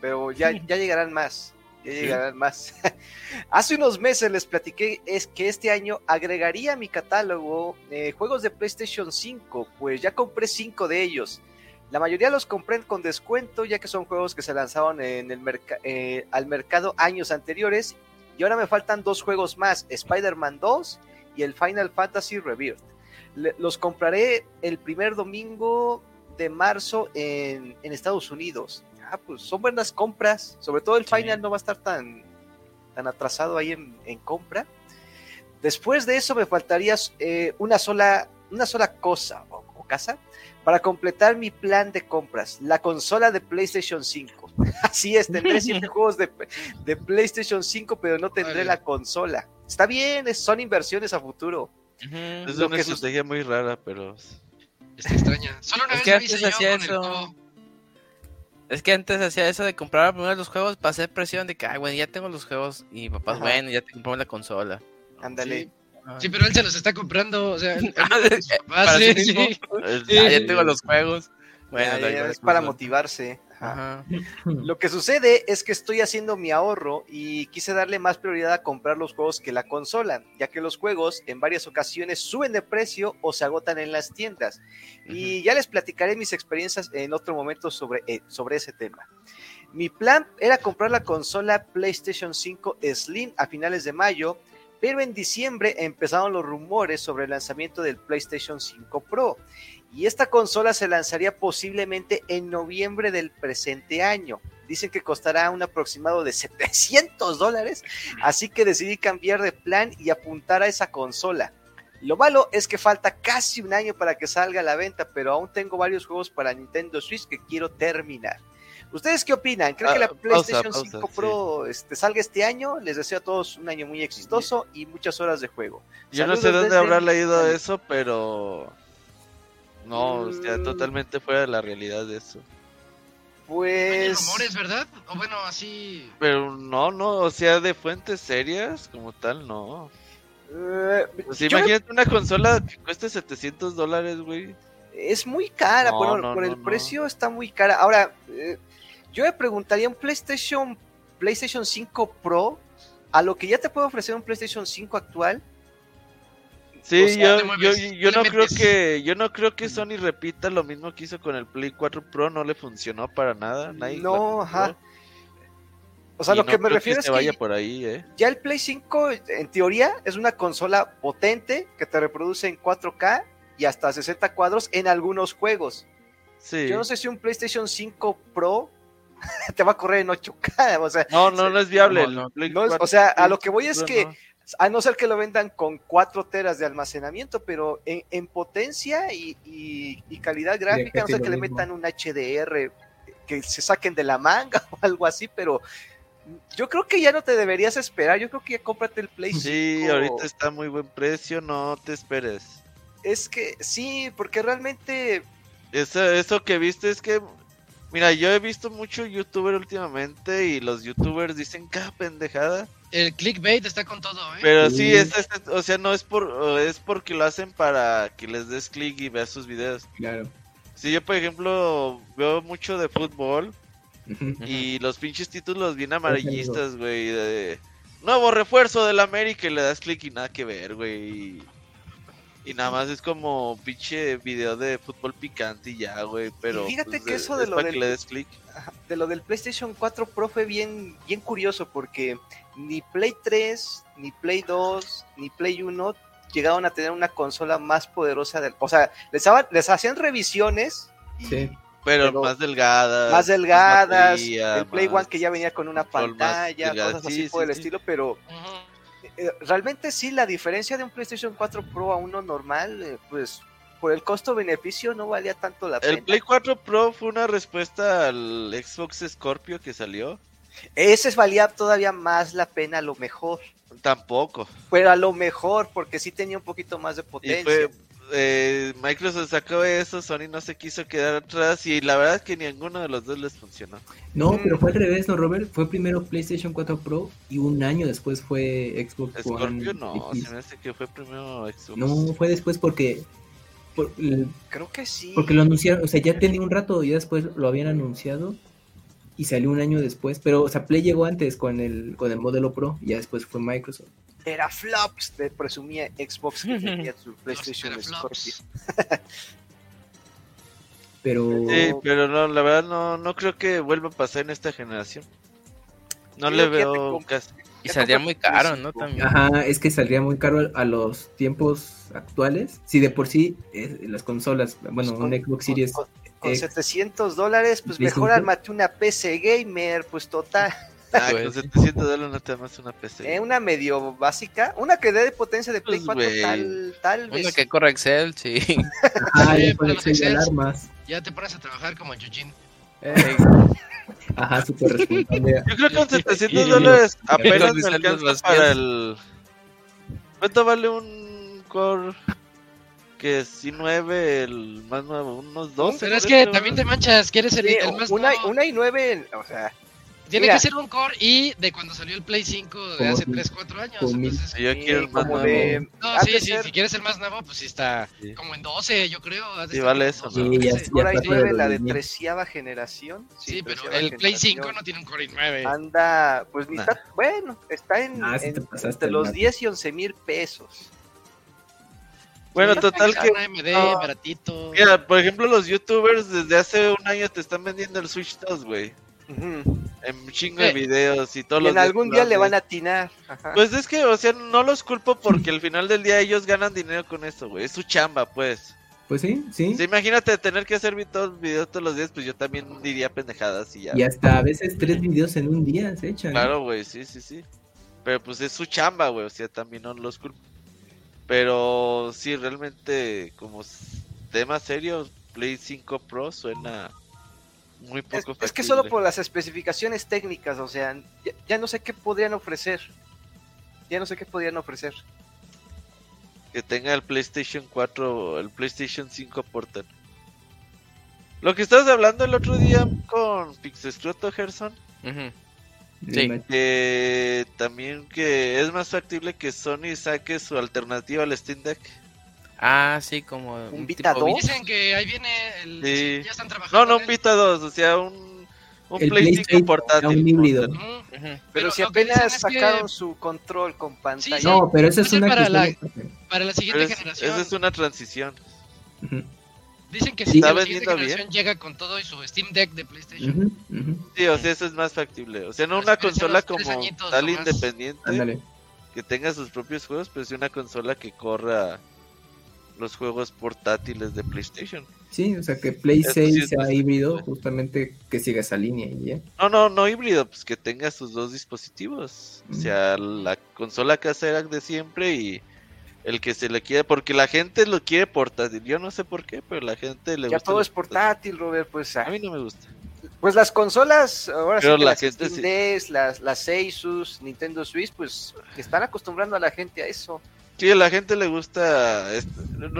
Pero ya, ya llegarán más. Ya llegarán más. Hace unos meses les platiqué es que este año agregaría a mi catálogo eh, juegos de PlayStation 5, pues ya compré 5 de ellos. La mayoría los compré con descuento, ya que son juegos que se lanzaron en el eh, al mercado años anteriores. Y ahora me faltan dos juegos más, Spider-Man 2 y el Final Fantasy Rebirth. Le- los compraré el primer domingo de marzo en, en Estados Unidos. Ah, pues son buenas compras. Sobre todo el Sí. Final no va a estar tan, tan atrasado ahí en, en compra. Después de eso me faltaría eh, una, sola, una sola cosa o, o casa para completar mi plan de compras. La consola de PlayStation 5. Así es, tendré siete juegos de, de PlayStation 5, pero no tendré la consola. Está bien, es- son inversiones a futuro. Es Lo una que estrategia muy rara, pero... Está extraña. Solo una Es vez que antes hacía con el eso. Es que antes hacía eso de comprar primero los juegos para hacer presión de que, ay, bueno, ya tengo los juegos. Y papá, Ajá. bueno, ya te compramos la consola. Ándale. Sí. Sí, pero él se los está comprando, o sea, él- él- Ah, papás, sí, sí Ya, tengo los juegos. Bueno, Ya, ya, es para motivarse. Ajá. Lo que sucede es que estoy haciendo mi ahorro y quise darle más prioridad a comprar los juegos que la consola, ya que los juegos en varias ocasiones suben de precio o se agotan en las tiendas. Y ya les platicaré mis experiencias en otro momento sobre, eh, sobre ese tema. Mi plan era comprar la consola PlayStation 5 Slim a finales de mayo, pero en diciembre empezaron los rumores sobre el lanzamiento del PlayStation 5 Pro. Y esta consola se lanzaría posiblemente en noviembre del presente año. Dicen que costará un aproximado de 700 dólares, así que decidí cambiar de plan y apuntar a esa consola. Lo malo es que falta casi un año para que salga a la venta, pero aún tengo varios juegos para Nintendo Switch que quiero terminar. ¿Ustedes qué opinan? ¿Creen Ah, que la pausa, PlayStation pausa, 5 sí. Pro este, salga este año? Les deseo a todos un año muy exitoso y muchas horas de juego. Yo no sé dónde desde habrá leído eso, pero... No, o sea, Mm. totalmente fuera de la realidad de eso. Hay Pues... rumores, ¿verdad? O bueno, así. Pero no, no, o sea, de fuentes serias como tal, no. Pues me- imagínate una consola que cueste 700 dólares, güey. es muy cara, No, por, no, por no, el no. precio está muy cara. Ahora, eh, yo me preguntaría un PlayStation, PlayStation 5 Pro, a lo que ya te puede ofrecer un PlayStation 5 actual, Sí, O sea, yo, yo, yo no creo que yo no creo que Sony repita lo mismo que hizo con el Play 4 Pro, no le funcionó para nada. nadie No, ajá. o sea, Y lo no que me refiero es vaya que por ahí, eh. ya el Play 5, en teoría, es una consola potente que te reproduce en 4K y hasta 60 cuadros en algunos juegos. Sí. Yo no sé si un PlayStation 5 Pro te va a correr en 8K, o sea, No, no, no es viable. No, el no. Play no es- 4 o sea, a lo que voy es que no. A no ser que lo vendan con 4 teras de almacenamiento, pero en, en potencia y, y- y calidad gráfica, no sé que le mismo. metan un HDR que se saquen de la manga o algo así, pero yo creo que ya no te deberías esperar, yo creo que ya cómprate el Play 5. Sí, ahorita está a muy buen precio, no te esperes. Es que sí, porque realmente Eso, eso que viste es que, mira, yo he visto mucho youtuber últimamente y los youtubers dicen cada pendejada. El clickbait está con todo, ¿eh? Pero sí, Sí. es, es- o sea, no es por, es porque lo hacen para que les des clic y veas sus videos. Claro. Si yo, por ejemplo, veo mucho de fútbol y los pinches títulos bien amarillistas, güey, de nuevo refuerzo del América y le das clic y nada que ver, güey. Y, y nada más es como pinche video de fútbol picante y ya, güey, pero Y fíjate pues, que eso de es lo para del- que le des clic. de lo del PlayStation 4 Pro fue bien, bien curioso porque ni Play 3, ni Play 2, ni Play 1 llegaron a tener una consola más poderosa del, o sea, les, daban- les hacían revisiones y Sí. Pero, Pero más delgadas. más delgadas, batería, el Play más- One que ya venía con una pantalla, cosas así Sí, por sí, el sí. estilo, pero Ujú. eh, realmente sí, la diferencia de un PlayStation 4 Pro a uno normal, eh, pues por el costo-beneficio no valía tanto la El pena. Play 4 Pro fue una respuesta al Xbox Scorpio que salió. Ese valía todavía más la pena a lo mejor, Tampoco. pero a lo mejor porque sí tenía un poquito más de Y potencia. fue, eh, Microsoft sacó eso, Sony no se quiso quedar atrás y la verdad es que ninguno de los dos les funcionó. No, pero fue al revés, ¿no, Robert? Fue primero PlayStation 4 Pro y un año después fue Xbox Scorpio One no, X. se me hace que fue primero Xbox. No, fue después porque por- Creo que sí. porque lo anunciaron, o sea, ya tenía un rato y ya después lo habían anunciado y salió un año después, pero o sea, Play llegó antes con el con el modelo Pro y ya después fue Microsoft. Era flops, te presumía Xbox que tenía su PlayStation Scorpio. teraflops. Pero Sí, pero no, la verdad no, no creo que vuelva a pasar en esta generación. No Yo le veo casi. Y saldría muy caro, ¿no? 5. También. Ajá, es que saldría muy caro a los tiempos actuales. Si de por sí eh, las consolas, bueno, Pues con- un Xbox Series, Con, X. 700 dólares, pues mejor 5. armate una PC gamer, pues total. Ah, Pues. con 700 dólares no te amas una PC. Eh, una medio básica, una que dé de potencia de Play Pues, 4, güey. tal, tal vez. que corre Excel, sí. ajá, Sí, ya con para el los sello de Excels. alarmas. Ya te pones a trabajar como Yujin. Ey, Ajá, súper responsable. Yo creo que con 700 Y- dólares apenas me alcanza para el... ¿Cuánto vale un Core? Que es i9, el más nuevo, unos 12. Pero es que también te manchas, quieres el, Sí, el más una, nuevo. una y nueve, o sea, Tiene mira. que ser un core y de cuando salió el Play 5 de hace si- 3, 4 años. Entonces, Yo quiero el más nuevo. de... no, sí, sí, ser- si quieres el más nuevo, pues sí está Sí. como en 12, yo creo. Sí, vale eso, 12, ¿no? Sí, ya- 13. ya Core está i9, la de 2000. treceava generación. Sí, pero el Play 5 generación. no tiene un Core i9. Anda, pues ni Nah. está, bueno, está en, Ah, sí en- te entre los gato. 10 y 11 mil pesos. Bueno, total que... un AMD no. baratito. Mira, por ejemplo, los youtubers desde hace un año te están vendiendo el Switch 2, güey. En un chingo de videos y todos Y los en días algún día le van a atinar. Ajá. Pues es que, o sea, no los culpo porque al final del día ellos ganan dinero con esto, güey. Es su chamba, pues. Pues sí, sí. Sí, imagínate tener que hacer vi- todos videos todos los días, pues yo también diría pendejadas y ya. Y hasta a veces tres videos en un día se echan. ¿eh? Claro, güey, sí, sí, sí. Pero pues es su chamba, güey, o sea, también no los culpo. Pero sí, realmente, como tema serio, Play 5 Pro suena muy Es, poco es que factible. solo por las especificaciones técnicas, o sea, ya, ya no sé qué podrían ofrecer. Ya no sé qué podrían ofrecer. que tenga el PlayStation 4 o el PlayStation 5 Portal. Lo que estabas hablando el otro día con Pixescroto Gerson. De Sí. que también que es más factible que Sony saque su alternativa al Steam Deck. Ah, sí, como ¿Un Vita tipo 2? Dicen que ahí viene el. Sí. sí, ya están trabajando. No, no un. Vita 2, o sea, un, un El Play 5 PlayStation portátil. un híbrido. Ujú. Ujú. Pero, Pero si apenas es que- sacaron su control con pantalla. sí. No, pero esa es una para la- Para la siguiente Pero es- generación. esa es una transición. Ujú, Dicen que Está la generación llega con todo y su Steam Deck de PlayStation. Sí, o sea, eso es más factible. O sea, no Pero una consola como tal independiente. Que tenga sus propios juegos, pero sí una consola que corra los juegos portátiles de PlayStation. Sí, o sea que Play Eso 6 sí es sea híbrido, justamente que siga esa línea y ya. No, no, no híbrido, pues que tenga sus dos dispositivos. O sea, la consola casera de siempre y el que se le quiere, porque la gente lo quiere portátil. Yo no sé por qué, pero la gente le Ya gusta. todo lo es portátil, Robert, pues, ah, A mí no me gusta. pues las consolas, ahora Pero sí que la las gente Steam sí. Decks, las, las Asus, Nintendo Switch, pues están acostumbrando a la gente a eso. Sí, a la gente le gusta,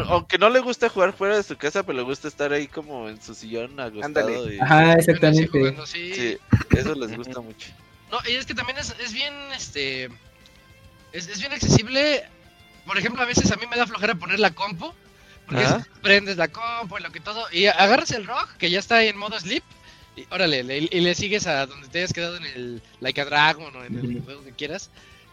aunque no le gusta jugar fuera de su casa, pero le gusta estar ahí como en su sillón acostado. Ándale. Y, Ajá, exactamente. jugando, sí. sí, eso les gusta mucho. No, y es que también es, es bien, este, es, es bien accesible. Por ejemplo, a veces a mí me da flojera poner la compu, porque es- prendes la compu y lo que todo, y agarras el rock, que ya está ahí en modo sleep, y órale, le- y le sigues a donde te hayas quedado en el Like a Dragon o en el juego que quieras.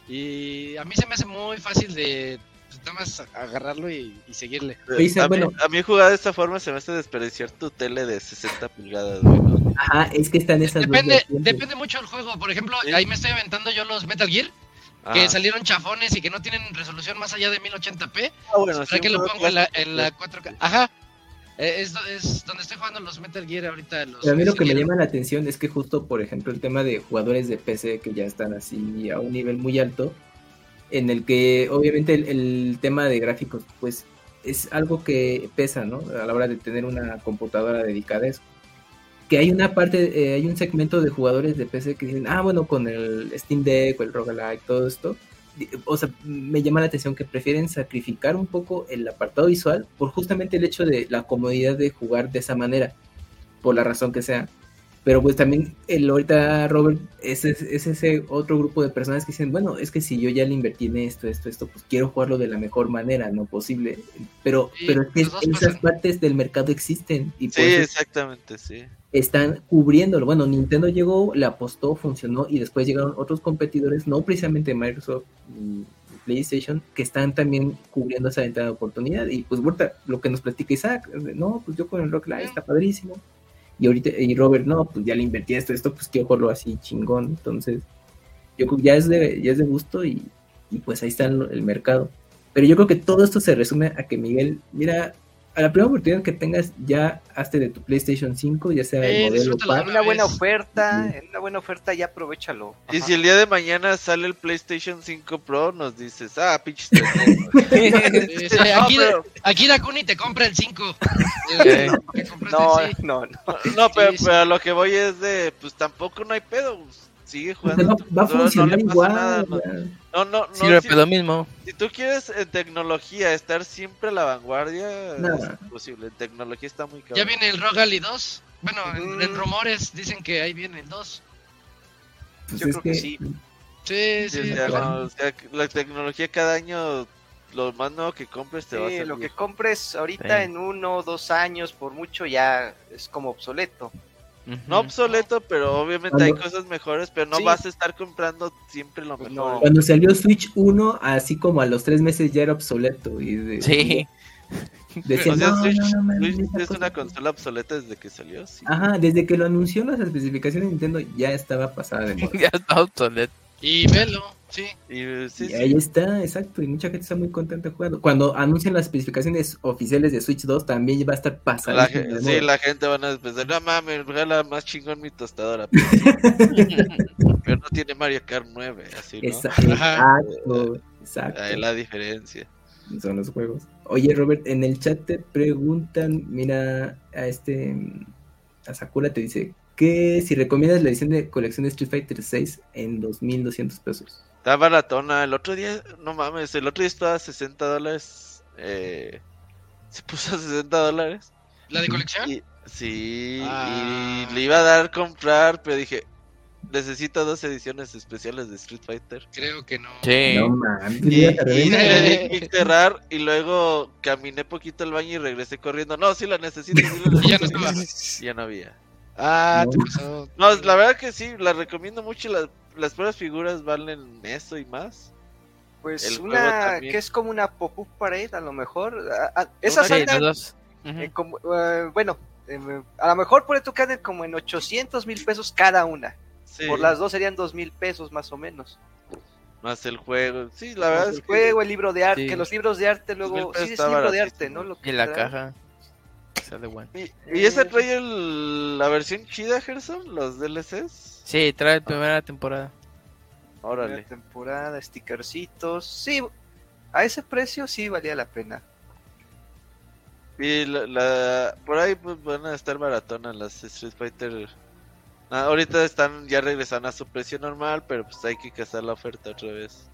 Y a mí se me hace muy fácil de pues, nada más agarrarlo y, y seguirle. Oye, a, bueno. mí, a mí jugar de esta forma se me hace desperdiciar tu tele de 60 pulgadas, güey. ¿no? Ajá, es que están esas Depende, depende mucho del juego. Por ejemplo, Sí. ahí me estoy aventando yo los Metal Gear, que salieron chafones y que no tienen resolución más allá de 1080p. Ah, bueno, ¿Para sí, qué un lo pongo en la, clásico, en la 4K? Ajá. Eh, Es, es donde estoy jugando los Metal Gear ahorita. Los Pero a mí lo que me llama la atención es que justo, por ejemplo, el tema de jugadores de PC que ya están así a un nivel muy alto, en el que obviamente el, el tema de gráficos, pues es algo que pesa, ¿no? A la hora de tener una computadora dedicada a eso. Que hay una parte, eh, hay un segmento de jugadores de PC que dicen, ah, bueno, con el Steam Deck o el Roguelike, todo esto, o sea, me llama la atención que prefieren sacrificar un poco el apartado visual por justamente el hecho de la comodidad de jugar de esa manera, por la razón que sea. Pero pues también el ahorita Robert es, es, es ese otro grupo de personas que dicen, bueno, es que si yo ya le invertí en esto, esto, esto, pues quiero jugarlo de la mejor manera, no posible. Pero, Sí, pero es que esas partes del mercado existen y Sí, exactamente, sí. Están cubriéndolo. Bueno, Nintendo llegó, le apostó, funcionó y después llegaron otros competidores, no precisamente Microsoft y PlayStation, que están también cubriendo esa ventana de oportunidad. Y pues ahorita lo que nos platica Isaac, no, pues yo con el Rock Live está padrísimo. Y ahorita, y Robert, no, pues ya le invertí esto, esto, pues quiero jugarlo así chingón. Entonces, yo creo que ya es de, ya es de gusto y, y pues ahí está el mercado. Pero yo creo que todo esto se resume a que Miguel, mira, a la primera oportunidad que tengas, ya hazte de tu PlayStation 5, ya sea el Eh, modelo par. Una buena oferta, en una buena oferta ya aprovechalo. Y Ajá. si el día de mañana sale el PlayStation 5 Pro, nos dices, ah, pinches Sí, sí, No, aquí, pero- aquí Dakuni te compra el 5. Eh. No, sí. no, no. No, pero, Sí, sí. pero a lo que voy es de, pues tampoco no hay pedo. Sigue Pues jugando. va, tu va a no funcionar le pasa igual. nada, no, ya. no, no, no, Sirve si, para lo mismo. si tú quieres en tecnología estar siempre a la vanguardia, es imposible. En tecnología está muy Ya cabrón. viene el Rogali 2. Bueno, en, Mm. en rumores dicen que ahí viene el 2. Pues Yo creo que sí. Sí, Sí, sí. o sea, claro. no, o sea, que la tecnología cada año, lo más nuevo que compres te va a Sí, servir. lo que compres ahorita Sí. en uno o dos años, por mucho, ya es como obsoleto. No obsoleto, pero obviamente hay cosas mejores, pero no Sí. vas a estar comprando siempre lo Pues mejor. no. Cuando salió Switch 1, así como a los tres meses ya era obsoleto. Y de- Sí. Decían, o sea, no, Switch, no, no, mames, Switch esa es cosa una no". consola obsoleta desde que salió. sí. Ajá, desde que lo anunció las especificaciones de Nintendo ya estaba pasada de moda. ya está obsoleto. Y velo, sí. Y eh, sí, y sí. ahí está, exacto, y mucha gente está muy contenta jugando. Cuando anuncien las especificaciones oficiales de Switch 2, también va a estar La, pasada. ge- sí, la gente van a pensar, no mames, regala más chingón mi tostadora. pero no tiene Mario Kart 9, así, ¿no? Exacto, exacto. Ahí la diferencia. Son los juegos. Oye, Robert, en el chat te preguntan, mira, a este, a Sakura te dice, que si recomiendas la edición de colección de Street Fighter 6 en 2.200 pesos. Está baratona. El otro día, no mames, el otro día estaba a 60 dólares. Eh, se puso a 60 dólares. ¿La de colección? Y, sí, Ah. y le iba a dar comprar, pero dije, necesito dos ediciones especiales de Street Fighter. Creo que no. Sí. No mames, Y, te y le di clic cerrar y luego caminé poquito al baño y regresé corriendo. No, sí la necesito. sí la Y ya no necesito". estaba. Y ya no había. Ah, te No. pasó. No, la verdad que sí, la recomiendo mucho. Las, las puras figuras valen eso y más. Pues El una que es como una pop-up pared, a lo mejor. A- a- esas Sí, andan, eh, como, eh, bueno, eh, a lo mejor por tu anden como en 800 mil pesos cada una. Sí, Por las dos serían 2 mil pesos más o menos. más el juego. Sí, la verdad el es que juego, el libro de arte, Sí. que los libros de arte luego. Sí, es libro de arte, ¿no? Lo que Y la trae. caja. Sale bueno. ¿Y, y ese trae el- la versión chida, Gerson? ¿Los DLCs? Sí, trae la primera temporada. Órale. Primera temporada, stickercitos. Sí, a ese precio sí valía la pena. Y la, la- por ahí pues, van a estar baratonas las Street Fighter. Ah, ahorita están ya regresando a su precio normal, pero pues hay que cazar la oferta otra vez.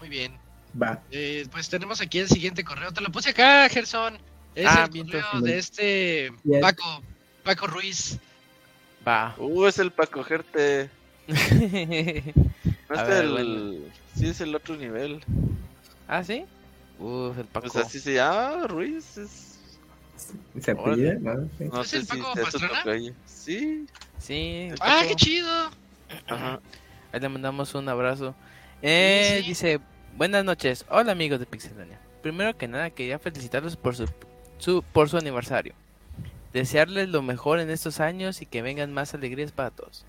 Muy bien. Va. Eh, pues tenemos aquí el siguiente correo. Te lo puse acá, Gerson. Es Ah, el correo entonces. de este. Paco, Paco Ruiz. Va. Uh, es el para cogerte. No es ver, el. bueno. Sí, es el otro nivel. ¿Ah, sí? Uf, el Paco. Pues así se llama, Ruiz. Es... ¿Se apellida? ¿no? Sí. No ¿Es sé el si Paco su Pastrana? Sí. Sí, Ah, qué chido. Ajá. Ahí le mandamos un abrazo. Eh, sí. Dice, buenas noches. Hola amigos de Pixelania. Primero que nada quería felicitarlos por su, su- por su aniversario. Desearles lo mejor en estos años y que vengan más alegrías para todos.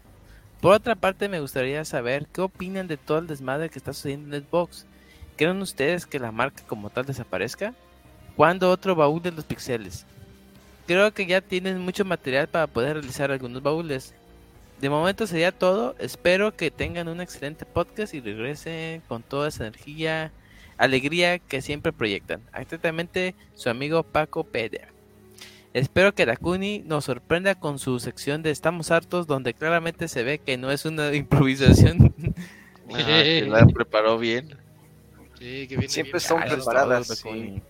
Por otra parte me gustaría saber qué opinan de todo el desmadre que está sucediendo en Xbox. ¿Creen ustedes que la marca como tal desaparezca? ¿Cuándo otro baúl de los pixeles? Creo que ya tienen mucho material para poder realizar algunos baúles. De momento sería todo. Espero que tengan un excelente podcast y regresen con toda esa energía, alegría que siempre proyectan. Atentamente, su amigo Paco Pérez. Espero que Dakuni nos sorprenda con su sección de Estamos hartos, donde claramente se ve que no es una improvisación. Ajá, que la preparó bien. Sí, que viene Siempre bien. son Ah, preparadas, sí. Dakuni.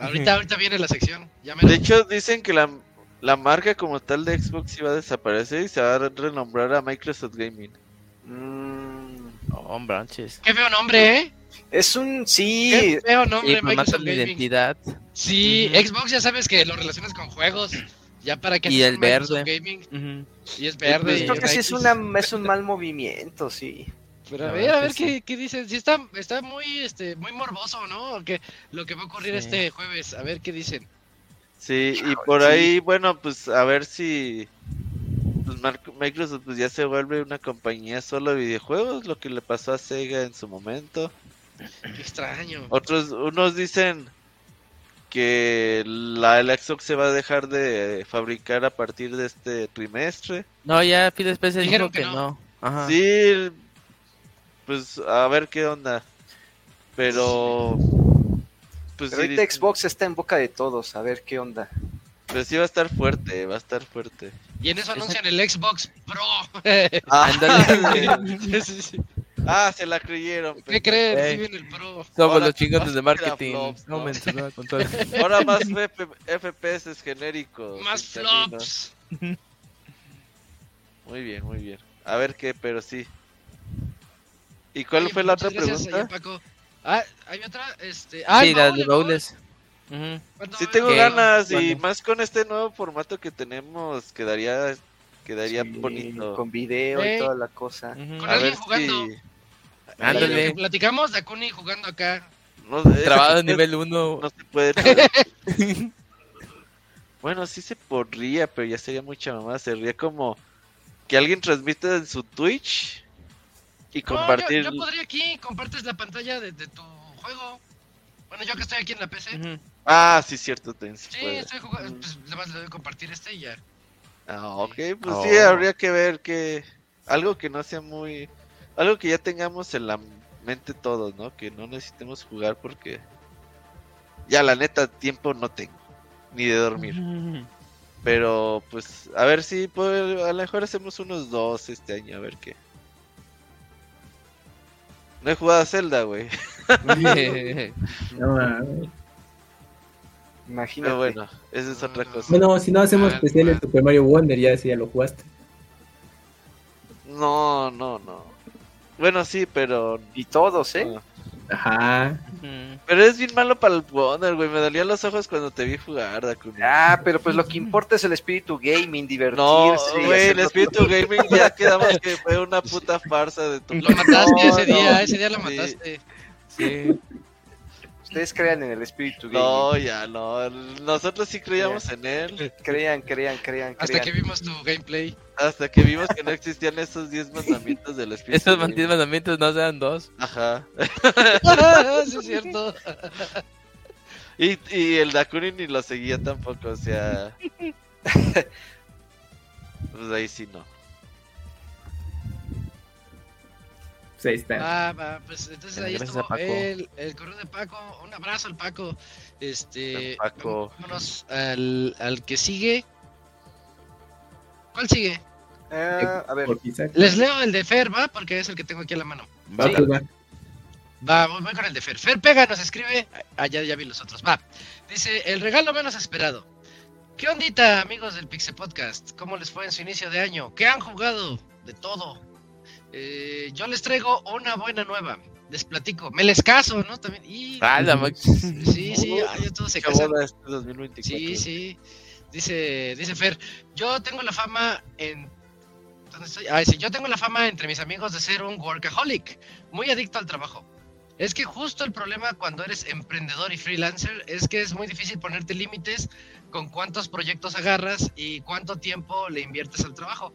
Ahorita, ahorita viene la sección. Ya me De hecho, dicen que la, la marca como tal de Xbox iba a desaparecer y se va a renombrar a Microsoft Gaming. Mm, Oh, branches. Qué feo nombre, ¿eh? Es un. Sí, Qué feo nombre, mata Gaming. identidad. Sí. Xbox ya sabes que lo relacionas con juegos. Ya para que Y el verde. Gaming y es verde. pues, y creo que es sí es, una, es un mal movimiento, sí. Pero a ver, a ver que qué, qué dicen. Sí está, está muy, este, muy morboso, ¿no? Que, lo que va a ocurrir Sí. este jueves. A ver qué dicen. Sí, y por sí. ahí, bueno, pues a ver si pues Microsoft pues ya se vuelve una compañía solo de videojuegos, lo que le pasó a Sega en su momento. Qué extraño. Otros, unos dicen que la, el Xbox se va a dejar de fabricar a partir de este trimestre. No, ya Phil Spencer Dijeron dijo que que, no. no. Ajá. Sí, pues a ver qué onda. Pero, pues Pero sí, ahorita Xbox está en boca de todos, a ver qué onda. pero sí va a estar fuerte, va a estar fuerte. Y en eso anuncian el Xbox Pro. Ah. Sí, sí. Ah, se la creyeron. ¿Qué creen? Sí viene el Pro. Somos Ahora los chingones de marketing. flops, ¿no? No, no, con todo. Ahora más FP FPS genéricos. Más camino. flops. Muy bien, muy bien. A ver qué, pero sí. ¿Y cuál fue la otra pregunta? Paco. Ah, hay otra. Este... Ah, Sí, la de el baúl. Bowles. Ujú. ¿Cuándo Sí tengo ganas y más con este nuevo formato que tenemos quedaría quedaría Sí, bonito. Con video y toda la cosa. Con A alguien ver jugando. si Ándale. Oye, lo que Platicamos de Akuni jugando acá. no, Trabado en nivel 1. no se puede. bueno, sí se podría, pero ya sería mucha mamá. Sería como que alguien transmita en su Twitch y No, yo- compartir. yo, podría aquí, compartes la pantalla de, de tu juego. Bueno, yo que estoy aquí en la PC. Ah, sí, cierto, ten, sí Sí, puede. estoy jugando. Pues nada más le doy compartir este y ya. Ah, ok, pues Oh. sí, habría que ver que algo que no sea muy... Algo que ya tengamos en la mente todos, ¿no? Que no necesitemos jugar porque ya la neta tiempo no tengo, ni de dormir. Pero pues a ver si pues, a lo mejor hacemos unos dos este año, a ver qué. No he jugado a Zelda, güey. No. Imagínate. Pero bueno, esa es otra cosa. bueno, si no hacemos Ah, especiales ah. Super Mario Wonder, ya si ya lo jugaste. No, no, no. Bueno, sí, pero... Y todos, ¿eh? no. Ajá. Pero es bien malo para el Wonder, güey. Me dolían los ojos cuando te vi jugar, Dakuni. Ah, pero pues lo que importa es el espíritu gaming, divertirse. No, güey, el espíritu gaming ya quedamos que fue una puta farsa de tu Lo mataste No, ese día, no. ese día lo Sí. mataste. Sí. Ustedes crean en el espíritu gaming. No, ya no. Nosotros sí creíamos en él. Crean, crean, crean, Hasta crean. que vimos tu gameplay. Hasta que vimos que no existían esos 10 mandamientos del espíritu. Estos gaming. 10 mandamientos no sean dos. Ajá. sí, es cierto. Y, y el Dakuni ni lo seguía tampoco, o sea. Pues ahí sí no. Ahí está. Va, va, pues entonces ahí estuvo el, el correo de Paco. Un abrazo al Paco. Este, Paco. vámonos al, al que sigue. ¿Cuál sigue? Ah, a ver. Les leo el de Fer, ¿va? Porque es el que tengo aquí a la mano. Va, pues, va. Va, voy, con el de Fer. Fer Pega nos escribe. Ah, ya, ya vi los otros. Va. Dice: El regalo menos esperado. ¿Qué ondita, amigos del Pixel Podcast? ¿Cómo les fue en su inicio de año? ¿Qué han jugado? De todo. Eh, yo les traigo una buena nueva. Les platico. Me les caso, ¿no? También. Y... Ah, Sí, sí, ya todos se boda este 2024. Sí, sí. Dice, dice Fer, yo tengo la fama en... ¿Dónde estoy? Ah, sí, yo tengo la fama entre mis amigos de ser un workaholic, muy adicto al trabajo. Es que justo el problema cuando eres emprendedor y freelancer es que es muy difícil ponerte límites con cuántos proyectos agarras y cuánto tiempo le inviertes al trabajo.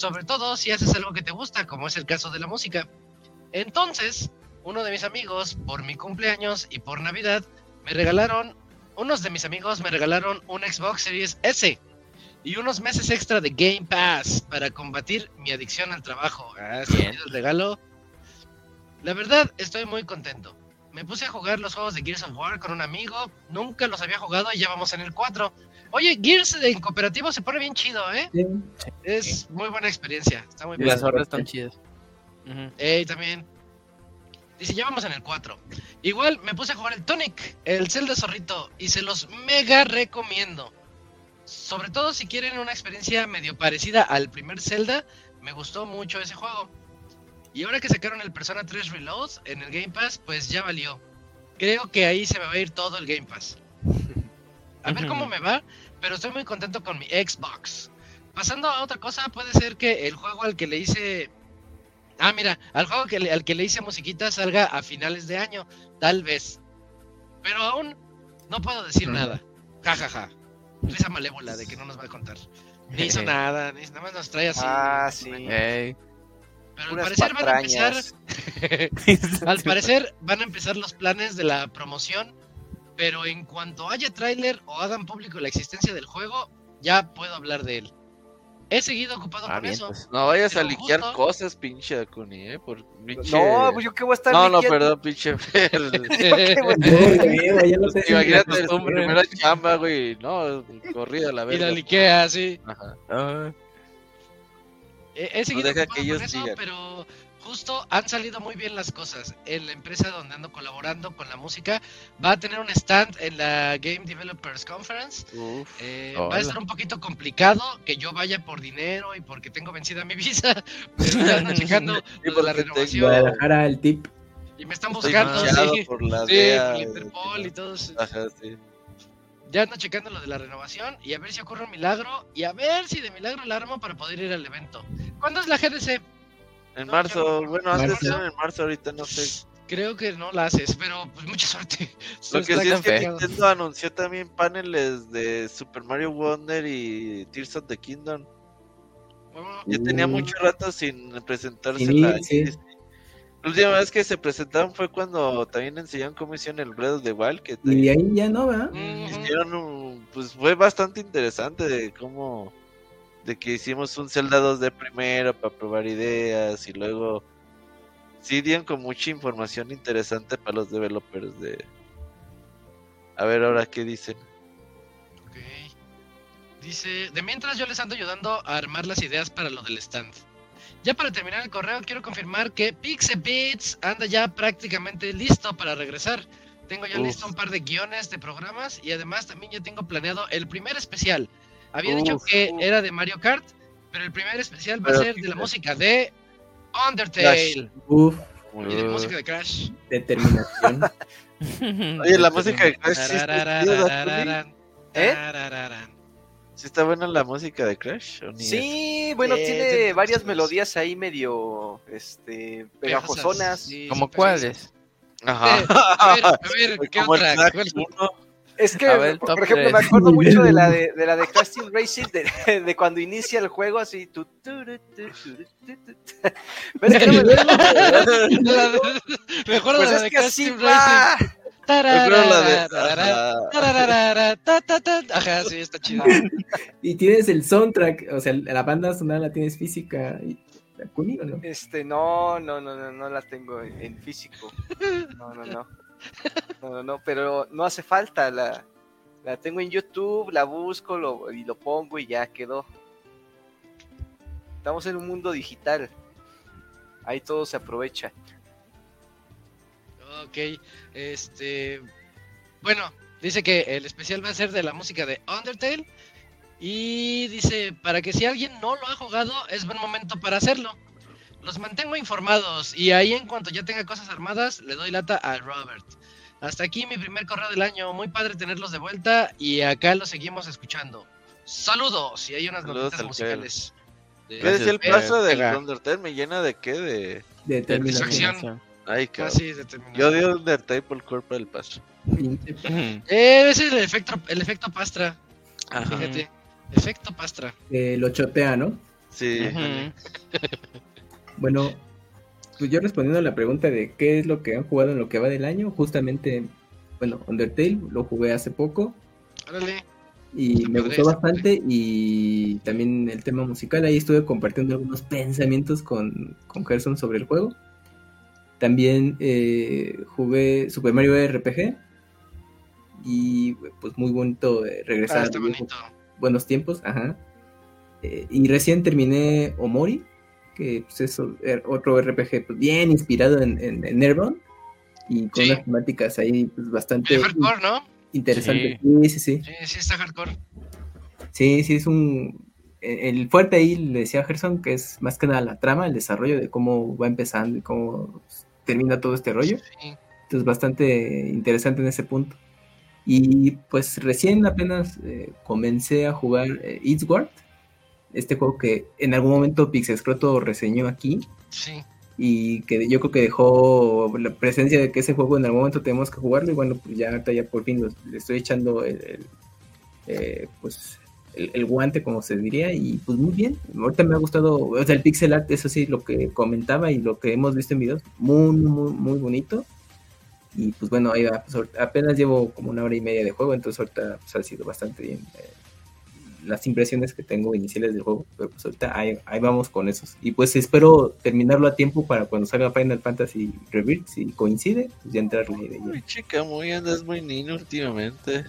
Sobre todo si haces algo que te gusta, como es el caso de la música. Entonces, uno de mis amigos, por mi cumpleaños y por Navidad, me regalaron unos de mis amigos me regalaron un Xbox Series S y unos meses extra de Game Pass para combatir mi adicción al trabajo. Ah, el regalo. La verdad, estoy muy contento. Me puse a jugar los juegos de Gears of War con un amigo, nunca los había jugado y ya vamos en el 4. Oye, Gears en cooperativo se pone bien chido, ¿eh? Sí. Es muy buena experiencia, está muy Y bien. las hordas están chidas. Ujú. Ey, también. Dice, ya vamos en el 4. Igual me puse a jugar el Tonic, el Zelda Zorrito, y se los mega recomiendo. Sobre todo si quieren una experiencia medio parecida al primer Zelda, me gustó mucho ese juego. Y ahora que sacaron el Persona 3 Reload en el Game Pass, pues ya valió. Creo que ahí se me va a ir todo el Game Pass. A ver cómo me va, pero estoy muy contento con mi Xbox. Pasando a otra cosa, puede ser que el juego al que le hice Ah, mira, al juego que le- al que le hice musiquita salga a finales de año, tal vez. Pero aún no puedo decir nada. Ja, ja, ja. Risa malévola de que no nos va a contar. Ni hizo nada, ni- nada más nos trae así. Ah, sí. Pero al parecer van a empezar, al parecer van a empezar los planes de la promoción, pero en cuanto haya tráiler o hagan público la existencia del juego, ya puedo hablar de él. He seguido ocupado Ah, con bien, eso. pues. No vayas a liquear justo- cosas, pinche Dakuni, eh. Por pinche... No, pues yo qué voy a estar No, no, liqueando? perdón, pinche Fer. No. Imagínate costumbre. primera chamba, güey. No, corrida a la Y verga. la liquea, sí. Ajá. Ah, He, he seguido deja ocupado que ellos con eso, pero justo han salido muy bien las cosas. En la empresa donde ando colaborando con la música va a tener un stand en la Game Developers Conference. Uf. Eh, va a estar un poquito complicado que yo vaya por dinero y porque tengo vencida mi visa, pero ya ando checando lo de la renovación el tip. y me están Estoy buscando, sí, por la sí, DEA, por la Interpol y todo eso. Ajá, sí. Ya ando checando lo de la renovación y a ver si ocurre un milagro y a ver si de milagro la armo para poder ir al evento. ¿Cuándo es la GDC? En No, marzo, bueno, antes Marzo. era en marzo, ahorita no sé. Creo que no la haces, pero pues mucha suerte. Lo que sí es que. Nintendo anunció también paneles de Super Mario Wonder y Tears of the Kingdom. Ya tenía Uh. mucho rato sin presentarse la ir, sí. La última vez que se presentaron fue cuando también enseñaron cómo hicieron el Breath of the Wild, que Y ahí ya no, ¿verdad? hicieron un- pues fue bastante interesante de cómo de que hicimos un Zelda 2D primero para probar ideas y luego sí dieron con mucha información interesante para los developers de a ver ahora qué dicen Ok. Dice, de mientras yo les ando ayudando a armar las ideas para lo del stand. Ya para terminar el correo, quiero confirmar que Pixabits anda ya prácticamente listo para regresar. Tengo ya Uf. listo un par de guiones de programas y además también ya tengo planeado el primer especial. Había dicho que uf. era de Mario Kart, pero el primer especial va a ser de la música de Undertale. Uf, Y de música de Crash. determinación. oye la música de Crash sí está, ¿Eh? tararararán. ¿Sí está buena la música de Crash o ni? Sí, bueno, Sí, tiene varias melodías ahí medio, este, pegajosonas. Sí, ¿Como cuáles? Ajá. Eh, a ver, a ver, ¿qué Como el otra? Crash ¿Cuál- 1. Es que, ver, por, por ejemplo, tres. me acuerdo mucho de la de, de la de Team Racing, de, de cuando inicia el juego así. Tu, tu, tu, tu, tu, tu, tu. ¿Ves que no me- acuerdo Pues de la es de va. Racing. Ajá. sí, está chido. Y tienes el soundtrack, o sea, la banda sonora la tienes física. y- ¿Kuni o no? Este, no, no, no, no, no la tengo en, en físico. No, no, no. No, no, no, pero no hace falta. La, la tengo en YouTube, la busco y lo pongo y ya quedó. Estamos en un mundo digital. Ahí todo se aprovecha. Ok, este. Bueno, dice que el especial va a ser de la música de Undertale. Y dice: para que si alguien no lo ha jugado, es buen momento para hacerlo. Los mantengo informados y ahí en cuanto ya tenga cosas armadas, le doy lata a Robert. Hasta aquí mi primer correo del año. Muy padre tenerlos de vuelta y acá los seguimos escuchando. Saludos y hay unas notitas al musicales. de- ¿Qué decía el de- paso del. Undertale? ¿Me llena de qué? De... Determinación. Satisfacción. Ay, Ah, cabrón. Yo odio Undertale por culpa del paso. Pinche Eh, ese es el efecto, el efecto pastra. Ajá. Fíjate. Efecto pastra. eh, lo chotea, ¿no? Sí. Bueno, pues yo respondiendo a la pregunta de qué es lo que han jugado en lo que va del año, justamente, bueno, Undertale lo jugué hace poco Órale. y me gustó bastante y también el tema musical, ahí estuve compartiendo algunos pensamientos con, con Gerson sobre el juego. También eh, jugué Super Mario RPG y pues muy bonito eh, regresar Ah, a bonito. buenos tiempos, ajá. Eh, y recién terminé Omori, que pues, es er- otro RPG pues, bien inspirado en, en, en Airbound y con Sí. unas temáticas ahí pues, bastante hardcore, ¿no? interesantes. Sí, sí, sí. Sí, sí está hardcore. Sí, sí, es un... e- El fuerte ahí le decía a Gerson que es más que nada la trama, el desarrollo de cómo va empezando y cómo termina todo este rollo. Sí. Entonces, bastante interesante en ese punto. Y pues recién apenas eh, comencé a jugar eh, Eastward, este juego que en algún momento Pixescroto reseñó aquí Sí. y que yo creo que dejó la presencia de que ese juego en algún momento tenemos que jugarlo y bueno, pues ya ahorita ya por fin los- le estoy echando el, el, eh, pues el, el guante, como se diría, y pues muy bien. Ahorita me ha gustado, o sea, el pixel art, eso sí, lo que comentaba y lo que hemos visto en videos, muy, muy, muy bonito. Y pues bueno, ahí va, pues, apenas llevo como una hora y media de juego, entonces ahorita pues, ha sido bastante bien. eh, las impresiones que tengo iniciales del juego, pero pues ahorita ahí, ahí vamos con esos. Y pues espero terminarlo a tiempo para cuando salga Final Fantasy Rebirth, si coincide, pues ya entrarle de. Uy, chica, muy andas muy niño últimamente.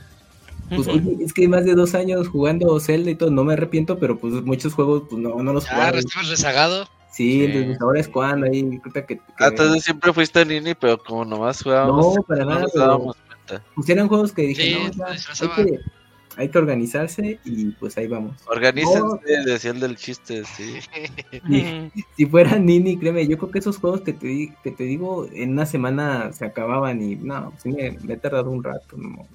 Pues oye, es que más de dos años jugando Zelda y todo, no me arrepiento, pero pues muchos juegos pues no, no los Ya, jugaba. estabas rezagado. Sí, Sí. entonces pues, ahora es cuando ahí, que, que Ah, entonces siempre fuiste nini, pero como nomás jugábamos, No, para no nada, nos pero- dábamos cuenta. pusieran juegos que dije, Sí, no, ya, hay, que, hay que organizarse y pues ahí vamos. Organícense, No. decía el del chiste, sí. Si fuera Nini, créeme, yo creo que esos juegos que te, que te digo en una semana se acababan y no, sí me, me he tardado un rato. No.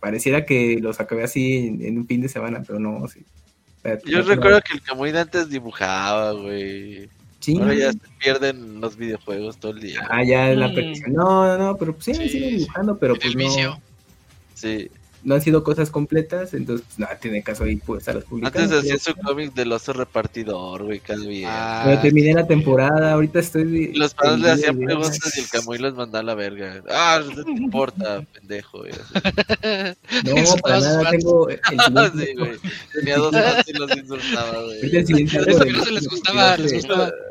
Pareciera que los acabé así en, en un fin de semana, pero no, sí. Pero- Yo recuerdo que el Camuy de antes dibujaba, güey. Sí. Ahora ya se pierden los videojuegos todo el día. Ah, ya la Mm. perdición. No, no, no, pero pues sí, Sí, sigo sí. dibujando, pero pues el no, vicio. Sí. No han sido cosas completas, entonces pues nada, tiene caso ahí pues estarlos publicando. Antes hacía su cómic del oso repartidor, güey, cada día. Ah, Pero terminé la temporada, ahorita estoy... Los padres le hacían preguntas y el Camuy los mandaba a la verga. Ah, no te importa, pendejo. güey. No, para nada, tengo el siguiente- sí, güey. Tenía dos fans y los insultaba, güey. Eso que no se les gustaba, les gustaba.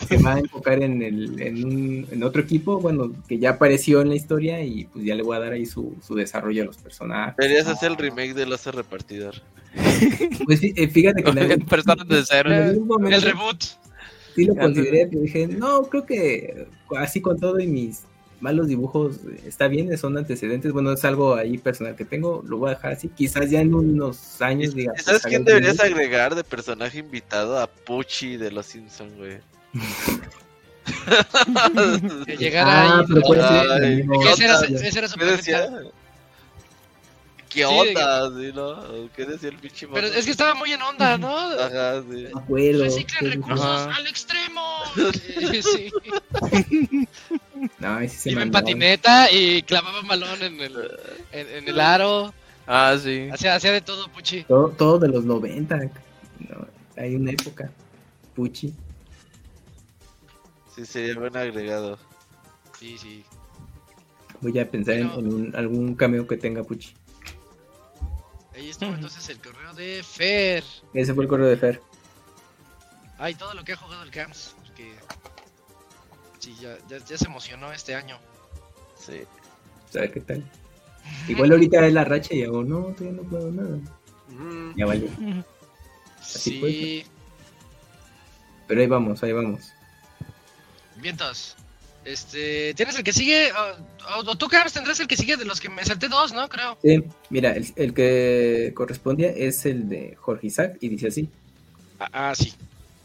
Se va a enfocar en, el, en, un, en otro equipo, bueno, que ya apareció en la historia y pues ya le voy a dar ahí su, su desarrollo a los personajes. Deberías hacer el remake del oso repartidor. Pues eh, fíjate que en algún- Personas de cero. en algún momento El reboot. sí lo consideré, pero dije, no, creo que así con todo y mis malos dibujos está bien, son antecedentes, bueno, es algo ahí personal que tengo, lo voy a dejar así, quizás ya en unos años diga. ¿Y sabes pues, quién deberías agregar de personaje invitado? A Pucci de los Simpsons, güey. Que llegara Ah, ahí. pero puede ser Ay, ese era, ese era su ¿Qué decía? planeta. ¿Qué onda? Sí, ¿no? ¿Qué decía el pinche Pero es que estaba muy en onda, ¿no? Ajá, sí. Acuerdo. Reciclen recursos Ajá. al extremo. Sí, sí. No, ahí sí se Iba en patineta y clavaba balón en el, en, en el aro. Ah, sí. Hacía, hacía de todo, Puchi. Todo, todo de los 90. No, hay una época. Puchi. Sí, sería buen agregado. Sí, sí. Voy a pensar en, Pero- en un- algún cameo que tenga Puchi. Ahí estuvo entonces el correo de Fer. Ese fue el correo de Fer. Ay, todo lo que ha jugado el Camps. Porque... Sí, ya, ya, ya se emocionó este año. Sí. ¿Sabe qué tal? Igual ahorita es la racha y hago, no, todavía no puedo nada. Mm, Ya vale. Así Sí. Pero ahí vamos, ahí vamos. Vientos. Este, ¿tienes el que sigue? O, o- tú, Camps, tendrás el que sigue de los que me salté dos, ¿no? Creo. Sí, mira, el, el que correspondía es el de Jorge Isaac y dice así. Ah, ah, sí.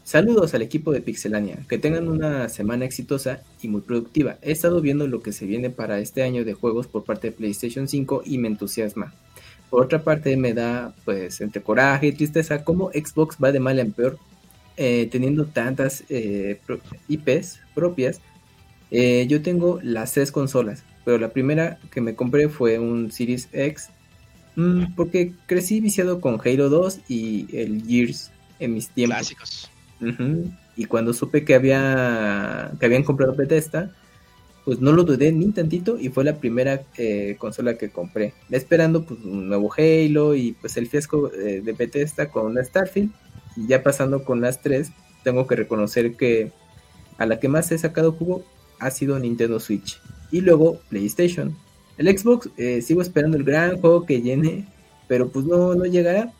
Saludos al equipo de Pixelania, que tengan una semana exitosa y muy productiva. He estado viendo lo que se viene para este año de juegos por parte de PlayStation 5 y me entusiasma. Por otra parte me da pues entre coraje y tristeza cómo Xbox va de mal en peor, eh, teniendo tantas eh, pro- IPs propias. Eh, yo tengo las tres consolas, pero la primera que me compré fue un Series X, mm, porque crecí viciado con Halo 2 y el Gears en mis tiempos. Clásicos. Y cuando supe que había que habían comprado Bethesda, pues no lo dudé ni tantito y fue la primera eh, consola que compré. Esperando pues un nuevo Halo y pues el fiasco eh, de Bethesda con Starfield. Ya pasando con las tres, tengo que reconocer que a la que más he sacado jugo ha sido Nintendo Switch. Y luego PlayStation. El Xbox, eh, sigo esperando el gran juego que llene, pero pues no, no llegará.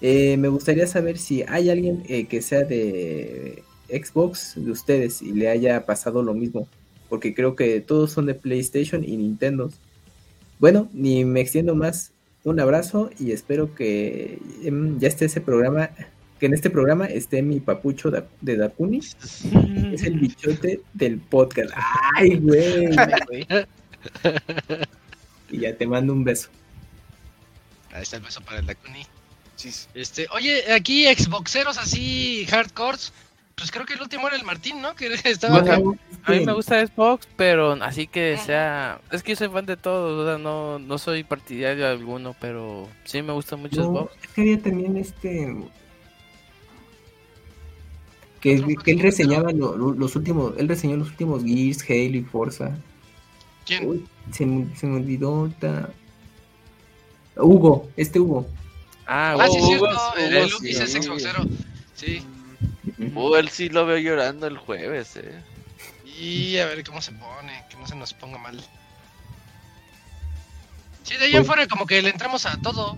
Eh, me gustaría saber si hay alguien eh, que sea de Xbox de ustedes y le haya pasado lo mismo, porque creo que todos son de PlayStation y Nintendo. Bueno, ni me extiendo más. Un abrazo y espero que em, ya esté ese programa, que en este programa esté mi papucho da- de Dakuni, es el bichote del podcast. Ay, güey. Y ya te mando un beso. Ahí está el beso para el Dakuni. sí, Este, oye, aquí Xboxeros así hardcores. Pues creo que el último era el Martín, ¿no? Que estaba No, acá. A mí me gusta Xbox, pero así que sea... Es que yo soy fan de todos, o sea, no, no soy partidario de alguno, pero sí me gusta mucho No, Xbox. es que había también este. Que, que él reseñaba lo- lo- los últimos. Él reseñó los últimos Gears, Halo y Forza. ¿Quién? Uy, se, me, se me olvidó. ahorita. Hugo, este Hugo. Ah, Ah, sí, Hugo, cierto. Hugo, El, el sí. Luis es Xboxero. Sí. Uh, él sí lo veo llorando el jueves, eh. Y a ver cómo se pone, que no se nos ponga mal. Sí, de ahí Pues- en fuera como que le entramos a todo.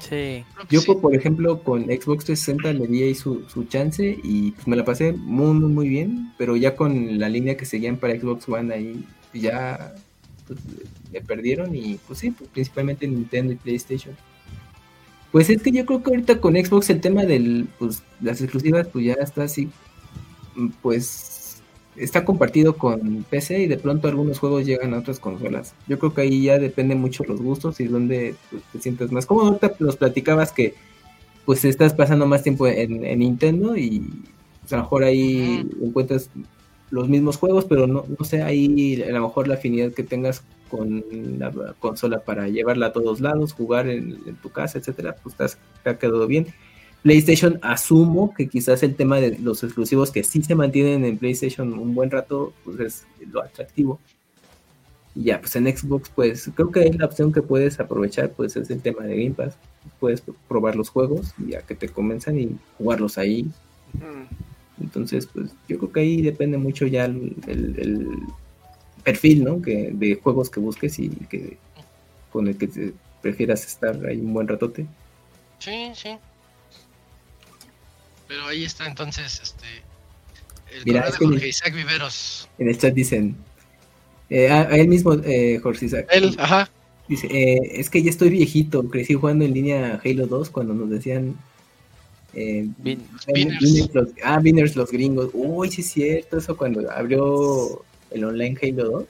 Sí. Yo, sí. por- ejemplo, con Xbox 360 le di ahí su, su chance y pues me la pasé muy, muy, muy bien. Pero ya con la línea que seguían para Xbox One ahí, ya pues, me perdieron. Y pues sí, pues, principalmente Nintendo y PlayStation. Pues es que yo creo que ahorita con Xbox el tema de pues, las exclusivas, pues ya está así, pues está compartido con PC y de pronto algunos juegos llegan a otras consolas. Yo creo que ahí ya depende mucho los gustos y donde pues, te sientes más cómodo. Ahorita nos platicabas que pues estás pasando más tiempo en, en Nintendo y pues, a lo mejor ahí encuentras los mismos juegos, pero no, no sé, ahí a lo mejor la afinidad que tengas con la consola para llevarla a todos lados, jugar en, en tu casa, etcétera, pues te, has- te ha quedado bien. PlayStation, asumo que quizás el tema de los exclusivos que sí se mantienen en PlayStation un buen rato, pues es lo atractivo. Y ya, pues en Xbox, pues creo que la opción que puedes aprovechar, pues es el tema de Game Pass. Puedes probar los juegos, ya que te comienzan y jugarlos ahí. Mm. Entonces, pues yo creo que ahí depende mucho ya el, el- el perfil, ¿no? Que, de juegos que busques y que con el que te prefieras estar ahí un buen ratote. Sí, sí. Pero ahí está entonces este el Mira, es de Jorge Isaac Viveros. En el chat dicen, eh, a, a él mismo, eh, Jorge Isaac, Él, ajá. dice, eh, es que ya estoy viejito, crecí jugando en línea Halo 2 cuando nos decían... Eh, Bin- los- ah, Winners los gringos. Uy, sí es cierto, eso cuando abrió el online Halo 2.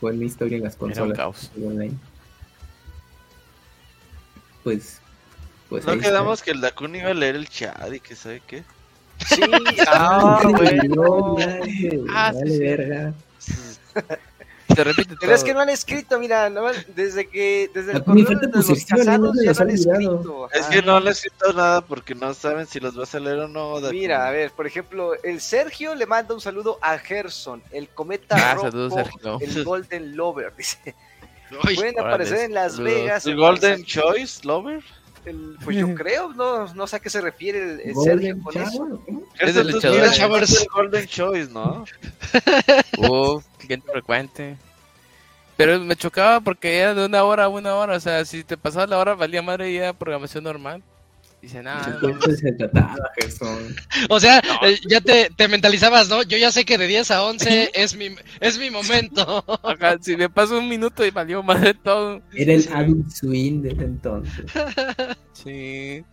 Fue mi historia en las Era un consolas. caos. online. Pues, pues No está. quedamos que el Dakun iba a leer el chat y que sabe qué. Sí, ah, bueno. Ah, sí, sí. verga. Se repite Pero es que no han escrito, mira, no, desde que desde el correo de tu los casados no ya no han escrito. Es que no he escrito nada porque no saben si los vas a leer o no. Dakun. Mira, a ver, por ejemplo, el Sergio le manda un saludo a Gerson, el cometa Ah, rojo, saludos, Sergio. el Golden Lover, dice. Pueden aparecer en Las. Vegas. ¿El Golden Choice, Lover? El- pues yo creo, no, no sé a qué se refiere el, el Sergio con Shower, eso. ¿o cómo? Es el Golden Choice, ¿no? Uf, cliente frecuente. Pero me chocaba porque era de una hora a una hora. O sea, si te pasaba la hora, valía madre y era programación normal. Dice, nada, Entonces se trataba, Gerson. O sea, eh, ya te, te mentalizabas, ¿no? Yo ya sé que de 10 a 11 es mi, es mi momento. Ajá, si me paso un minuto y valió madre todo. Era el Adult Swing desde entonces. Sí,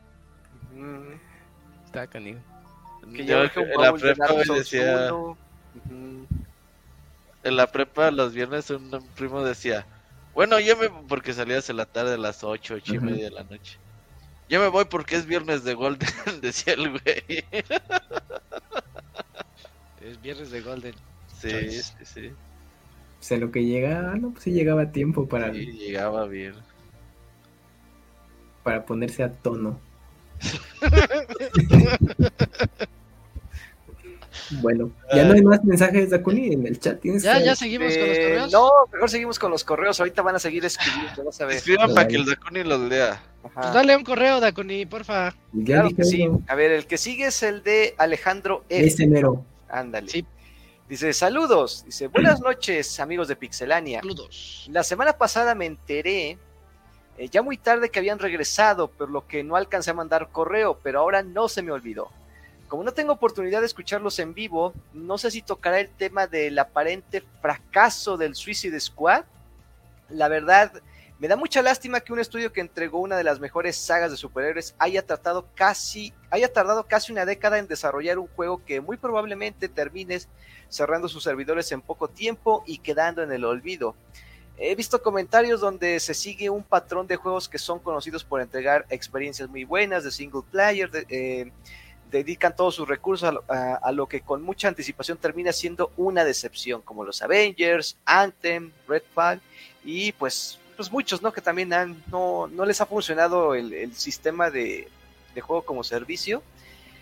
Mm, está canijo. que Yo en la prepa güey, decía, Mm, en la prepa los viernes un, primo decía, bueno, yo me, porque salías en la tarde a las 8, ocho y Ujú. media de la noche. Yo me voy porque es viernes de Golden, decía el güey. Es viernes de Golden. Sí, sí, sí. O sea, lo que llegaba, no, pues sí llegaba a tiempo para, Sí, llegaba bien. para ponerse a tono. bueno, ya no hay más mensajes, Dakuni, en el chat. ¿Tienes Ya, que- ya seguimos con los eh, correos. no, mejor seguimos con los correos. Ahorita van a seguir escribiendo, vas a ver. Escriban para que el Dakuni los lea. Ajá. Pues dale un correo, Dakuni, porfa. Ya Claro dije que sí. A ver, el que sigue es el de Alejandro F. Ese mero. Ándale. Sí. Dice, saludos. Dice, buenas noches, amigos de Pixelania. Saludos. La semana pasada me enteré, eh, ya muy tarde, que habían regresado, por lo que no alcancé a mandar correo, pero ahora no se me olvidó. Como no tengo oportunidad de escucharlos en vivo, no sé si tocará el tema del aparente fracaso del Suicide Squad. La verdad, me da mucha lástima que un estudio que entregó una de las mejores sagas de superhéroes haya tratado casi, haya tardado casi una década en desarrollar un juego que muy probablemente termine cerrando sus servidores en poco tiempo y quedando en el olvido. He visto comentarios donde se sigue un patrón de juegos que son conocidos por entregar experiencias muy buenas de single player, de, eh, dedican todos sus recursos a lo, a- a lo que con mucha anticipación termina siendo una decepción, como los Avengers, Anthem, Redfall y pues, pues muchos, ¿no? Que también han, no, no les ha funcionado el, el sistema de, de juego como servicio.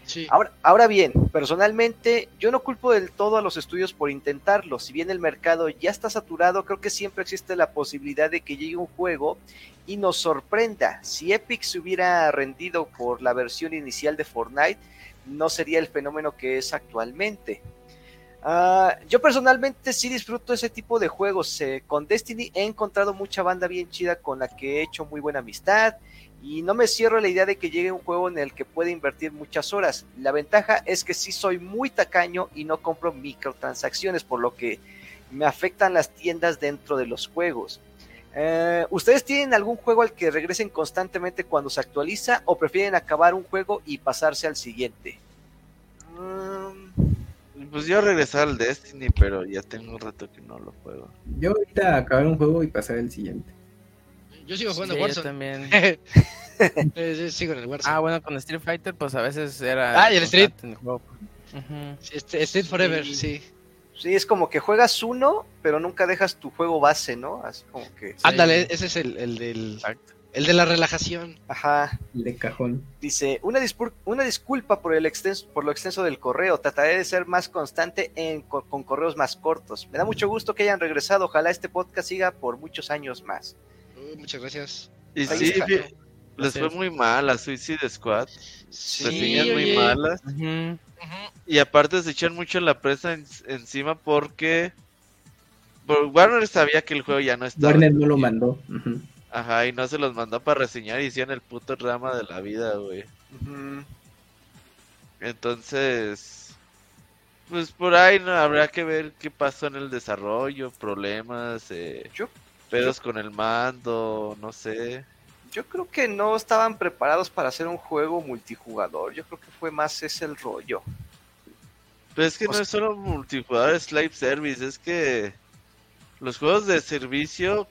Sí. Ahora, ahora bien, personalmente yo no culpo del todo a los estudios por intentarlo. Si bien el mercado ya está saturado, creo que siempre existe la posibilidad de que llegue un juego y nos sorprenda. Si Epic se hubiera rendido por la versión inicial de Fortnite, no sería el fenómeno que es actualmente. Ah, yo personalmente sí disfruto ese tipo de juegos. Eh, con Destiny he encontrado mucha banda bien chida con la que he hecho muy buena amistad y no me cierro la idea de que llegue un juego en el que pueda invertir muchas horas. La ventaja es que sí soy muy tacaño y no compro microtransacciones, por lo que me afectan las tiendas dentro de los juegos. Eh, ¿Ustedes tienen algún juego al que regresen constantemente cuando se actualiza o prefieren acabar un juego y pasarse al siguiente? Mm, Pues yo regresar al Destiny, pero ya tengo un rato que no lo juego. Yo ahorita acabar un juego y pasar al siguiente. Yo sigo jugando Sí, yo Warzone. también. Eh, yo sigo en el Warzone. Ah, bueno, con Street Fighter, pues a veces era. Ah, y el Street. en el juego. Este- Street Forever, Sí. sí. Sí, es como que juegas uno, pero nunca dejas tu juego base, ¿no? Así como que... Ándale, ese es el, el del, Exacto. el de la relajación. Ajá. El de cajón. Dice, una, una disculpa por, el extenso, por lo extenso del correo. Trataré de ser más constante en, co- con correos más cortos. Me da mucho gusto que hayan regresado. Ojalá este podcast siga por muchos años más. Uh, muchas gracias. Y sí, les fue muy mal a Suicide Squad. Sí, reseñas muy malas. Ujú. Y aparte se echan mucho la presa en- encima porque por- Warner sabía que el juego ya no estaba. Warner no lo mandó. Ajá, y no se los mandó para reseñar y hicieron el puto drama de la vida, güey. Entonces, pues por ahí no habrá que ver qué pasó en el desarrollo, problemas, eh, Yo- pedos con el mando, no sé. Yo creo que no estaban preparados para hacer un juego multijugador. Yo creo que fue más ese el rollo. Pero es que O no es solo multijugador, es live service, es que los juegos de servicio,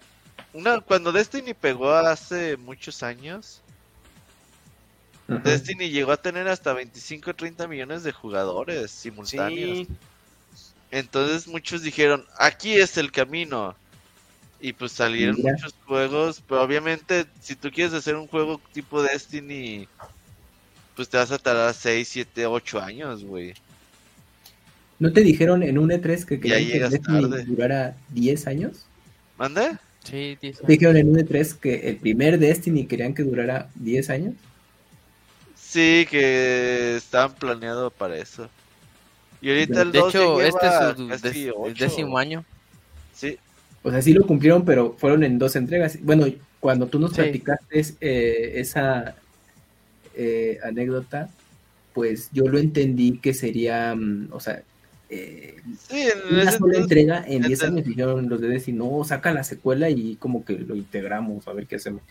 una cuando Destiny pegó hace muchos años. Destiny llegó a tener hasta 25 o 30 millones de jugadores simultáneos. Sí, Entonces muchos dijeron, aquí es el camino. Y pues salieron Mira. muchos juegos, pero obviamente si tú quieres hacer un juego tipo Destiny, pues te vas a tardar 6, 7, 8 años, güey. ¿No te dijeron en un E3 que querían que Destiny tarde. durara 10 años? ¿Mande? Sí, dice. ¿Te dijeron en un E3 que el primer Destiny querían que durara 10 años? Sí, que estaban planeados para eso. Y ahorita el De 2 ya hecho, este es su casi des- el ocho. décimo año. Sí, O sea, sí lo cumplieron, pero fueron en dos entregas. Bueno, cuando tú nos Sí. platicaste eh, esa eh, anécdota, pues yo lo entendí que sería, mm, o sea, eh, sí, en una ese sola entonces- entrega en 10 ese- años dijeron los de Destiny, no, saca la secuela y como que lo integramos, a ver qué hacemos.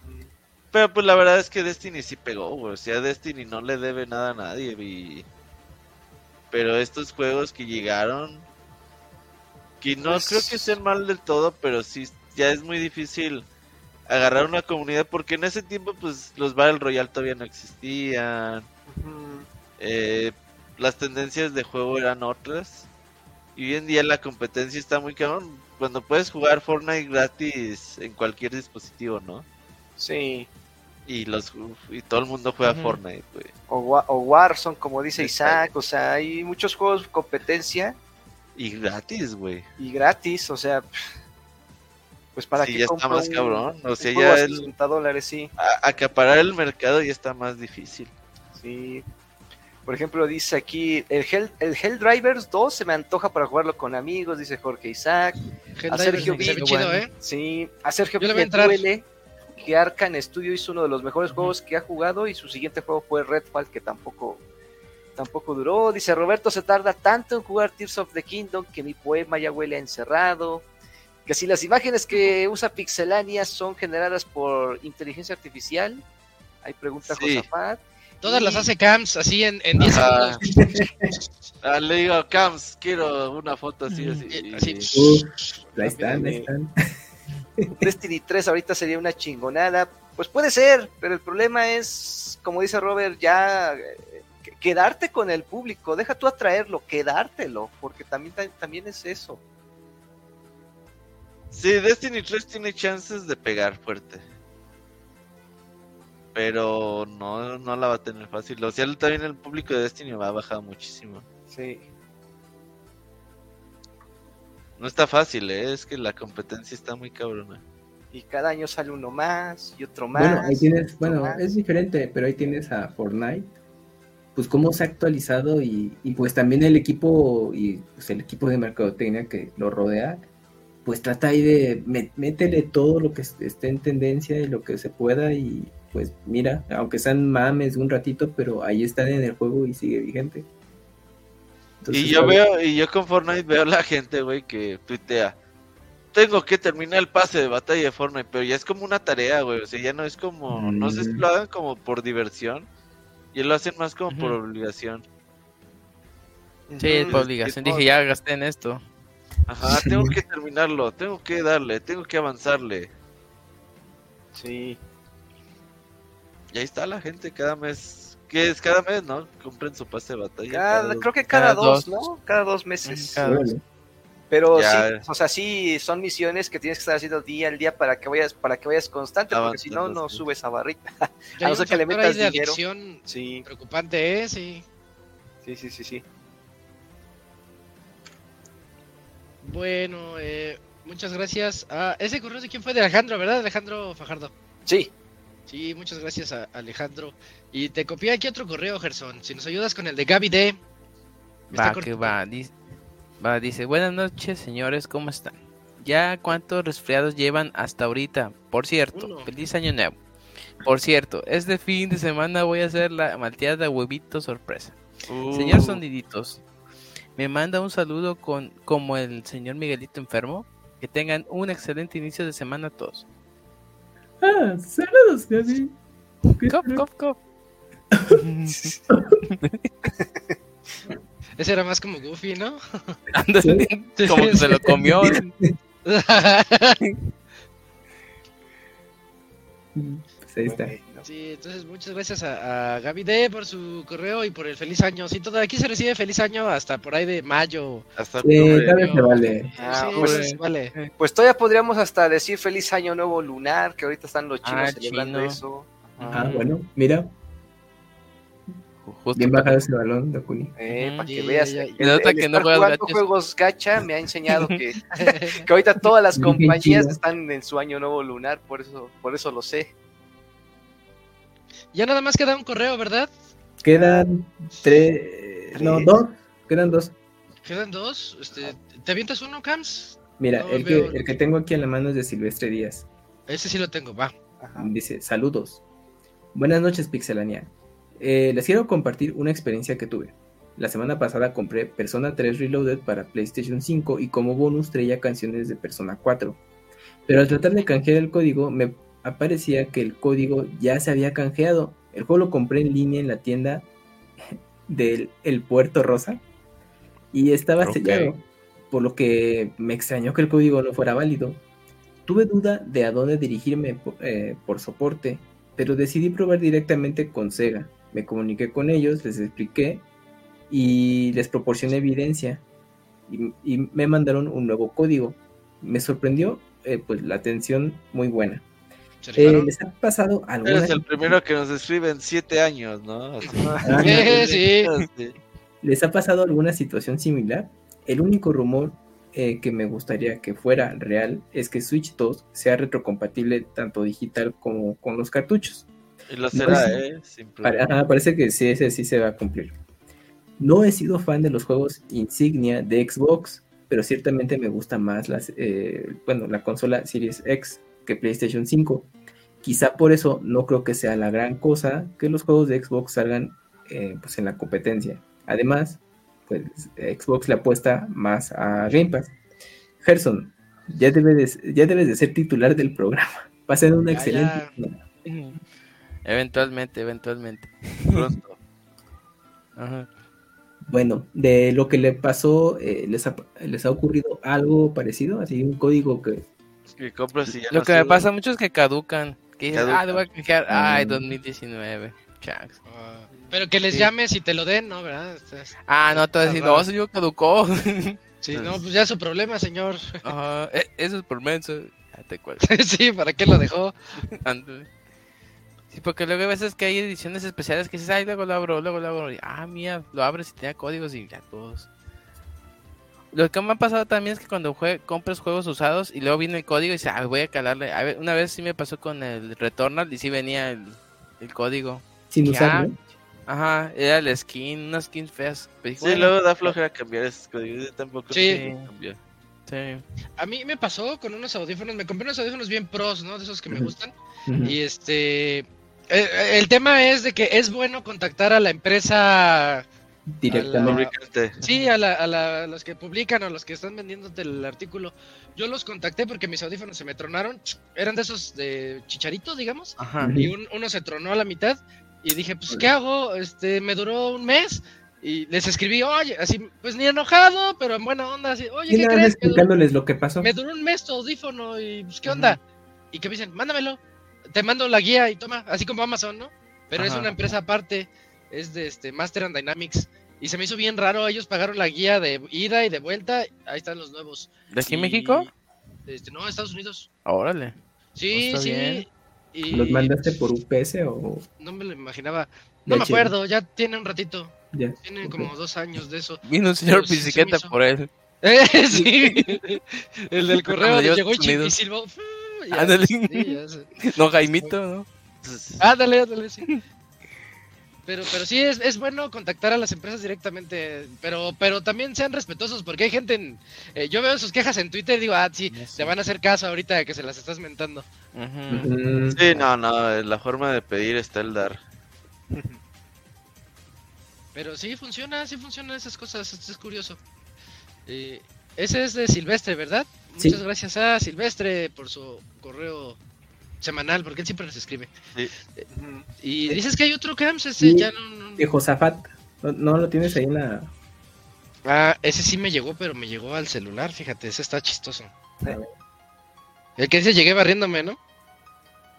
Pero pues la verdad es que Destiny sí pegó, güey. O sea, Destiny no le debe nada a nadie. Y... Pero estos juegos que llegaron, que no Pues- creo que sean mal del todo, pero sí ya es muy difícil agarrar una comunidad porque en ese tiempo pues los Battle Royale todavía no existían. Eh, las tendencias de juego eran otras. Y hoy en día la competencia está muy cabrón. Cuando puedes jugar Fortnite gratis en cualquier dispositivo, ¿no? Sí. Y los y todo el mundo juega. Fortnite, güey. O, o Warzone, como dice Exacto. Isaac. O sea, hay muchos juegos de competencia Y gratis, güey. y gratis. O sea, pues para Sí, que ya está más cabrón. O sea, ya el, 60 dólares, sí. a- acaparar el mercado ya está más difícil. Sí. Por ejemplo, dice aquí, el, Hell, el Helldrivers 2 se me antoja para jugarlo con amigos, dice Jorge Isaac. A Sergio chido, bueno. ¿eh? Sí, a Sergio Yo le Vic voy a le entrar. duele que Arcan Studio hizo uno de los mejores juegos que ha jugado y su siguiente juego fue Redfall, que tampoco, tampoco duró. Dice Roberto, se tarda tanto en jugar Tears of the Kingdom que mi poema ya huele a encerrado. Que si las imágenes que usa Pixelania son generadas por inteligencia artificial, hay pregunta Sí. Josafat. Todas Y- las hace Cams así en, en 10 Ajá. segundos. Ah, le digo, Cams, quiero una foto así, así. Eh, así. Uh, ahí están, ahí están. Destiny 3 ahorita sería una chingonada. Pues puede ser, pero el problema es, como dice Robert, ya eh, quedarte con el público, deja tú atraerlo, quedártelo, porque también, ta- también es eso. Sí, Destiny 3 tiene chances de pegar fuerte. Pero no, no la va a tener fácil. O sea, también el público de Destiny va a bajar muchísimo. Sí. No está fácil, ¿eh? es que la competencia está muy cabrona. Y cada año sale uno más y otro más. Bueno, ahí tienes, otro bueno, más. es diferente, pero ahí tienes a Fortnite, pues cómo se ha actualizado y, y pues también el equipo y pues el equipo de mercadotecnia que lo rodea, pues trata ahí de métele todo lo que est- esté en tendencia y lo que se pueda y pues mira, aunque sean mames un ratito, pero ahí están en el juego y sigue vigente. Entonces, y yo veo, y yo con Fortnite veo la gente, güey, que tuitea. Tengo que terminar el pase de batalla de Fortnite, pero ya es como una tarea, güey. O sea, ya no es como, no sé si Mm. lo hagan como por diversión. Y lo hacen más como por obligación. Sí, es por obligación. Dije, ya gasté en esto. Ajá, tengo que terminarlo, tengo que darle, tengo que avanzarle. Sí. Y ahí está la gente cada mes. ¿Qué es cada mes, no? Compren su pase de batalla. Cada- cada- creo que cada, cada dos, dos. ¿no? Cada dos meses. Cada- órale. Pero Ya. sí, o sea, sí son misiones que tienes que estar haciendo día al día para que vayas, para que vayas constante, porque si no, no subes a barrita. Ya A no ser que le metas de dinero. adicción Sí, preocupante, ¿eh? Sí. sí, sí, sí, sí. Bueno, eh, muchas gracias. Ah, ese correo de quién fue de Alejandro, ¿verdad? Alejandro Fajardo. Sí, Sí, muchas gracias a Alejandro. Y te copié aquí otro correo, Gerson. Si nos ayudas con el de Gaby D. Va, que va. Dice, va, dice, buenas noches, señores, ¿cómo están? ¿Ya cuántos resfriados llevan hasta ahorita? Por cierto, Uno. feliz año nuevo. Por cierto, este fin de semana voy a hacer la malteada huevito sorpresa. Uh, Señor Soniditos, me manda un saludo con como el señor Miguelito enfermo. Que tengan un excelente inicio de semana a todos. Ah, saludos, Gaby. ¿Qué Cop, cop, cop. Ese era más como Goofy, ¿no? Anda, Sí. como que se lo comió. Pues ahí está. Bueno. sí, entonces muchas gracias a, a Gaby D por su correo y por el feliz año. Sí, todo aquí se recibe feliz año hasta por ahí de mayo. hasta Sí, se vale. Ah, sí, pues- vale. Pues todavía podríamos hasta decir feliz año nuevo lunar, que ahorita están los chinos Ah, celebrando chino. eso. Ah, bueno, mira, Justo bien bajado ese balón, Dakuni. Eh, Mm, para que veas. El, nota el que no estar juegas jugando gachas. juegos gacha me ha enseñado que, que ahorita todas las compañías están en su año nuevo lunar, por eso, por eso lo sé. Ya nada más queda un correo, ¿verdad? Quedan tres, no, dos, quedan dos. Quedan dos. Este, ¿Te avientas uno, Cams? Mira, No el, que, veo. el que tengo aquí en la mano es de Silvestre Díaz. Ese sí lo tengo, va. Ajá. Dice, saludos. Buenas noches, Pixelania. Eh, les quiero compartir una experiencia que tuve. La semana pasada compré Persona 3 Reloaded para PlayStation 5 y como bonus traía canciones de Persona 4. Pero al tratar de canjear el código me aparecía que el código ya se había canjeado. El juego lo compré en línea en la tienda del El Puerto Rosa y estaba sellado, por lo que me extrañó que el código no fuera válido. Tuve duda de a dónde dirigirme eh, por soporte, pero decidí probar directamente con Sega. Me comuniqué con ellos, les expliqué y les proporcioné evidencia y, y me mandaron un nuevo código. Me sorprendió eh, pues la atención muy buena. ¿Se Eh? ¿Les ha pasado alguna Eres el primero que nos escribe en siete años, ¿no? Así. Ah, sí. Sí. ¿Les ha pasado alguna situación similar? El único rumor eh, que me gustaría que fuera real es que Switch 2 sea retrocompatible tanto digital como con los cartuchos. Y lo será, Pues, ¿eh? Ajá, parece que sí, ese sí se va a cumplir. No he sido fan de los juegos insignia de Xbox, pero ciertamente me gusta más las, eh, bueno, la consola Series X que PlayStation 5. Quizá por eso no creo que sea la gran cosa que los juegos de Xbox salgan eh, pues en la competencia. Además, pues Xbox le apuesta más a Game Pass. Gerson, ya, debe de- ya debes de ser titular del programa. Va a ser una Ya, excelente. ya. Eventualmente, eventualmente. Pronto. Ajá. Bueno, de lo que le pasó, eh, les, ha, ¿les ha ocurrido algo parecido? Así un código que... Que compras y ya Lo no que me pasa mucho es que caducan. Que dices, ah, Caducan. le voy a canjear. Ay, Mm. 2019. Chax. Ah, pero que les Sí. llames y te lo den, ¿no? ¿Verdad? Estás- Ah, no, te voy a decir, no, yo caducó. Sí, no, pues ya es su problema, señor. Ajá, e- eso es por menso. Ya te sí, ¿para qué lo dejó? Sí, porque luego hay veces que hay ediciones especiales que dices, ay, luego lo abro, luego lo abro. Y, ah, mira, lo abres y tenía códigos y ya todos. Lo que me ha pasado también es que cuando jue- compras juegos usados y luego viene el código y dices, ah, voy a calarle. A ver, una vez sí me pasó con el Returnal y sí venía el, el código. Sin Ya. usarlo. Ajá, era el skin, unas skins feas. Pero Sí, bueno, luego da flojera cambiar esos códigos. Yo tampoco Sí. sé cambiar. sí. A mí me pasó con unos audífonos, me compré unos audífonos bien pros, ¿no? De esos que me gustan. Y este... eh, el tema es de que es bueno contactar a la empresa, Directamente. Sí, a, la, a, la- a los que publican o los que están vendiéndote el artículo. Yo los contacté porque mis audífonos se me tronaron. Eran de esos de chicharito, digamos. Ajá. Y un- uno se tronó a la mitad. Y dije, pues, ¿qué hago? Este, me duró un mes. Y les escribí, oye, así, pues ni enojado, pero en buena onda, así, oye, Y ¿qué nada crees? Me duró, explicándoles lo que pasó. me duró un mes tu audífono y, pues, ¿qué onda? Y que me dicen, mándamelo, te mando la guía y toma, así como Amazon, ¿no? Pero es una empresa aparte, es de este Master and Dynamics. Y se me hizo bien raro, ellos pagaron la guía de ida y de vuelta, ahí están los nuevos. ¿De aquí Y- México? Este, no, Estados Unidos. Órale. Sí, Está sí. bien. Y ¿Los mandaste por UPS o no me lo imaginaba. No me chido. acuerdo, ya tiene un ratito. ya? Tiene como dos años de eso. Vino un señor sí se bicicleta por él. Eh, sí. El del correo llegó y, silbó. Ya, Ándale. sí, ya sé. No, Jaimito, ¿no? Ándale, ándale, sí. Pero, pero sí es, es bueno contactar a las empresas directamente, pero, pero también sean respetuosos, porque hay gente en, eh, yo veo sus quejas en Twitter y digo, ah, sí, te van a hacer caso ahorita de que se las estás mentando. Mm, Sí, no, no, la forma de pedir está el dar. Pero sí funciona, sí funcionan esas cosas, esto es curioso. Eh, ese es de Silvestre, ¿verdad? Sí. Muchas gracias a Silvestre por su correo semanal, porque él siempre nos escribe. Sí. Y dices que hay otro Camps, ese Sí. ya no, no- De Josafat. ¿No, no lo tienes ahí en la. Ah, ese sí me llegó, pero me llegó al celular, fíjate, ese está chistoso. El que dice llegué barriéndome, ¿no?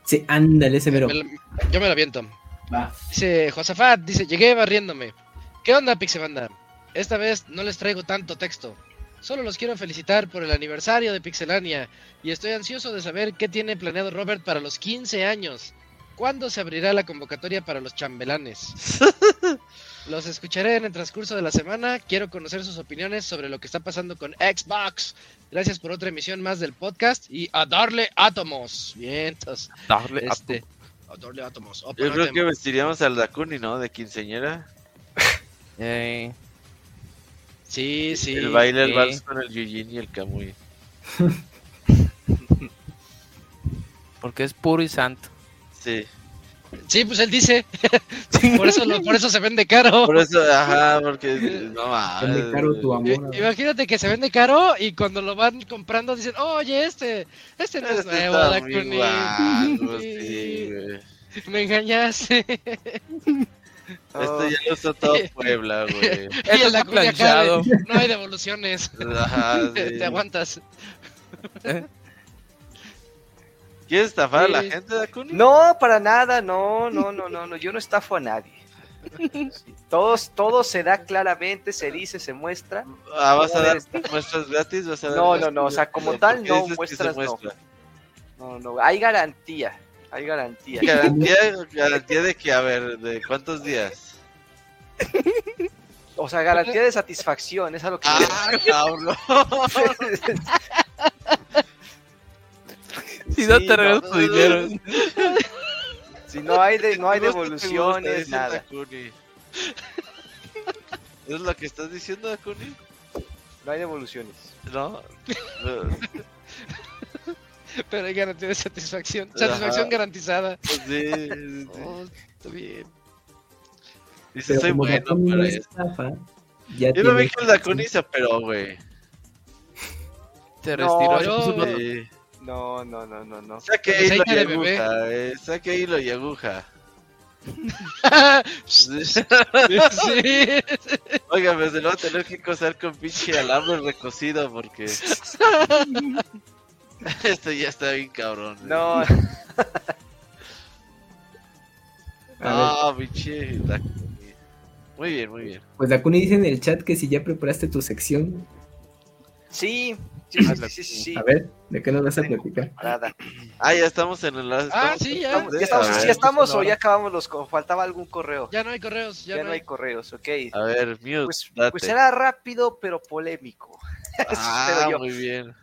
Sí, ándale, ese mero. Me yo me lo aviento. Va. Dice Josafat, dice, llegué barriéndome. ¿Qué onda, Pixebanda? Esta vez no les traigo tanto texto. Solo los quiero felicitar por el aniversario de Pixelania y estoy ansioso de saber qué tiene planeado Robert para los 15 años. ¿Cuándo se abrirá la convocatoria para los chambelanes? Los escucharé en el transcurso de la semana. Quiero conocer sus opiniones sobre lo que está pasando con Xbox. Gracias por otra emisión más del podcast y a darle átomos. Vientos. Darle Este, a darle átomos. Yo creo que vestiríamos al Dakuni, ¿no? De quinceñera. Eh, Sí, sí. el baile, el sí. vals con el Yujin y el Kamui. porque es puro y santo. Sí. Sí, pues él dice. por, eso lo- por eso se vende caro. Por eso, ajá, porque no Vende mames. caro tu I- amor. Imagínate que se vende caro y cuando lo van comprando dicen, oye, este, este no es Este nuevo, está muy Dakuni". guapo, Sí, sí, güey. Me engañaste. Este ya lo usó todo Puebla, güey. Esto está de, planchado. no hay devoluciones. Ajá, te, sí. te aguantas. ¿Quieres estafar a la gente, Dakuni? No, para nada, no, no, no, no, no, yo no estafo a nadie. Todos, todo se da claramente, se dice, se muestra. Ah, ¿Vas a dar muestras gratis? ¿Vas a dar No, no, no, o sea, como tal, ¿Por qué no, muestras no. muestra? No, no, hay garantía, hay garantía. Garantía, garantía de que, a ver, ¿de cuántos días? O sea, garantía de satisfacción, es a lo que Ah, cabrón. Si no te regreso tu dinero. Si no hay de, no hay devoluciones, nada. ¿Es lo que estás diciendo, Dakuni? No hay devoluciones. No. Pero hay garantía de satisfacción. Ajá. Satisfacción garantizada. Sí, sí, sí. Oh, está bien. Dice, soy bueno no para es eso. estafa, ya Yo no vi que el Dakuni se operó, güey. No, retiró. se puso una- Sí. No, no, no, no, no. Saque Con hilo y aguja, eh. Saque hilo y aguja. Sí. sí. Oiga, pues se lo va a tener que coser con pinche alambre recocido porque. Esto ya está bien cabrón. eh. No, Ah, pinche. Muy bien, muy bien. Pues Dakuni dice en el chat que si ya preparaste tu sección. Sí, sí, sí, sí. A ver, ¿de qué nos vas a platicar? Nada. Ah, ya estamos en el. Ah, sí, ya. Estamos, ya estamos, o ya acabamos los. Faltaba algún correo. Ya no hay correos, ya, Ya no hay correos, ok. A ver, mute. Pues, date. pues era rápido, pero polémico. Ah, Pero yo- muy bien.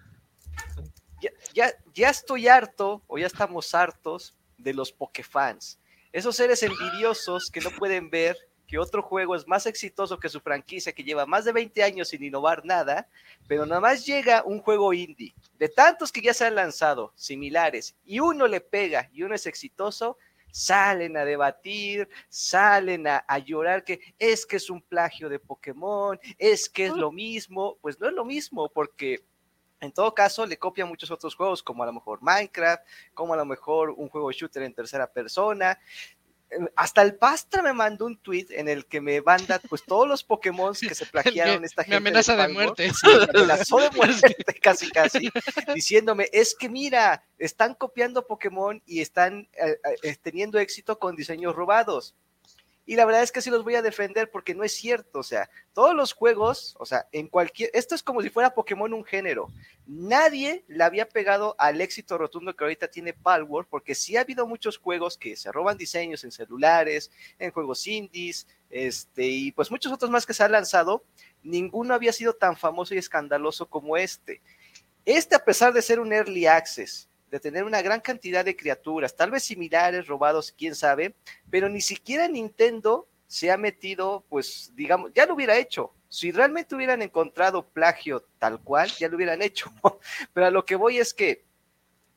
ya, ya, ya estoy harto, o ya estamos hartos, de los Pokefans. Esos seres envidiosos que no pueden ver que otro juego es más exitoso que su franquicia, que lleva más de 20 años sin innovar nada, pero nada más llega un juego indie, de tantos que ya se han lanzado, similares, y uno le pega y uno es exitoso, salen a debatir, salen a, a llorar que es que es un plagio de Pokémon, es que es lo mismo, pues no es lo mismo, porque en todo caso, le copia muchos otros juegos, como a lo mejor Minecraft, como a lo mejor un juego shooter en tercera persona. Hasta el Pastra me mandó un tweet en el que me manda pues todos los Pokémon que se plagiaron Me- esta me gente. amenaza de muerte. Sí, me amenazó de muerte, casi casi, diciéndome, es que mira, están copiando Pokémon y están eh, eh, teniendo éxito con diseños robados. Y la verdad es que sí los voy a defender porque no es cierto, o sea, todos los juegos, o sea, en cualquier, esto es como si fuera Pokémon un género. Nadie le había pegado al éxito rotundo que ahorita tiene Palworld, porque sí ha habido muchos juegos que se roban diseños en celulares, en juegos indies, este, y pues muchos otros más que se han lanzado, ninguno había sido tan famoso y escandaloso como este. Este, a pesar de ser un early access, de tener una gran cantidad de criaturas, tal vez similares, robados, quién sabe, pero ni siquiera Nintendo se ha metido, pues, digamos, ya lo hubiera hecho. Si realmente hubieran encontrado plagio tal cual, ya lo hubieran hecho. Pero a lo que voy es que,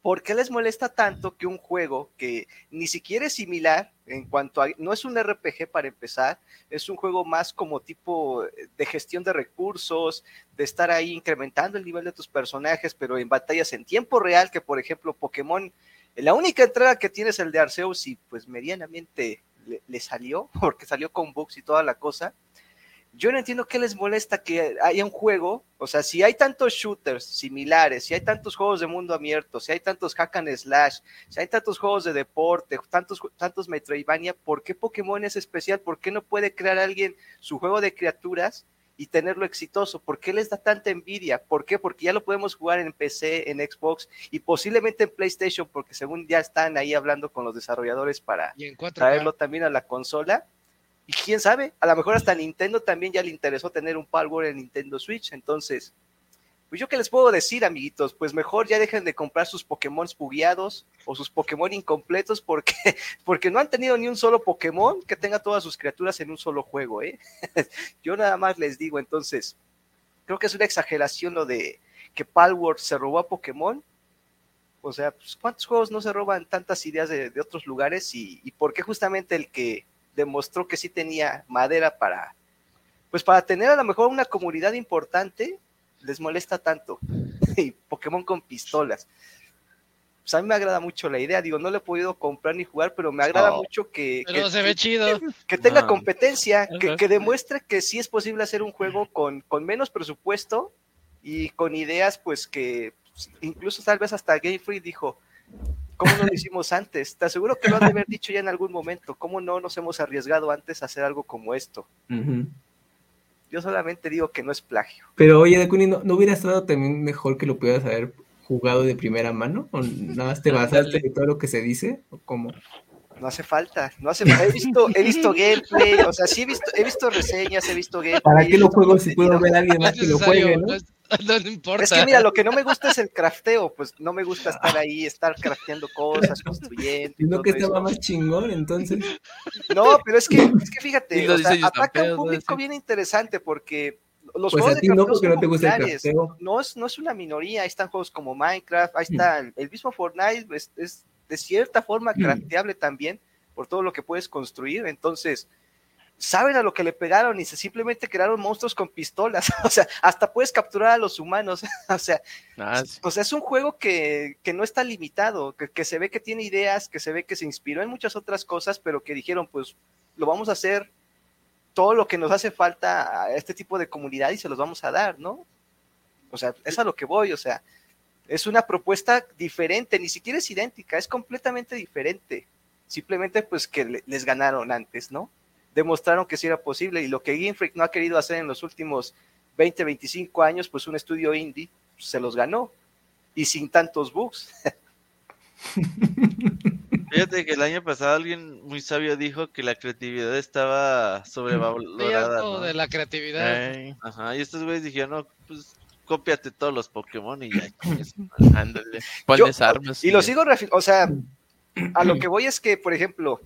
¿por qué les molesta tanto que un juego que ni siquiera es similar en cuanto a, no es un RPG para empezar, es un juego más como tipo de gestión de recursos, de estar ahí incrementando el nivel de tus personajes, pero en batallas en tiempo real, que por ejemplo Pokémon, la única entrada que tienes es el de Arceus y pues medianamente le, le salió, porque salió con bugs y toda la cosa. Yo no entiendo qué les molesta que haya un juego, o sea, si hay tantos shooters similares, si hay tantos juegos de mundo abierto, si hay tantos hack and slash, si hay tantos juegos de deporte, tantos, tantos Metroidvania, ¿por qué Pokémon es especial? ¿Por qué no puede crear alguien su juego de criaturas y tenerlo exitoso? ¿Por qué les da tanta envidia? ¿Por qué? Porque ya lo podemos jugar en PC, en Xbox y posiblemente en PlayStation, porque según ya están ahí hablando con los desarrolladores para Y en 4 traerlo también a la consola. Y quién sabe, a lo mejor hasta Nintendo también ya le interesó tener un Power en Nintendo Switch. Entonces, pues yo qué les puedo decir, amiguitos, pues mejor ya dejen de comprar sus Pokémon bugueados o sus Pokémon incompletos porque, porque no han tenido ni un solo Pokémon que tenga todas sus criaturas en un solo juego, ¿eh? yo nada más les digo, entonces, creo que es una exageración lo de que Palworld se robó a Pokémon. O sea, pues, ¿cuántos juegos no se roban tantas ideas de, de otros lugares? Y, y por qué justamente el que demostró que sí tenía madera para, pues para tener a lo mejor una comunidad importante, les molesta tanto. y Pokémon con pistolas. Pues a mí me agrada mucho la idea, digo, no lo he podido comprar ni jugar, pero me agrada Oh. mucho que, que- se ve chido. que tenga Ah. competencia, que, que demuestre que sí es posible hacer un juego con, con menos presupuesto y con ideas, pues que pues, incluso tal vez hasta Game Freak dijo, ¿cómo no lo hicimos antes? Te aseguro que lo han de haber dicho ya en algún momento, ¿cómo no nos hemos arriesgado antes a hacer algo como esto? Ujú. Yo solamente digo que no es plagio. Pero oye, Dakuni, ¿no, ¿no hubiera estado también mejor que lo pudieras haber jugado de primera mano? ¿O nada más te basaste de todo lo que se dice? ¿O cómo? No hace falta, no hace falta. He visto, he visto gameplay, o sea, sí he visto, he visto reseñas, he visto gameplay. ¿Para qué lo juego si puedo ver a alguien No más que lo juegue, no? no, importa. Es que mira, lo que no me gusta es el crafteo, pues no me gusta estar ahí, estar crafteando cosas, construyendo. y Sino que eso. estaba más chingón, entonces. No, pero es que, es que fíjate, o sea, ataca a un público bien interesante porque los Pues juegos a de ti no, crafteo porque son no te gusta el populares. crafteo. No es, no es una minoría, ahí están juegos como Minecraft, ahí está el, el mismo Fortnite, es, es de cierta forma Mm. crafteable también por todo lo que puedes construir, entonces saben a lo que le pegaron y se simplemente crearon monstruos con pistolas, o sea, hasta puedes capturar a los humanos, o sea, Ah, o sea, es un juego que, que no está limitado, que, que se ve que tiene ideas, que se ve que se inspiró en muchas otras cosas, pero que dijeron, pues lo vamos a hacer todo lo que nos hace falta a este tipo de comunidad y se los vamos a dar, ¿no? O sea, es a lo que voy, o sea, es una propuesta diferente, ni siquiera es idéntica, es completamente diferente. Simplemente pues que le- les ganaron antes, ¿no? Demostraron que sí era posible y lo que Game Freak no ha querido hacer en los últimos 20, 25 años, pues un estudio indie pues, se los ganó y sin tantos bugs. Fíjate que el año pasado alguien muy sabio dijo que la creatividad estaba sobrevalorada. ¿no? de la creatividad. Ajá, y estos güeyes dijeron, no, pues cópiate todos los Pokémon y ya. ándale. Pones armas. Y lo sigo, o sea, a lo que voy es que, por ejemplo,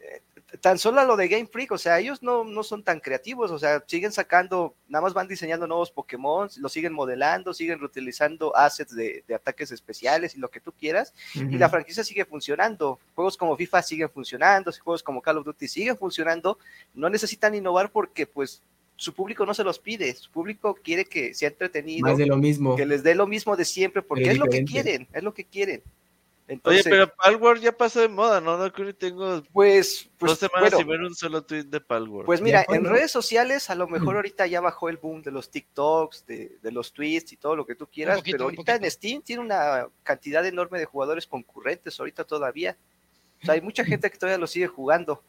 eh, tan solo a lo de Game Freak, o sea, ellos no, no son tan creativos, o sea, siguen sacando, nada más van diseñando nuevos Pokémon, lo siguen modelando, siguen reutilizando assets de, de ataques especiales y lo que tú quieras, y la franquicia sigue funcionando. Juegos como FIFA siguen funcionando, juegos como Call of Duty siguen funcionando, no necesitan innovar porque pues su público no se los pide, su público quiere que sea entretenido, Más de lo mismo. que les dé lo mismo de siempre, porque Pero es lo que quieren, es lo que quieren. Oye, Entonces, pero Palworld ya pasó de moda, ¿no? No creo que tengo pues, pues, dos semanas bueno, sin ver un solo tweet de Palworld. Pues mira, en redes sociales a lo mejor ahorita ya bajó el boom de los TikToks, de, de los tweets y todo lo que tú quieras, poquito, pero ahorita en. Steam tiene una cantidad enorme de jugadores concurrentes ahorita todavía. O sea, hay mucha gente que todavía lo sigue jugando.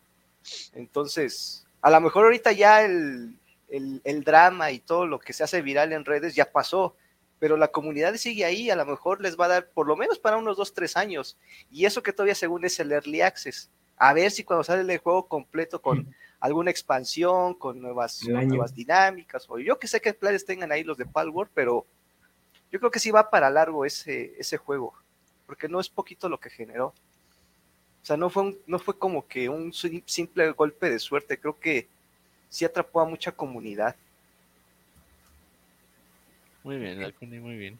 Entonces, a lo mejor ahorita ya el, el, el drama y todo lo que se hace viral en redes ya pasó, pero la comunidad sigue ahí, a lo mejor les va a dar por lo menos para unos 2, 3 años. Y eso que todavía según es el Early Access. A ver si cuando sale el juego completo con alguna expansión, con nuevas, dinámicas, o yo que sé qué planes tengan ahí los de Palworld, pero yo creo que sí va para largo ese, ese juego, porque no es poquito lo que generó. O sea, no fue, un- no fue como que un sim- simple golpe de suerte, creo que sí atrapó a mucha comunidad. Muy bien, Dakuni, muy bien.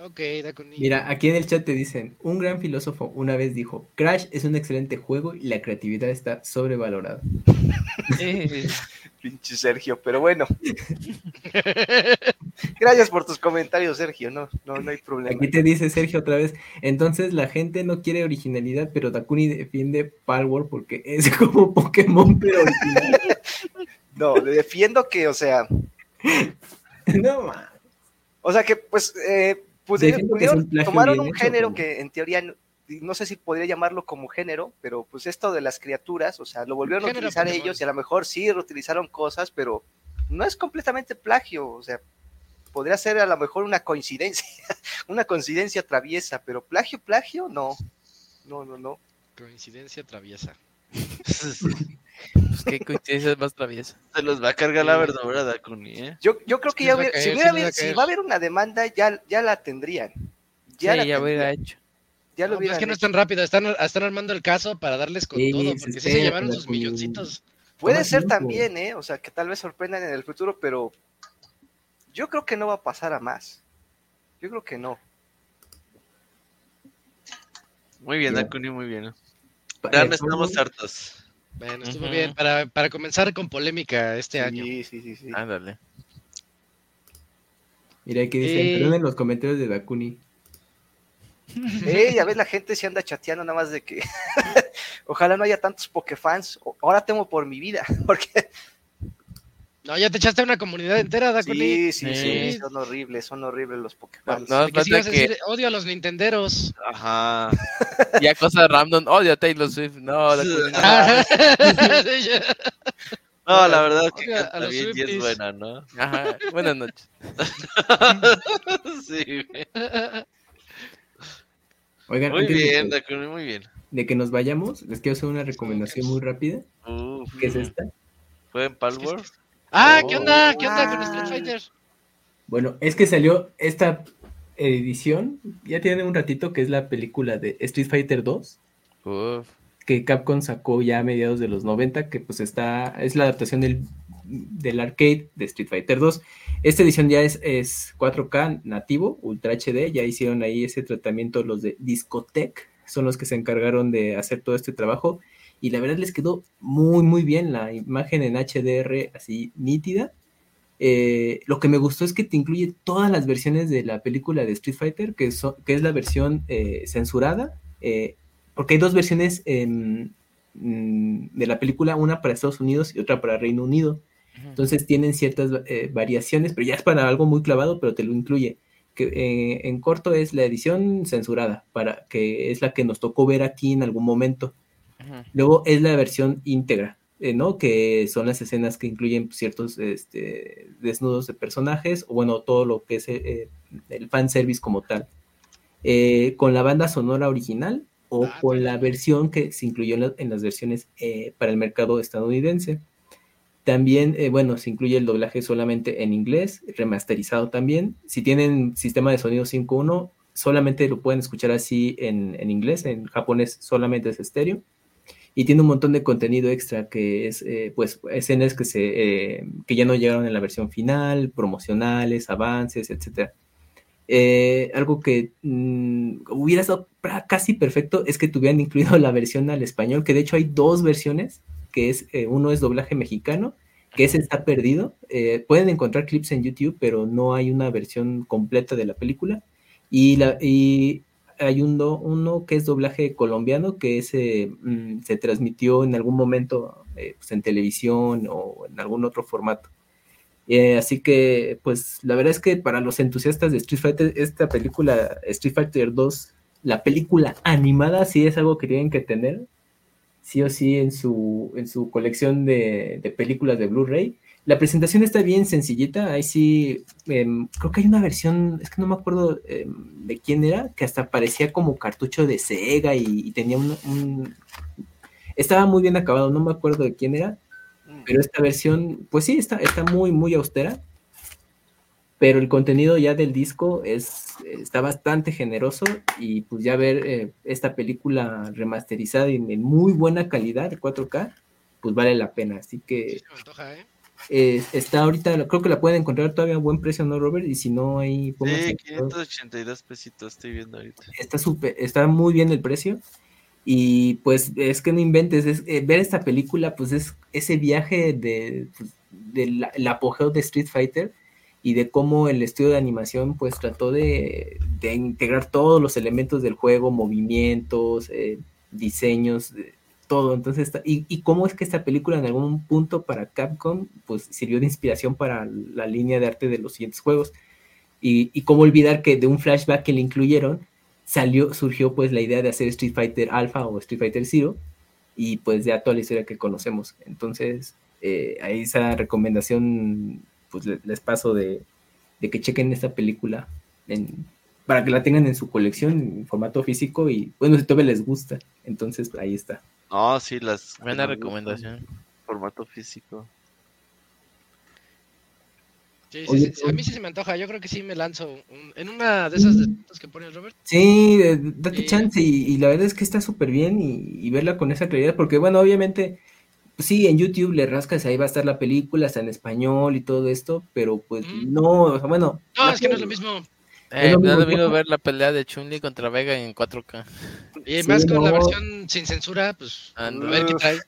Ok, Dakuni. Mira, aquí en el chat te dicen, un gran filósofo una vez dijo, Crash es un excelente juego y la creatividad está sobrevalorada. Pinche Sergio, pero bueno. Gracias por tus comentarios, Sergio, no, no, no hay problema. Aquí te dice Sergio otra vez, entonces la gente no quiere originalidad, pero Dakuni defiende Palworld porque es como Pokémon, pero original. No, le defiendo que, o sea, no, ma. O sea que, pues, eh, que tomaron un hecho, género como- que en teoría, no, sé si podría llamarlo como género, pero pues esto de las criaturas, o sea, lo volvieron a utilizar Pokémon. ellos y a lo mejor sí reutilizaron cosas, pero no es completamente plagio, o sea, podría ser a lo mejor una coincidencia, una coincidencia traviesa, pero plagio, plagio, no, no, no, no. Coincidencia traviesa. pues qué coincidencia más traviesa. Se los va a cargar la verdura, Dakuni, ¿eh? Yo, yo creo que ya hubiera- si, hubiera va a habido- si caer. va a haber una demanda, ya, ya la tendrían. Ya, la sí, ya hubiera hecho. ya lo No, es que no es tan rápido, están, están armando el caso para darles con Sí, todo, se porque sí se llevaron sus milloncitos. Puede ser tiempo. también, ¿eh? O sea, que tal vez sorprendan en el futuro, pero yo creo que no va a pasar a más. Yo creo que no. Muy bien. Dakuni, muy bien. Ya no estamos hartos. Bueno, estuvo bien. Para, para comenzar con polémica este año. Sí, sí, sí, sí. Ándale. Mira, aquí dicen, perdón en los comentarios de Dakuni. Eh, ya ves, la gente se anda chateando nada más de que ojalá no haya tantos Pokefans. Ahora temo por mi vida, porque No, ya te echaste una comunidad entera, Dakuni. sí, sí, sí, Sí. son horribles, son horribles los No, Pokefans. no De que decir, odio a los nintenderos. Ajá. ya cosas random. Odio a Taylor Swift. No, la Ah. No, la verdad es que a los bien y es buena, ¿no? Ajá. Buenas noches. sí. Oigan, Muy de bien, que- Dakuni, muy bien. de que nos vayamos, les quiero hacer una recomendación muy rápida, Uf, que es esta. ¿Fue en Palworld? Ah, ¿qué Oh. onda? ¿Qué onda con. Street Fighter? Bueno, es que salió esta edición, ya tiene un ratito, que es la película de Street Fighter 2, Uf. que Capcom sacó ya a mediados de los 90, que pues está, es la adaptación del, del arcade de Street Fighter 2. Esta edición ya es, es 4K nativo, Ultra HD, ya hicieron ahí ese tratamiento los de Discotech, son los que se encargaron de hacer todo este trabajo, y la verdad les quedó muy, muy bien la imagen en HDR así nítida. Eh, lo que me gustó es que te incluye todas las versiones de la película de Street Fighter, que, son- que es la versión eh, censurada, eh, porque hay dos versiones mm, de la película, una para Estados Unidos y otra para Reino Unido. Entonces tienen ciertas variaciones, pero ya es para algo muy clavado, pero te lo incluye. Que en corto es la edición censurada, para que es la que nos tocó ver aquí en algún momento. Luego es la versión íntegra, eh, ¿no? Que son las escenas que incluyen ciertos este, desnudos de personajes, o bueno, todo lo que es eh, el fanservice como tal. Eh, con la banda sonora original o Ah, con pues. la versión que se incluyó en, la- en las versiones eh, para el mercado estadounidense. También, eh, bueno, se incluye el doblaje solamente en inglés, remasterizado también. Si tienen sistema de sonido 5.1, solamente lo pueden escuchar así en, en inglés, en japonés solamente es estéreo. Y tiene un montón de contenido extra que es, eh, pues, escenas que, se, eh, que ya no llegaron en la versión final, promocionales, avances, etc. algo que mm, hubiera estado casi perfecto es que tuvieran incluido la versión al español, que de hecho hay dos versiones, que es, eh, uno es doblaje mexicano, que ese está perdido. Eh, pueden encontrar clips en YouTube, pero no hay una versión completa de la película. Y, la, y hay un do- uno que es doblaje colombiano, que ese, mm, se transmitió en algún momento eh, pues, en televisión o en algún otro formato. Eh, así que, pues, la verdad es que para los entusiastas de Street Fighter, esta película, Street Fighter 2, la película animada, sí es algo que tienen que tener, sí o sí, en su, en su colección de, de películas de Blu-ray. La presentación está bien sencillita, ahí sí, em, creo que hay una versión, es que no me acuerdo em, de quién era, que hasta parecía como cartucho de Sega y, tenía un, un- Estaba muy bien acabado, no me acuerdo de quién era, pero esta versión, pues sí, está, está muy, muy austera. Pero el contenido ya del disco es, está bastante generoso y pues ya ver eh, esta película remasterizada en, en muy buena calidad de 4K, pues vale la pena. Así Sí, que se me antoja, ¿eh? Eh, está ahorita, creo que la pueden encontrar todavía a buen precio, ¿no, Robert? Y si no, ahí Sí, de acuerdo. 582 pesitos estoy viendo ahorita. está súper, está muy bien el precio. Y pues es que no inventes, es, eh, ver esta película, pues es ese viaje de, pues, del el apogeo de Street Fighter y de cómo el estudio de animación pues trató de, de integrar todos los elementos del juego, movimientos, eh, diseños, de- todo. Entonces, y, y cómo es que esta película en algún punto para Capcom pues sirvió de inspiración para la línea de arte de los siguientes juegos. Y, cómo olvidar que de un flashback que le incluyeron, salió, surgió pues la idea de hacer Street Fighter Alpha o Street Fighter Zero y pues ya toda la historia que conocemos. Entonces, eh, a esa recomendación pues le- les paso de, que chequen esta película para que la tengan en su colección en formato físico y bueno, si todavía les gusta, entonces ahí está. No, sí, las. Buena recomendación. Formato físico. Sí, sí, Oye, sí, a mí sí se me antoja. Yo creo que sí me lanzo un- en una de esas descuentos que pone Robert. Sí, eh, date chance y, y la verdad es que está súper bien y, y verla con esa claridad, porque bueno, obviamente, pues sí, en YouTube le rascas, ahí va a estar la película, está en español y todo esto, pero pues no, o sea, bueno. No, es que no es lo mismo. Eh, lo yo- ver la pelea de Chun-Li contra Vega en 4K. Y Sí, más con la no. versión sin censura, pues a Anda. ver qué trae.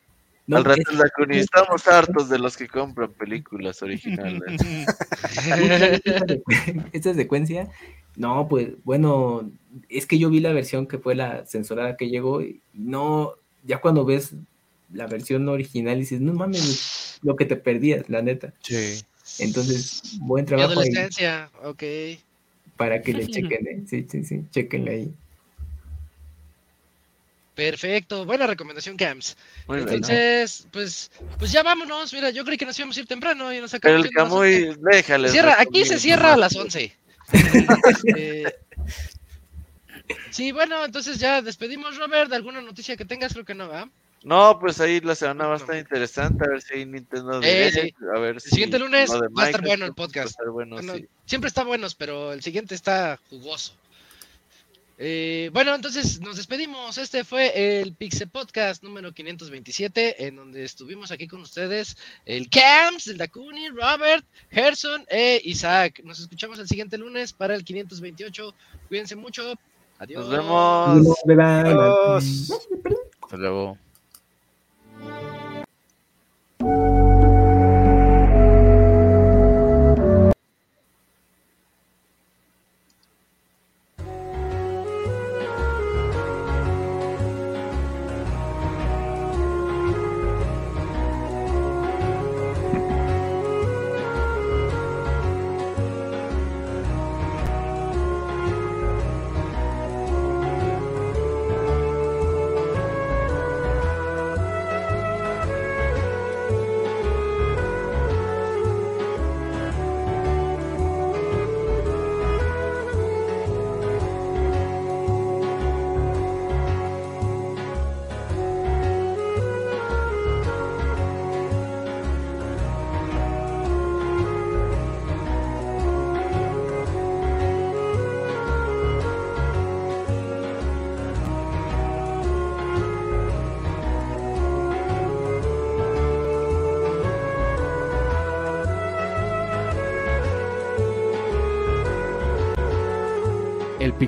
no, Al rato la Cuni, estamos hartos de los que compran películas originales. esta, secu- esta secuencia, no, pues bueno, es que yo vi la versión que fue la censurada que llegó y no, ya cuando ves la versión original dices, no mames, lo que te perdías, la neta. Sí. Entonces, buen Mi trabajo ahí adolescencia, ok. Para que le chequen, ¿eh? sí, sí, sí, chequenle ahí. Perfecto, buena recomendación, Cams. Muy bien. Entonces, pues, pues ya vámonos. Mira, yo creí que nos íbamos a ir temprano y nos Pero acabamos el las once. Camuy, déjale. Cierra, aquí se cierra a las 11. Este, sí, bueno, entonces ya despedimos, Robert. ¿Alguna noticia que tengas? Creo que no, ¿va? No, pues ahí la semana va a estar interesante. A ver si hay Nintendo Eh, Direct, A ver El si siguiente lunes va a estar bueno el va a podcast. estar bueno, Bueno, sí. Siempre está buenos, pero el siguiente está jugoso. Eh, bueno, entonces nos despedimos. Este fue el Pixel Podcast número 527, en donde estuvimos aquí con ustedes el Camps, el Dakuni, Robert, Gerson e Isaac. Nos escuchamos el siguiente lunes para el 528. Cuídense mucho. Adiós. Nos vemos. Adiós. Hasta luego. El